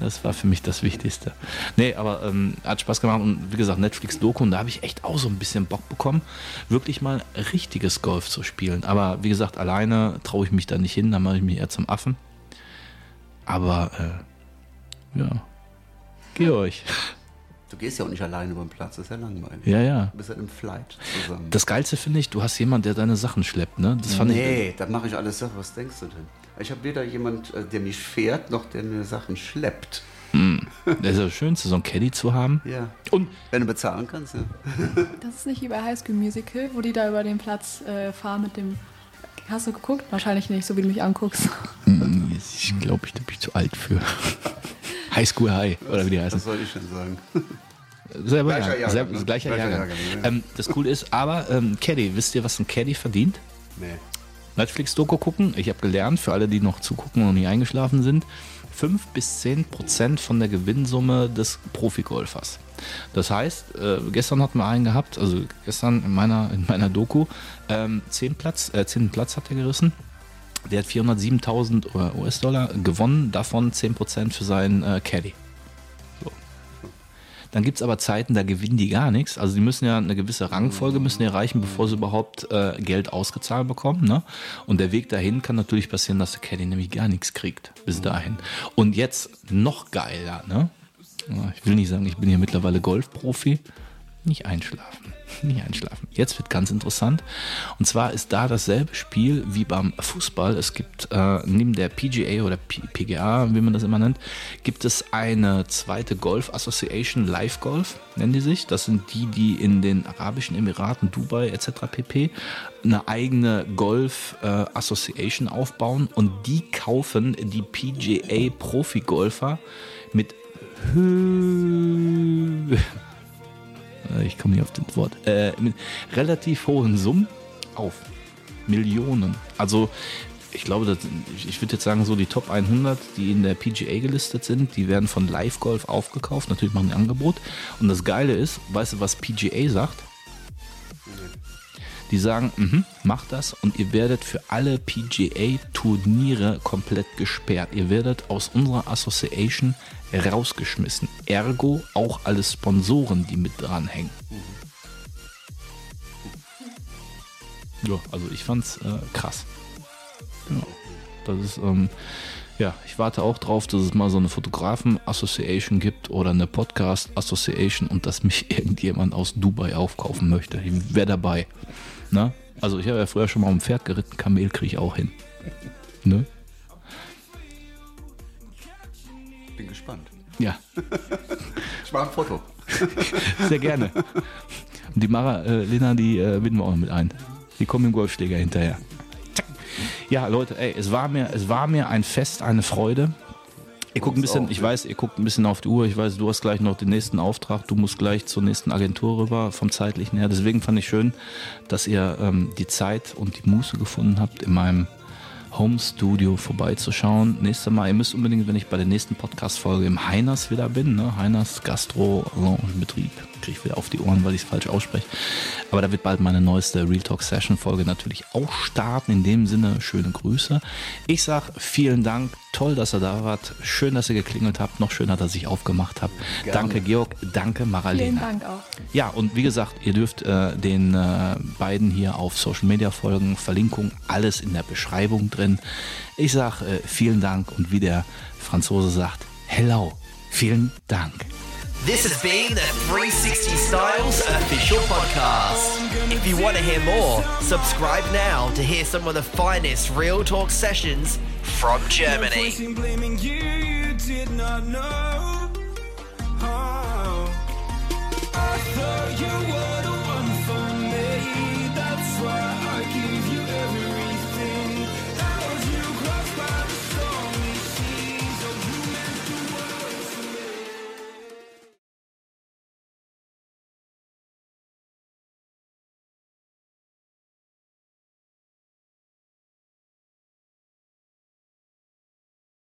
Das war für mich das Wichtigste. Nee, aber ähm, hat Spaß gemacht und wie gesagt, Netflix-Doku und da habe ich echt auch so ein bisschen Bock bekommen, wirklich mal richtiges Golf zu spielen. Aber wie gesagt, alleine traue ich mich da nicht hin, da mache ich mich eher zum Affen. Aber äh, ja, geh euch. du gehst ja auch nicht alleine über den Platz, das ist ja langweilig. Ja, ja. Du bist ja im Flight zusammen. Das Geilste finde ich, du hast jemanden, der deine Sachen schleppt, ne? Das fand ich. nee, das mache ich alles selber. Was denkst du denn? Ich habe weder jemand, äh, der mich fährt, noch der mir Sachen schleppt. Das ist ja Schönste, so ein Caddy zu haben. Ja. Und Wenn du bezahlen kannst, ja. Das ist nicht wie bei High School Musical, wo die da über den Platz äh, fahren mit dem. Hast du geguckt? Wahrscheinlich nicht, so wie du mich anguckst. ich glaube, ich bin zu alt für. (laughs) High School High, oder wie die heißen. Was soll ich denn sagen? Selber Gleicher Jahrgang, selber, ne? gleicher Gleicher Jahrgang. Jahrgang, ja. Ähm, das Coole ist, aber ähm, Caddy, wisst ihr, was ein Caddy verdient? Nee. Netflix-Doku gucken. Ich habe gelernt, für alle, die noch zugucken und noch nie eingeschlafen sind, 5 bis 10 Prozent von der Gewinnsumme des Profigolfers. Das heißt, äh, gestern hatten wir einen gehabt, also gestern in meiner, in meiner Doku, ähm, 10 Platz, äh, 10. Platz hat er gerissen. Der hat 407.000 US-Dollar gewonnen, davon 10 Prozent für seinen äh, Caddy. So. Dann gibt es aber Zeiten, da gewinnen die gar nichts. Also die müssen ja eine gewisse Rangfolge müssen erreichen, bevor sie überhaupt äh, Geld ausgezahlt bekommen. Ne? Und der Weg dahin kann natürlich passieren, dass der Caddy nämlich gar nichts kriegt bis dahin. Und jetzt noch geiler, ne? Ich will nicht sagen, ich bin hier mittlerweile Golfprofi. nicht einschlafen. (laughs) Nicht einschlafen. Jetzt wird ganz interessant. Und zwar ist da dasselbe Spiel wie beim Fußball. Es gibt äh, neben der PGA oder P PGA, wie man das immer nennt, gibt es eine zweite Golf Association, Live Golf nennen die sich. Das sind die, die in den Arabischen Emiraten, Dubai etc. pp. eine eigene Golf äh, Association aufbauen und die kaufen die PGA Profi-Golfer mit Ich komme nicht auf das Wort, äh, mit relativ hohen Summen auf. Millionen. Also ich glaube, das, ich würde jetzt sagen, so die Top 100, die in der PGA gelistet sind, die werden von Live Golf aufgekauft. Natürlich machen die ein Angebot. Und das Geile ist, weißt du, was PGA sagt? Die sagen, mhm, macht das und ihr werdet für alle PGA-Turniere komplett gesperrt. Ihr werdet aus unserer Association rausgeschmissen. Ergo auch alle Sponsoren, die mit dranhängen. Ja, also ich fand's äh, krass. Genau. Das ist, ähm, ja, ich warte auch drauf, dass es mal so eine Fotografen-Association gibt oder eine Podcast-Association und dass mich (laughs) irgendjemand aus Dubai aufkaufen möchte. Ich wäre dabei. Na? Also ich habe ja früher schon mal um Pferd geritten, Kamel kriege ich auch hin. Ne? Bin gespannt. Ja, (laughs) Ich mache ein Foto. (laughs) sehr gerne. Und die Mara, äh, Lena, die äh, binden wir auch noch mit ein. Die kommen im Golfschläger hinterher. Ja, Leute, ey, es war mir, es war mir ein Fest, eine Freude. Ihr guckt ein bisschen, ich weiß, ihr guckt ein bisschen auf die Uhr. Ich weiß, du hast gleich noch den nächsten Auftrag. Du musst gleich zur nächsten Agentur rüber, vom zeitlichen her. Deswegen fand ich schön, dass ihr ähm, die Zeit und die Muße gefunden habt, in meinem Home Studio vorbeizuschauen. Nächstes Mal, ihr müsst unbedingt, wenn ich bei der nächsten Podcast-Folge im Heiners wieder bin, ne? Heiners Gastro Lounge Betrieb, kriege ich wieder auf die Ohren, weil ich es falsch ausspreche. Aber da wird bald meine neueste Real Talk Session Folge natürlich auch starten. In dem Sinne, schöne Grüße. Ich sag vielen Dank. Toll, dass ihr da wart. Schön, dass ihr geklingelt habt. Noch schöner, dass ich aufgemacht habe. Danke, Georg. Danke, Vielen Maralena. Dank auch. Ja, und wie gesagt, ihr dürft äh, den äh, beiden hier auf Social Media folgen. Verlinkung, alles in der Beschreibung drin. Ich sag äh, vielen Dank und wie der Franzose sagt, hello. Vielen Dank. This has been the 360 Styles official podcast. If you want to hear more, subscribe now to hear some of the finest Real Talk sessions from Germany. Placing